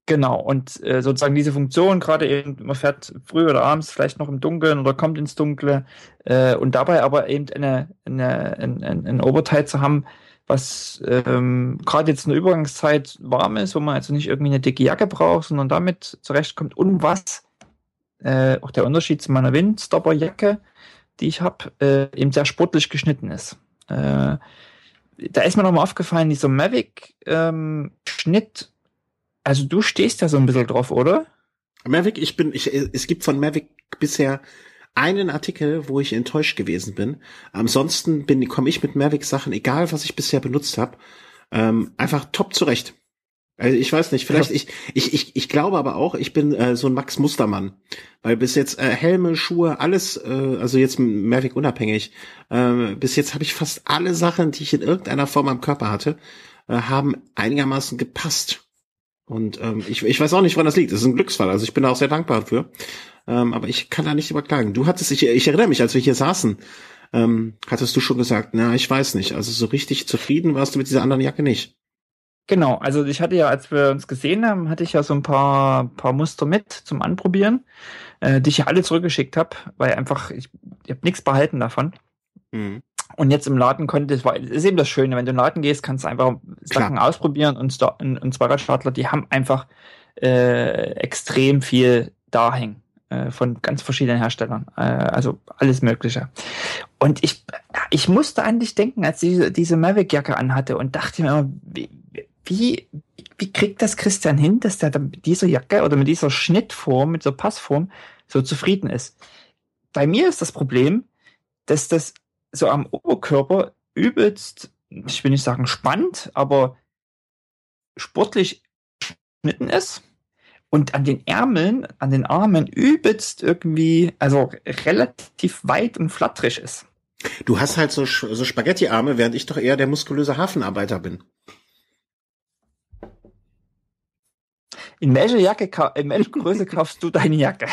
Genau, und äh, sozusagen diese Funktion, gerade eben, man fährt früh oder abends vielleicht noch im Dunkeln oder kommt ins Dunkle äh, und dabei aber eben eine, eine, ein, ein, Oberteil zu haben, was ähm, gerade jetzt in der Übergangszeit warm ist, wo man also nicht irgendwie eine dicke Jacke braucht, sondern damit zurechtkommt und was äh, auch der Unterschied zu meiner Windstopper-Jacke, die ich habe, äh, eben sehr sportlich geschnitten ist. Äh, da ist mir nochmal aufgefallen, dieser Mavic-Schnitt ähm, also du stehst da so ein bisschen drauf, oder? Mavic, ich bin, ich, es gibt von Mavic bisher einen Artikel, wo ich enttäuscht gewesen bin. Ansonsten bin, komme ich mit Mavic Sachen, egal was ich bisher benutzt habe, ähm, einfach top zurecht. Also ich weiß nicht, vielleicht ich ich ich ich glaube aber auch, ich bin äh, so ein Max Mustermann, weil bis jetzt äh, Helme, Schuhe, alles, äh, also jetzt Mavic unabhängig, äh, bis jetzt habe ich fast alle Sachen, die ich in irgendeiner Form am Körper hatte, äh, haben einigermaßen gepasst. Und ähm, ich, ich weiß auch nicht, woran das liegt. Das ist ein Glücksfall. Also ich bin da auch sehr dankbar für. Ähm, aber ich kann da nicht überklagen. Du hattest, ich, ich erinnere mich, als wir hier saßen, ähm, hattest du schon gesagt, na, ich weiß nicht. Also so richtig zufrieden warst du mit dieser anderen Jacke nicht. Genau, also ich hatte ja, als wir uns gesehen haben, hatte ich ja so ein paar, paar Muster mit zum Anprobieren, äh, die ich ja alle zurückgeschickt habe, weil einfach, ich, ich habe nichts behalten davon. Mhm. Und jetzt im Laden konnte, das war, das ist eben das Schöne, wenn du in den Laden gehst, kannst du einfach Sachen Klar. ausprobieren und, und, und Zweirad-Startler, die haben einfach äh, extrem viel da hängen äh, von ganz verschiedenen Herstellern, äh, also alles Mögliche. Und ich, ich musste an dich denken, als ich diese Mavic-Jacke anhatte und dachte mir immer, wie, wie, wie kriegt das Christian hin, dass der mit dieser Jacke oder mit dieser Schnittform, mit dieser Passform so zufrieden ist? Bei mir ist das Problem, dass das so am Oberkörper übelst, ich will nicht sagen spannend, aber sportlich geschnitten ist und an den Ärmeln, an den Armen übelst irgendwie, also relativ weit und flatterig ist. Du hast halt so, so Spaghetti-Arme, während ich doch eher der muskulöse Hafenarbeiter bin. In welcher Jacke, in welcher Größe *laughs* kaufst du deine Jacke?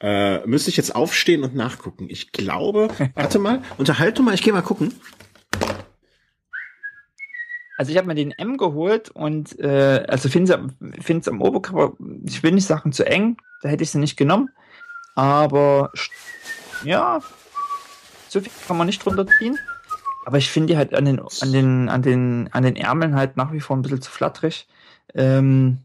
Äh, müsste ich jetzt aufstehen und nachgucken. Ich glaube, warte mal, unterhalte mal, ich gehe mal gucken. Also ich habe mir den M geholt und äh, also finde es am Oberkörper, ich will nicht sagen zu eng, da hätte ich sie nicht genommen. Aber ja, so viel kann man nicht drunter ziehen. Aber ich finde die halt an den, an den, an den, an den Ärmeln halt nach wie vor ein bisschen zu flatterig. Ähm,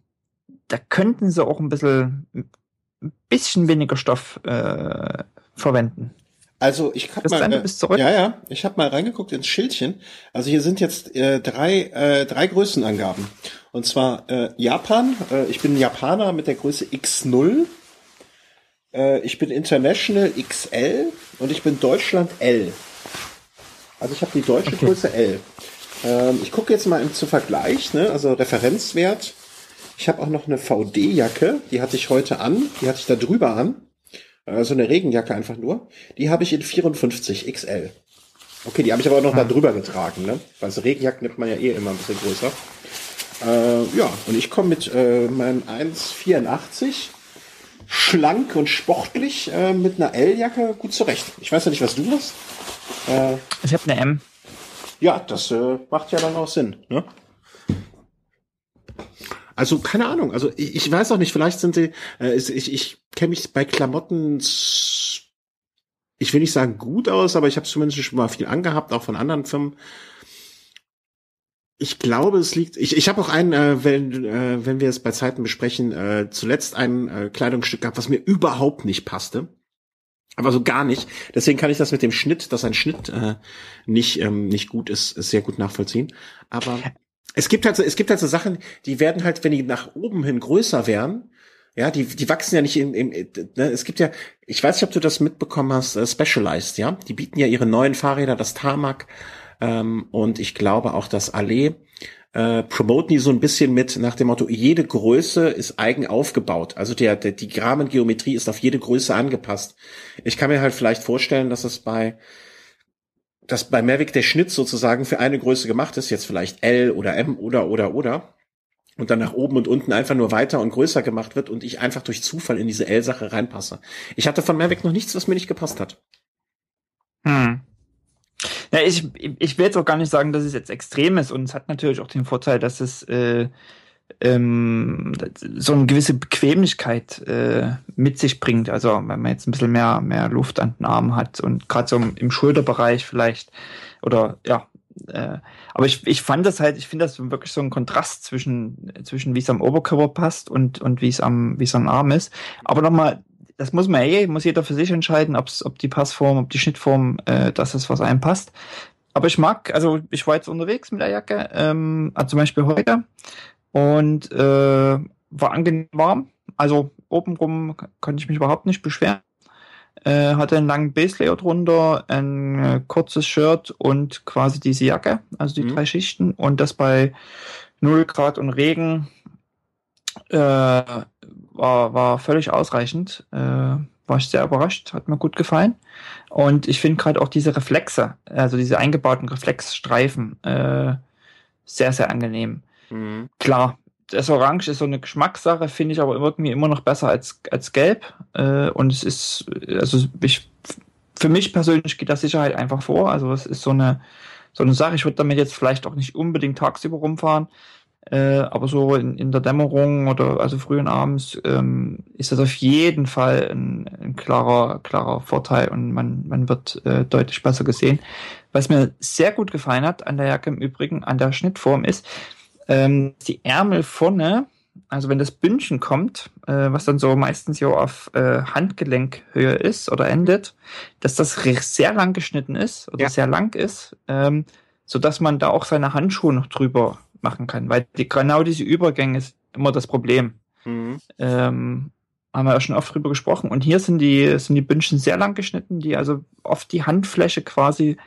da könnten sie auch ein bisschen ein bisschen weniger Stoff äh, verwenden. Also ich habe mal, äh, ja ja, ich habe mal reingeguckt ins Schildchen. Also hier sind jetzt äh, drei äh, drei Größenangaben. Und zwar äh, Japan. Äh, ich bin Japaner mit der Größe X0. Äh, ich bin International XL und ich bin Deutschland L. Also ich habe die deutsche okay. Größe L. Ähm, ich gucke jetzt mal im zu Vergleich, ne? also Referenzwert ich habe auch noch eine VD-Jacke, die hatte ich heute an, die hatte ich da drüber an. Also eine Regenjacke einfach nur. Die habe ich in 54 XL. Okay, die habe ich aber auch noch hm. da drüber getragen, ne? Weil so Regenjacken nimmt man ja eh immer ein bisschen größer. Äh, ja, und ich komme mit äh, meinem 1,84 schlank und sportlich äh, mit einer L-Jacke gut zurecht. Ich weiß ja nicht, was du hast. Äh, ich habe eine M. Ja, das äh, macht ja dann auch Sinn. Ne? Also keine Ahnung. Also ich, ich weiß auch nicht. Vielleicht sind sie. Äh, ich ich kenne mich bei Klamotten. Ich will nicht sagen gut aus, aber ich habe zumindest schon mal viel angehabt, auch von anderen Firmen. Ich glaube, es liegt. Ich, ich habe auch einen, äh, wenn, äh, wenn wir es bei Zeiten besprechen, äh, zuletzt ein äh, Kleidungsstück gehabt, was mir überhaupt nicht passte. Aber so gar nicht. Deswegen kann ich das mit dem Schnitt, dass ein Schnitt äh, nicht ähm, nicht gut ist, ist sehr gut nachvollziehen. Aber es gibt halt so, es gibt halt so Sachen, die werden halt, wenn die nach oben hin größer werden, ja, die die wachsen ja nicht in, im, ne, es gibt ja, ich weiß nicht, ob du das mitbekommen hast, äh, Specialized, ja, die bieten ja ihre neuen Fahrräder, das Tarmac ähm, und ich glaube auch das Allee äh, promoten die so ein bisschen mit nach dem Motto, jede Größe ist eigen aufgebaut. Also der, der, die Rahmengeometrie ist auf jede Größe angepasst. Ich kann mir halt vielleicht vorstellen, dass es bei dass bei Mavic der Schnitt sozusagen für eine Größe gemacht ist, jetzt vielleicht L oder M oder oder oder und dann nach oben und unten einfach nur weiter und größer gemacht wird und ich einfach durch Zufall in diese L-Sache reinpasse. Ich hatte von Mavic noch nichts, was mir nicht gepasst hat. Hm. Ja, ich, ich will jetzt auch gar nicht sagen, dass es jetzt extrem ist und es hat natürlich auch den Vorteil, dass es äh, ähm, so eine gewisse Bequemlichkeit äh, mit sich bringt. Also wenn man jetzt ein bisschen mehr, mehr Luft an den Armen hat und gerade so im Schulterbereich vielleicht oder ja, äh, aber ich, ich fand das halt, ich finde das wirklich so ein Kontrast zwischen, zwischen wie es am Oberkörper passt und, und wie es am, wie es am Arm ist. Aber nochmal das muss man eh, muss jeder für sich entscheiden, ob's, ob die Passform, ob die Schnittform äh, das ist, was einem passt. Aber ich mag, also ich war jetzt unterwegs mit der Jacke, ähm, also zum Beispiel heute, und äh, war angenehm warm. Also obenrum konnte ich mich überhaupt nicht beschweren. Äh, hatte einen langen Baselayer drunter, ein äh, kurzes Shirt und quasi diese Jacke, also die mhm. drei Schichten. Und das bei 0 Grad und Regen äh, war, war völlig ausreichend. Äh, war ich sehr überrascht, hat mir gut gefallen. Und ich finde gerade auch diese Reflexe, also diese eingebauten Reflexstreifen, äh, sehr, sehr angenehm. Mhm. Klar, das Orange ist so eine Geschmackssache, finde ich aber irgendwie immer noch besser als, als Gelb. Äh, und es ist, also ich, für mich persönlich geht das Sicherheit einfach vor. Also es ist so eine, so eine Sache. Ich würde damit jetzt vielleicht auch nicht unbedingt tagsüber rumfahren. Äh, aber so in, in der Dämmerung oder also frühen abends ähm, ist das auf jeden Fall ein, ein klarer, klarer Vorteil und man, man wird äh, deutlich besser gesehen. Was mir sehr gut gefallen hat an der Jacke im Übrigen, an der Schnittform ist, ähm, die Ärmel vorne, also wenn das Bündchen kommt, äh, was dann so meistens so auf äh, Handgelenkhöhe ist oder endet, dass das sehr lang geschnitten ist oder ja. sehr lang ist, ähm, so dass man da auch seine Handschuhe noch drüber machen kann, weil die, genau diese Übergänge ist immer das Problem. Mhm. Ähm, haben wir ja schon oft drüber gesprochen. Und hier sind die, sind die Bündchen sehr lang geschnitten, die also oft die Handfläche quasi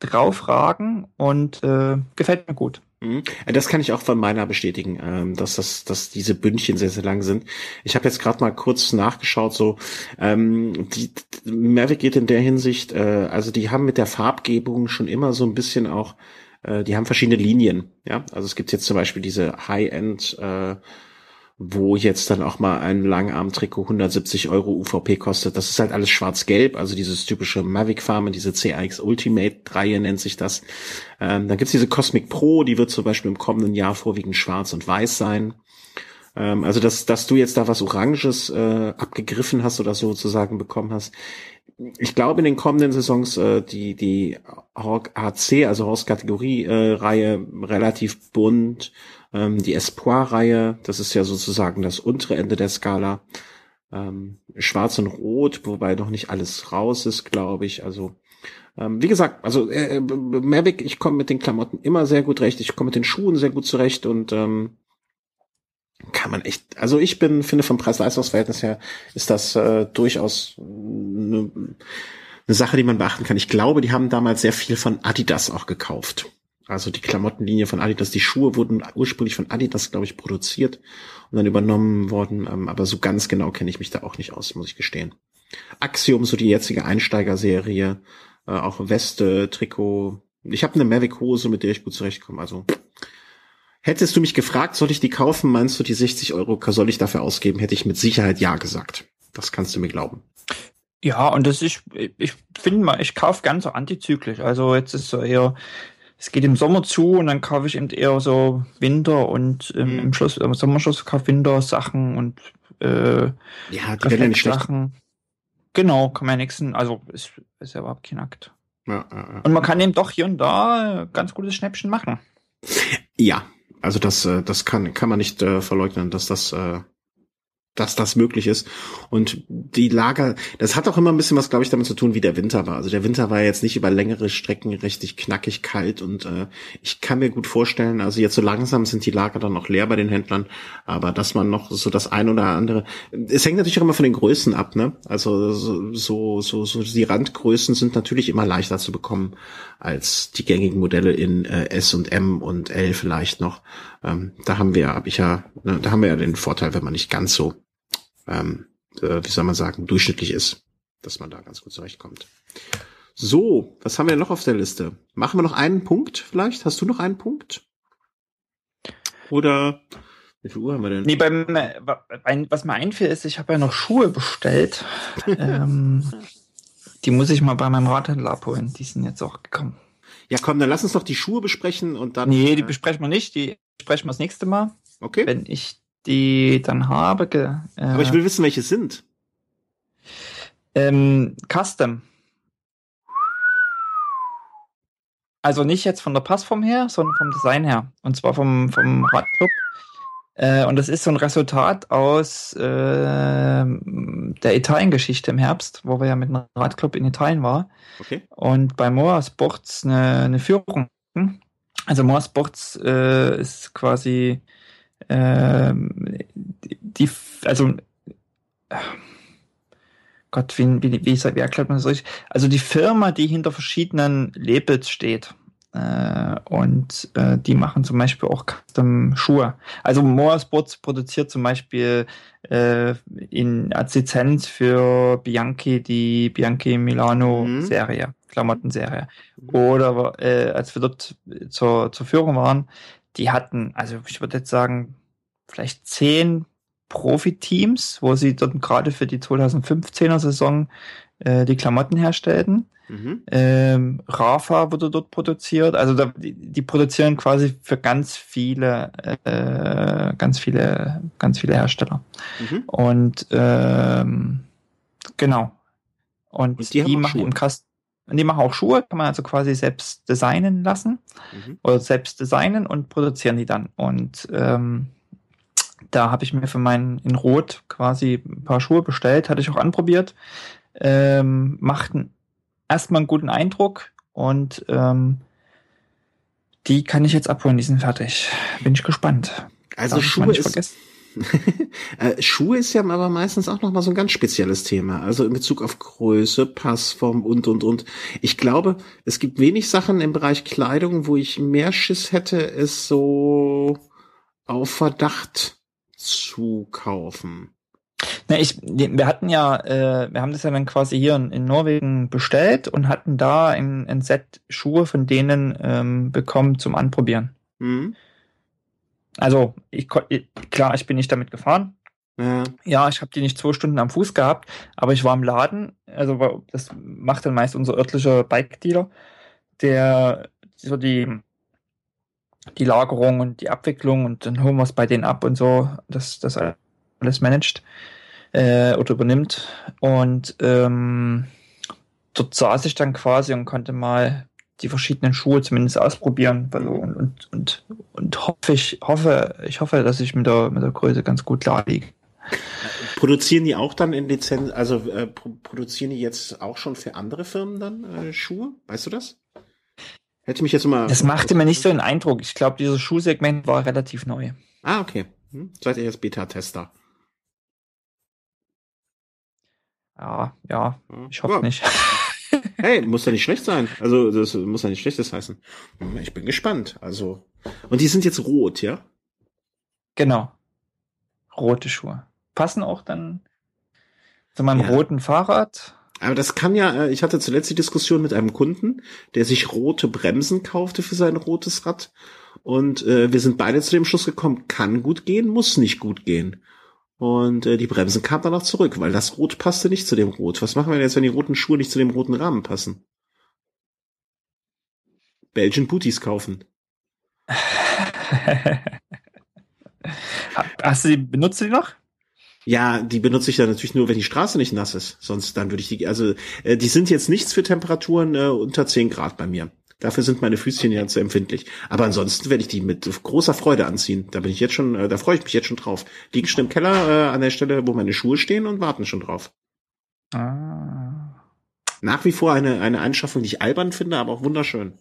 draufragen und äh, gefällt mir gut. Mhm. Das kann ich auch von meiner bestätigen, ähm, dass das, dass diese Bündchen sehr, sehr lang sind. Ich habe jetzt gerade mal kurz nachgeschaut, so ähm, die Mavic geht in der Hinsicht, äh, also die haben mit der Farbgebung schon immer so ein bisschen auch äh, die haben verschiedene Linien, ja. Also es gibt jetzt zum Beispiel diese High-End, äh, wo jetzt dann auch mal ein Langarm-Trikot 170 Euro UVP kostet. Das ist halt alles schwarz-gelb, also dieses typische Mavic-Farmen, diese CX Ultimate-Reihe nennt sich das. Ähm, dann gibt's diese Cosmic Pro, die wird zum Beispiel im kommenden Jahr vorwiegend schwarz und weiß sein. Ähm, also, dass, dass du jetzt da was Oranges äh, abgegriffen hast oder sozusagen bekommen hast, ich glaube in den kommenden Saisons äh, die die Hawk AC, also Horse Kategorie äh, relativ bunt, ähm, die Espoir Reihe, das ist ja sozusagen das untere Ende der Skala, ähm, Schwarz und Rot, wobei noch nicht alles raus ist, glaube ich. Also ähm, wie gesagt, also äh, äh Mavic, ich komme mit den Klamotten immer sehr gut recht, ich komme mit den Schuhen sehr gut zurecht und ähm, kann man echt, also ich bin, finde vom Preis-Leistungs-Verhältnis her ist das äh, durchaus eine, eine Sache, die man beachten kann. Ich glaube, die haben damals sehr viel von Adidas auch gekauft. Also die Klamottenlinie von Adidas, die Schuhe wurden ursprünglich von Adidas, glaube ich, produziert und dann übernommen worden. Ähm, aber so ganz genau kenne ich mich da auch nicht aus, muss ich gestehen. Axiom, so die jetzige Einsteigerserie, Äh, auch Weste, Trikot. Ich habe eine Mavic-Hose, mit der ich gut zurechtkomme. Also hättest du mich gefragt, soll ich die kaufen, meinst du, die 60 Euro soll ich dafür ausgeben, hätte ich mit Sicherheit ja gesagt. Das kannst du mir glauben. Ja, und das ist, ich finde mal, ich kaufe ganz so antizyklisch. Also jetzt ist so eher, es geht im Sommer zu und dann kaufe ich eben eher so Winter und ähm, mhm. im Schluss, im Sommerschluss kaufe Winter Sachen und äh, ja, die werden ja nicht schlecht. Sachen. Genau, kann man ja nichts, also ist, ist ja überhaupt kein Akt. Ja, ja, ja. Und man kann eben doch hier und da ganz gutes Schnäppchen machen. Ja, also das, äh, das kann, kann man nicht äh, verleugnen, dass das äh, dass das möglich ist. Und die Lager, das hat auch immer ein bisschen was, glaube ich, damit zu tun, wie der Winter war. Also der Winter war jetzt nicht über längere Strecken richtig knackig kalt und äh, ich kann mir gut vorstellen, also jetzt so langsam sind die Lager dann noch leer bei den Händlern, aber dass man noch so das ein oder andere, es hängt natürlich auch immer von den Größen ab, ne? Also so, so, so, die Randgrößen sind natürlich immer leichter zu bekommen als die gängigen Modelle in äh, S und M und L vielleicht noch. Ähm, da haben wir, hab ich ja, ne, da haben wir ja den Vorteil, wenn man nicht ganz so ähm, äh, wie soll man sagen, durchschnittlich ist, dass man da ganz gut zurechtkommt. So, was haben wir noch auf der Liste? Machen wir noch einen Punkt vielleicht? Hast du noch einen Punkt? Oder wie viel Uhr haben wir denn? Nee, beim, was mir einfällt, ist, ich habe ja noch Schuhe bestellt. *laughs* ähm, die muss ich mal bei meinem Radhändler abholen. Die sind jetzt auch gekommen. Ja, komm, dann lass uns doch die Schuhe besprechen und dann. Nee, die äh, besprechen wir nicht. Die besprechen wir das nächste Mal. Okay. Wenn ich die dann habe. Äh, Aber ich will wissen, welche sind. Ähm, Custom. Also nicht jetzt von der Passform her, sondern vom Design her. Und zwar vom, vom Radclub. Äh, und das ist so ein Resultat aus äh, der Italien-Geschichte im Herbst, wo wir ja mit einem Radclub in Italien waren. Okay. Und bei Moa Sports eine, eine Führung. Also Moa Sports äh, ist quasi ähm, die, also Gott, wie, wie, wie, wie erklärt man das richtig? Also die Firma, die hinter verschiedenen Labels steht. Äh, und äh, die machen zum Beispiel auch Custom Schuhe. Also Motorsports produziert zum Beispiel äh, in, als Lizenz für Bianchi die Bianchi Milano mhm. Serie, Klamottenserie. Mhm. Oder äh, als wir dort zur, zur Führung waren, die hatten, also ich würde jetzt sagen, vielleicht zehn Profiteams, wo sie dort gerade für die 2015er Saison äh, die Klamotten herstellten. Mhm. Ähm, Rafa wurde dort produziert. Also da, die, die, produzieren quasi für ganz viele, äh, ganz viele, ganz viele Hersteller. Mhm. Und ähm, genau. Und, Und die, die machen Schuhe. im Kast die machen auch Schuhe, kann man also quasi selbst designen lassen mhm. oder selbst designen und produzieren die dann. Und ähm, da habe ich mir für meinen in Rot quasi ein paar Schuhe bestellt, hatte ich auch anprobiert. Ähm, machten erstmal einen guten Eindruck und ähm, die kann ich jetzt abholen, die sind fertig. Bin ich gespannt. Also Schuhe ist, *laughs* äh, Schuhe ist ja aber meistens auch noch mal so ein ganz spezielles Thema. Also in Bezug auf Größe, Passform und, und, und. Ich glaube, es gibt wenig Sachen im Bereich Kleidung, wo ich mehr Schiss hätte, es so auf Verdacht zu kaufen? Na, ich, wir hatten ja, äh, wir haben das ja dann quasi hier in, in Norwegen bestellt und hatten da ein, ein Set Schuhe von denen ähm, bekommen zum Anprobieren. Mhm. Also, ich, klar, ich bin nicht damit gefahren. Ja, ja ich habe die nicht zwei Stunden am Fuß gehabt, aber ich war im Laden. Also, das macht dann meist unser örtlicher Bike-Dealer, der so die die Lagerung und die Abwicklung und dann holen wir es bei denen ab und so, dass das alles managt äh, oder übernimmt. Und ähm, dort saß ich dann quasi und konnte mal die verschiedenen Schuhe zumindest ausprobieren und, und, und, und hoffe ich, hoffe, ich hoffe, dass ich mit der, mit der Größe ganz gut klar liege. Produzieren die auch dann in Lizenz, also äh, produzieren die jetzt auch schon für andere Firmen dann äh, Schuhe? Weißt du das? Hätte mich jetzt mal. Das machte mir nicht so einen Eindruck. Ich glaube, dieses Schuhsegment war relativ neu. Ah, okay. Hm. Seid ihr jetzt Beta-Tester? Ja, ja, ich hoffe ja. nicht. *laughs* hey, muss ja nicht schlecht sein. Also, das muss ja nicht schlechtes heißen. Hm, ich bin gespannt. Also. Und die sind jetzt rot, ja? Genau. Rote Schuhe. Passen auch dann zu meinem ja. roten Fahrrad. Aber das kann ja, äh, ich hatte zuletzt die Diskussion mit einem Kunden, der sich rote Bremsen kaufte für sein rotes Rad. Und äh, wir sind beide zu dem Schluss gekommen, kann gut gehen, muss nicht gut gehen. Und äh, die Bremsen kamen dann auch zurück, weil das Rot passte nicht zu dem Rot. Was machen wir jetzt, wenn die roten Schuhe nicht zu dem roten Rahmen passen? Belgian Booties kaufen. *laughs* Hast du die, benutzt du die noch? Ja, die benutze ich ja natürlich nur, wenn die Straße nicht nass ist. Sonst dann würde ich die, also äh, die sind jetzt nichts für Temperaturen äh, unter 10 Grad bei mir. Dafür sind meine Füßchen ja zu empfindlich. Aber ansonsten werde ich die mit großer Freude anziehen. Da bin ich jetzt schon, äh, da freue ich mich jetzt schon drauf. Liegen schon im Keller äh, an der Stelle, wo meine Schuhe stehen und warten schon drauf. Ah. Nach wie vor eine, eine Anschaffung, die ich albern finde, aber auch wunderschön.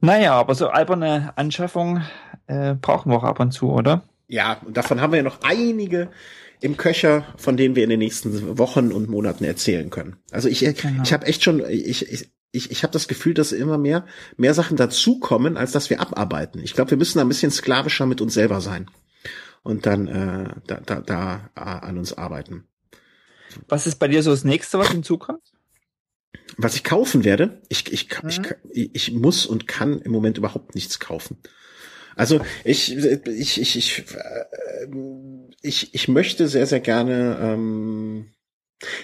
Naja, aber so alberne Anschaffung äh, brauchen wir auch ab und zu, oder? Ja, und davon haben wir ja noch einige im Köcher, von denen wir in den nächsten Wochen und Monaten erzählen können. Also ich, genau. ich habe echt schon, ich, ich, ich, ich habe das Gefühl, dass immer mehr, mehr Sachen dazukommen, als dass wir abarbeiten. Ich glaube, wir müssen ein bisschen sklavischer mit uns selber sein und dann äh, da, da, da äh, an uns arbeiten. Was ist bei dir so das nächste, was hinzukommt? Was ich kaufen werde, ich, ich, mhm. ich, ich muss und kann im Moment überhaupt nichts kaufen. Also ich, ich, ich, ich, äh, ich, ich möchte sehr, sehr gerne. Ähm,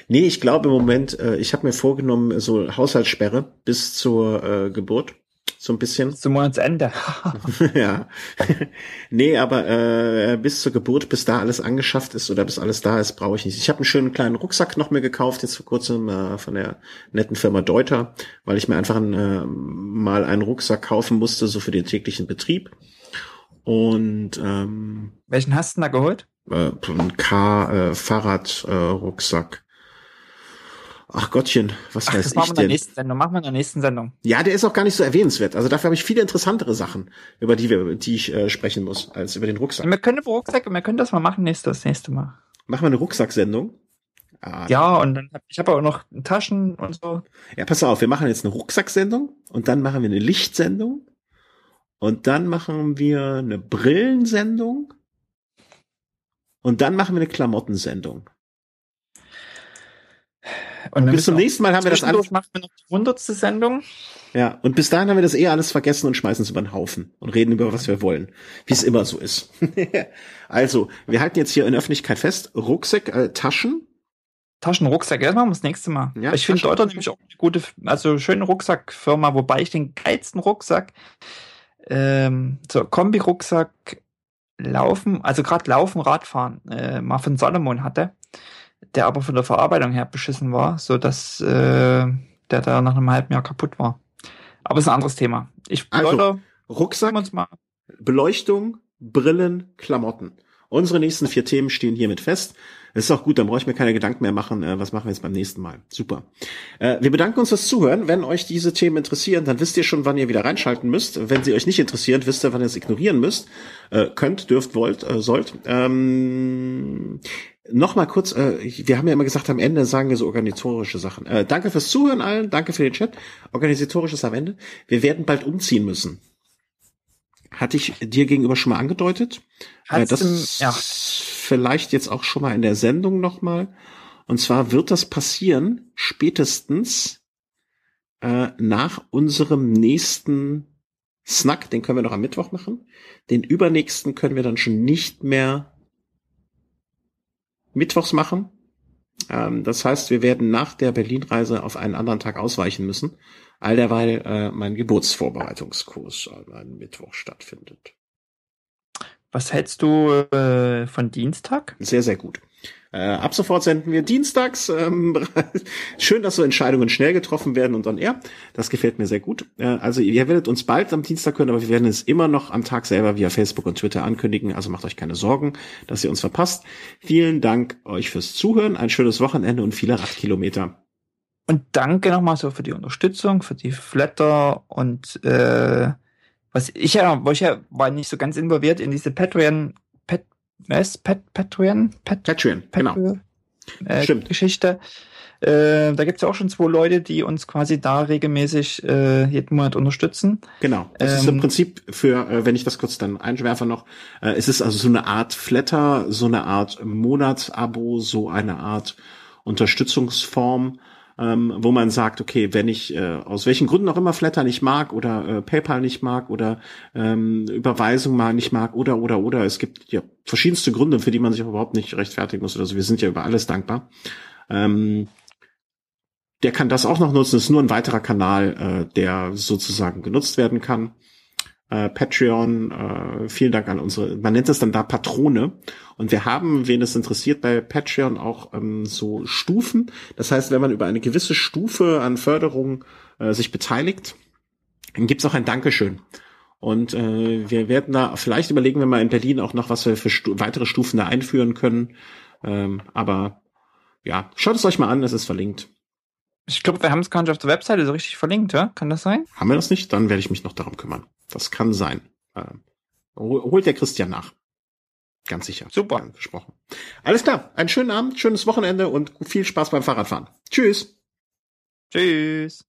nee, ich glaube im Moment, äh, ich habe mir vorgenommen, so Haushaltssperre bis zur äh, Geburt so ein bisschen. Zum Monatsende. *laughs* *laughs* ja. nee, aber äh, bis zur Geburt, bis da alles angeschafft ist oder bis alles da ist, brauche ich nicht. Ich habe einen schönen kleinen Rucksack noch mir gekauft, jetzt vor kurzem äh, von der netten Firma Deuter, weil ich mir einfach ein, äh, mal einen Rucksack kaufen musste, so für den täglichen Betrieb. Und ähm, welchen hast du da geholt? Äh, ein K-Fahrrad-Rucksack. Äh, Ach Gottchen, was Ach, weiß das machen wir in der nächsten Sendung. Machen wir in der nächsten Sendung. Ja, der ist auch gar nicht so erwähnenswert. Also dafür habe ich viele interessantere Sachen, über die wir, die ich äh, sprechen muss, als über den Rucksack. Wir können über Rucksack, wir können das mal machen nächstes, das nächste Mal. Machen wir eine Rucksacksendung? Ah, ja, und dann hab, ich habe auch noch Taschen und so. Ja, pass auf, wir machen jetzt eine Rucksacksendung und dann machen wir eine Lichtsendung und dann machen wir eine Brillensendung und dann machen wir eine Klamottensendung. Und bis zum nächsten Mal haben wir das alles. machen wir noch die hundertste Sendung. Ja, und bis dahin haben wir das eh alles vergessen und schmeißen es über den Haufen und reden über was wir wollen, wie es immer so ist. *laughs* also, wir halten jetzt hier in Öffentlichkeit fest, Rucksack, äh, Taschen. Taschen, Rucksack, das machen wir das nächste Mal. Ja, ich finde Deuter nämlich auch eine gute, also schöne Rucksackfirma, wobei ich den geilsten Rucksack, ähm, so Kombi-Rucksack, Laufen, also gerade Laufen, Radfahren, äh, mal von Solomon hatte der aber von der Verarbeitung her beschissen war, so dass äh, der da nach einem halben Jahr kaputt war. Aber ist ein anderes Thema. Ich also, Leute, Rucksack, uns mal. Beleuchtung, Brillen, Klamotten. Unsere nächsten vier Themen stehen hiermit fest. Das ist auch gut, dann brauche ich mir keine Gedanken mehr machen, äh, was machen wir jetzt beim nächsten Mal. Super. Äh, wir bedanken uns fürs Zuhören. Wenn euch diese Themen interessieren, dann wisst ihr schon, wann ihr wieder reinschalten müsst. Wenn sie euch nicht interessieren, wisst ihr, wann ihr es ignorieren müsst. Äh, könnt, dürft, wollt, äh, sollt. Ähm, Nochmal kurz, äh, wir haben ja immer gesagt, am Ende sagen wir so organisatorische Sachen. Äh, danke fürs Zuhören allen, danke für den Chat. Organisatorisches am Ende. Wir werden bald umziehen müssen. Hatte ich dir gegenüber schon mal angedeutet. Äh, das im, ja. Vielleicht jetzt auch schon mal in der Sendung nochmal. Und zwar wird das passieren spätestens äh, nach unserem nächsten Snack. Den können wir noch am Mittwoch machen. Den übernächsten können wir dann schon nicht mehr mittwochs machen. Ähm, das heißt, wir werden nach der Berlin-Reise auf einen anderen Tag ausweichen müssen, all derweil äh, mein Geburtsvorbereitungskurs an Mittwoch stattfindet. Was hältst du äh, von Dienstag? Sehr, sehr gut. Äh, ab sofort senden wir dienstags. Ähm, *laughs* schön, dass so Entscheidungen schnell getroffen werden und on air. Das gefällt mir sehr gut. Äh, also ihr werdet uns bald am Dienstag hören, aber wir werden es immer noch am Tag selber via Facebook und Twitter ankündigen. Also macht euch keine Sorgen, dass ihr uns verpasst. Vielen Dank euch fürs Zuhören. Ein schönes Wochenende und viele Radkilometer. Und danke nochmal so für die Unterstützung, für die Flatter und äh, was ich ja, wo ich ja war nicht so ganz involviert in diese Patreon was? Pat Patreon? Pat Patreon, genau. äh, Geschichte. Äh, da gibt's ja auch schon zwei Leute, die uns quasi da regelmäßig äh, jeden Monat unterstützen. Genau. Das ähm, ist im ähm, Prinzip für, äh, wenn ich das kurz dann einschwerfe noch, äh, es ist also so eine Art Flatter, so eine Art Monatsabo, so eine Art Unterstützungsform, ähm, wo man sagt, okay, wenn ich äh, aus welchen Gründen auch immer Flatter nicht mag oder äh, PayPal nicht mag oder ähm, Überweisung mal nicht mag oder oder oder es gibt ja verschiedenste Gründe, für die man sich überhaupt nicht rechtfertigen muss oder so. Wir sind ja über alles dankbar. Ähm, der kann das auch noch nutzen. Das ist nur ein weiterer Kanal, äh, der sozusagen genutzt werden kann. Äh, Patreon, äh, vielen Dank an unsere, man nennt es dann da Patrone. Und wir haben, wen es interessiert, bei Patreon auch ähm, so Stufen. Das heißt, wenn man über eine gewisse Stufe an Förderung äh, sich beteiligt, dann gibt's auch ein Dankeschön. Und äh, wir werden da vielleicht überlegen, wenn wir in Berlin auch noch was wir für Stu weitere Stufen da einführen können. Ähm, aber ja, schaut es euch mal an, es ist verlinkt. Ich glaube, wir haben es gar nicht auf der Webseite so richtig verlinkt, ja? Kann das sein? Haben wir das nicht? Dann werde ich mich noch darum kümmern. Das kann sein. Ähm, holt der Christian nach. Ganz sicher. Super. Versprochen. Alles klar. Einen schönen Abend, schönes Wochenende und viel Spaß beim Fahrradfahren. Tschüss. Tschüss.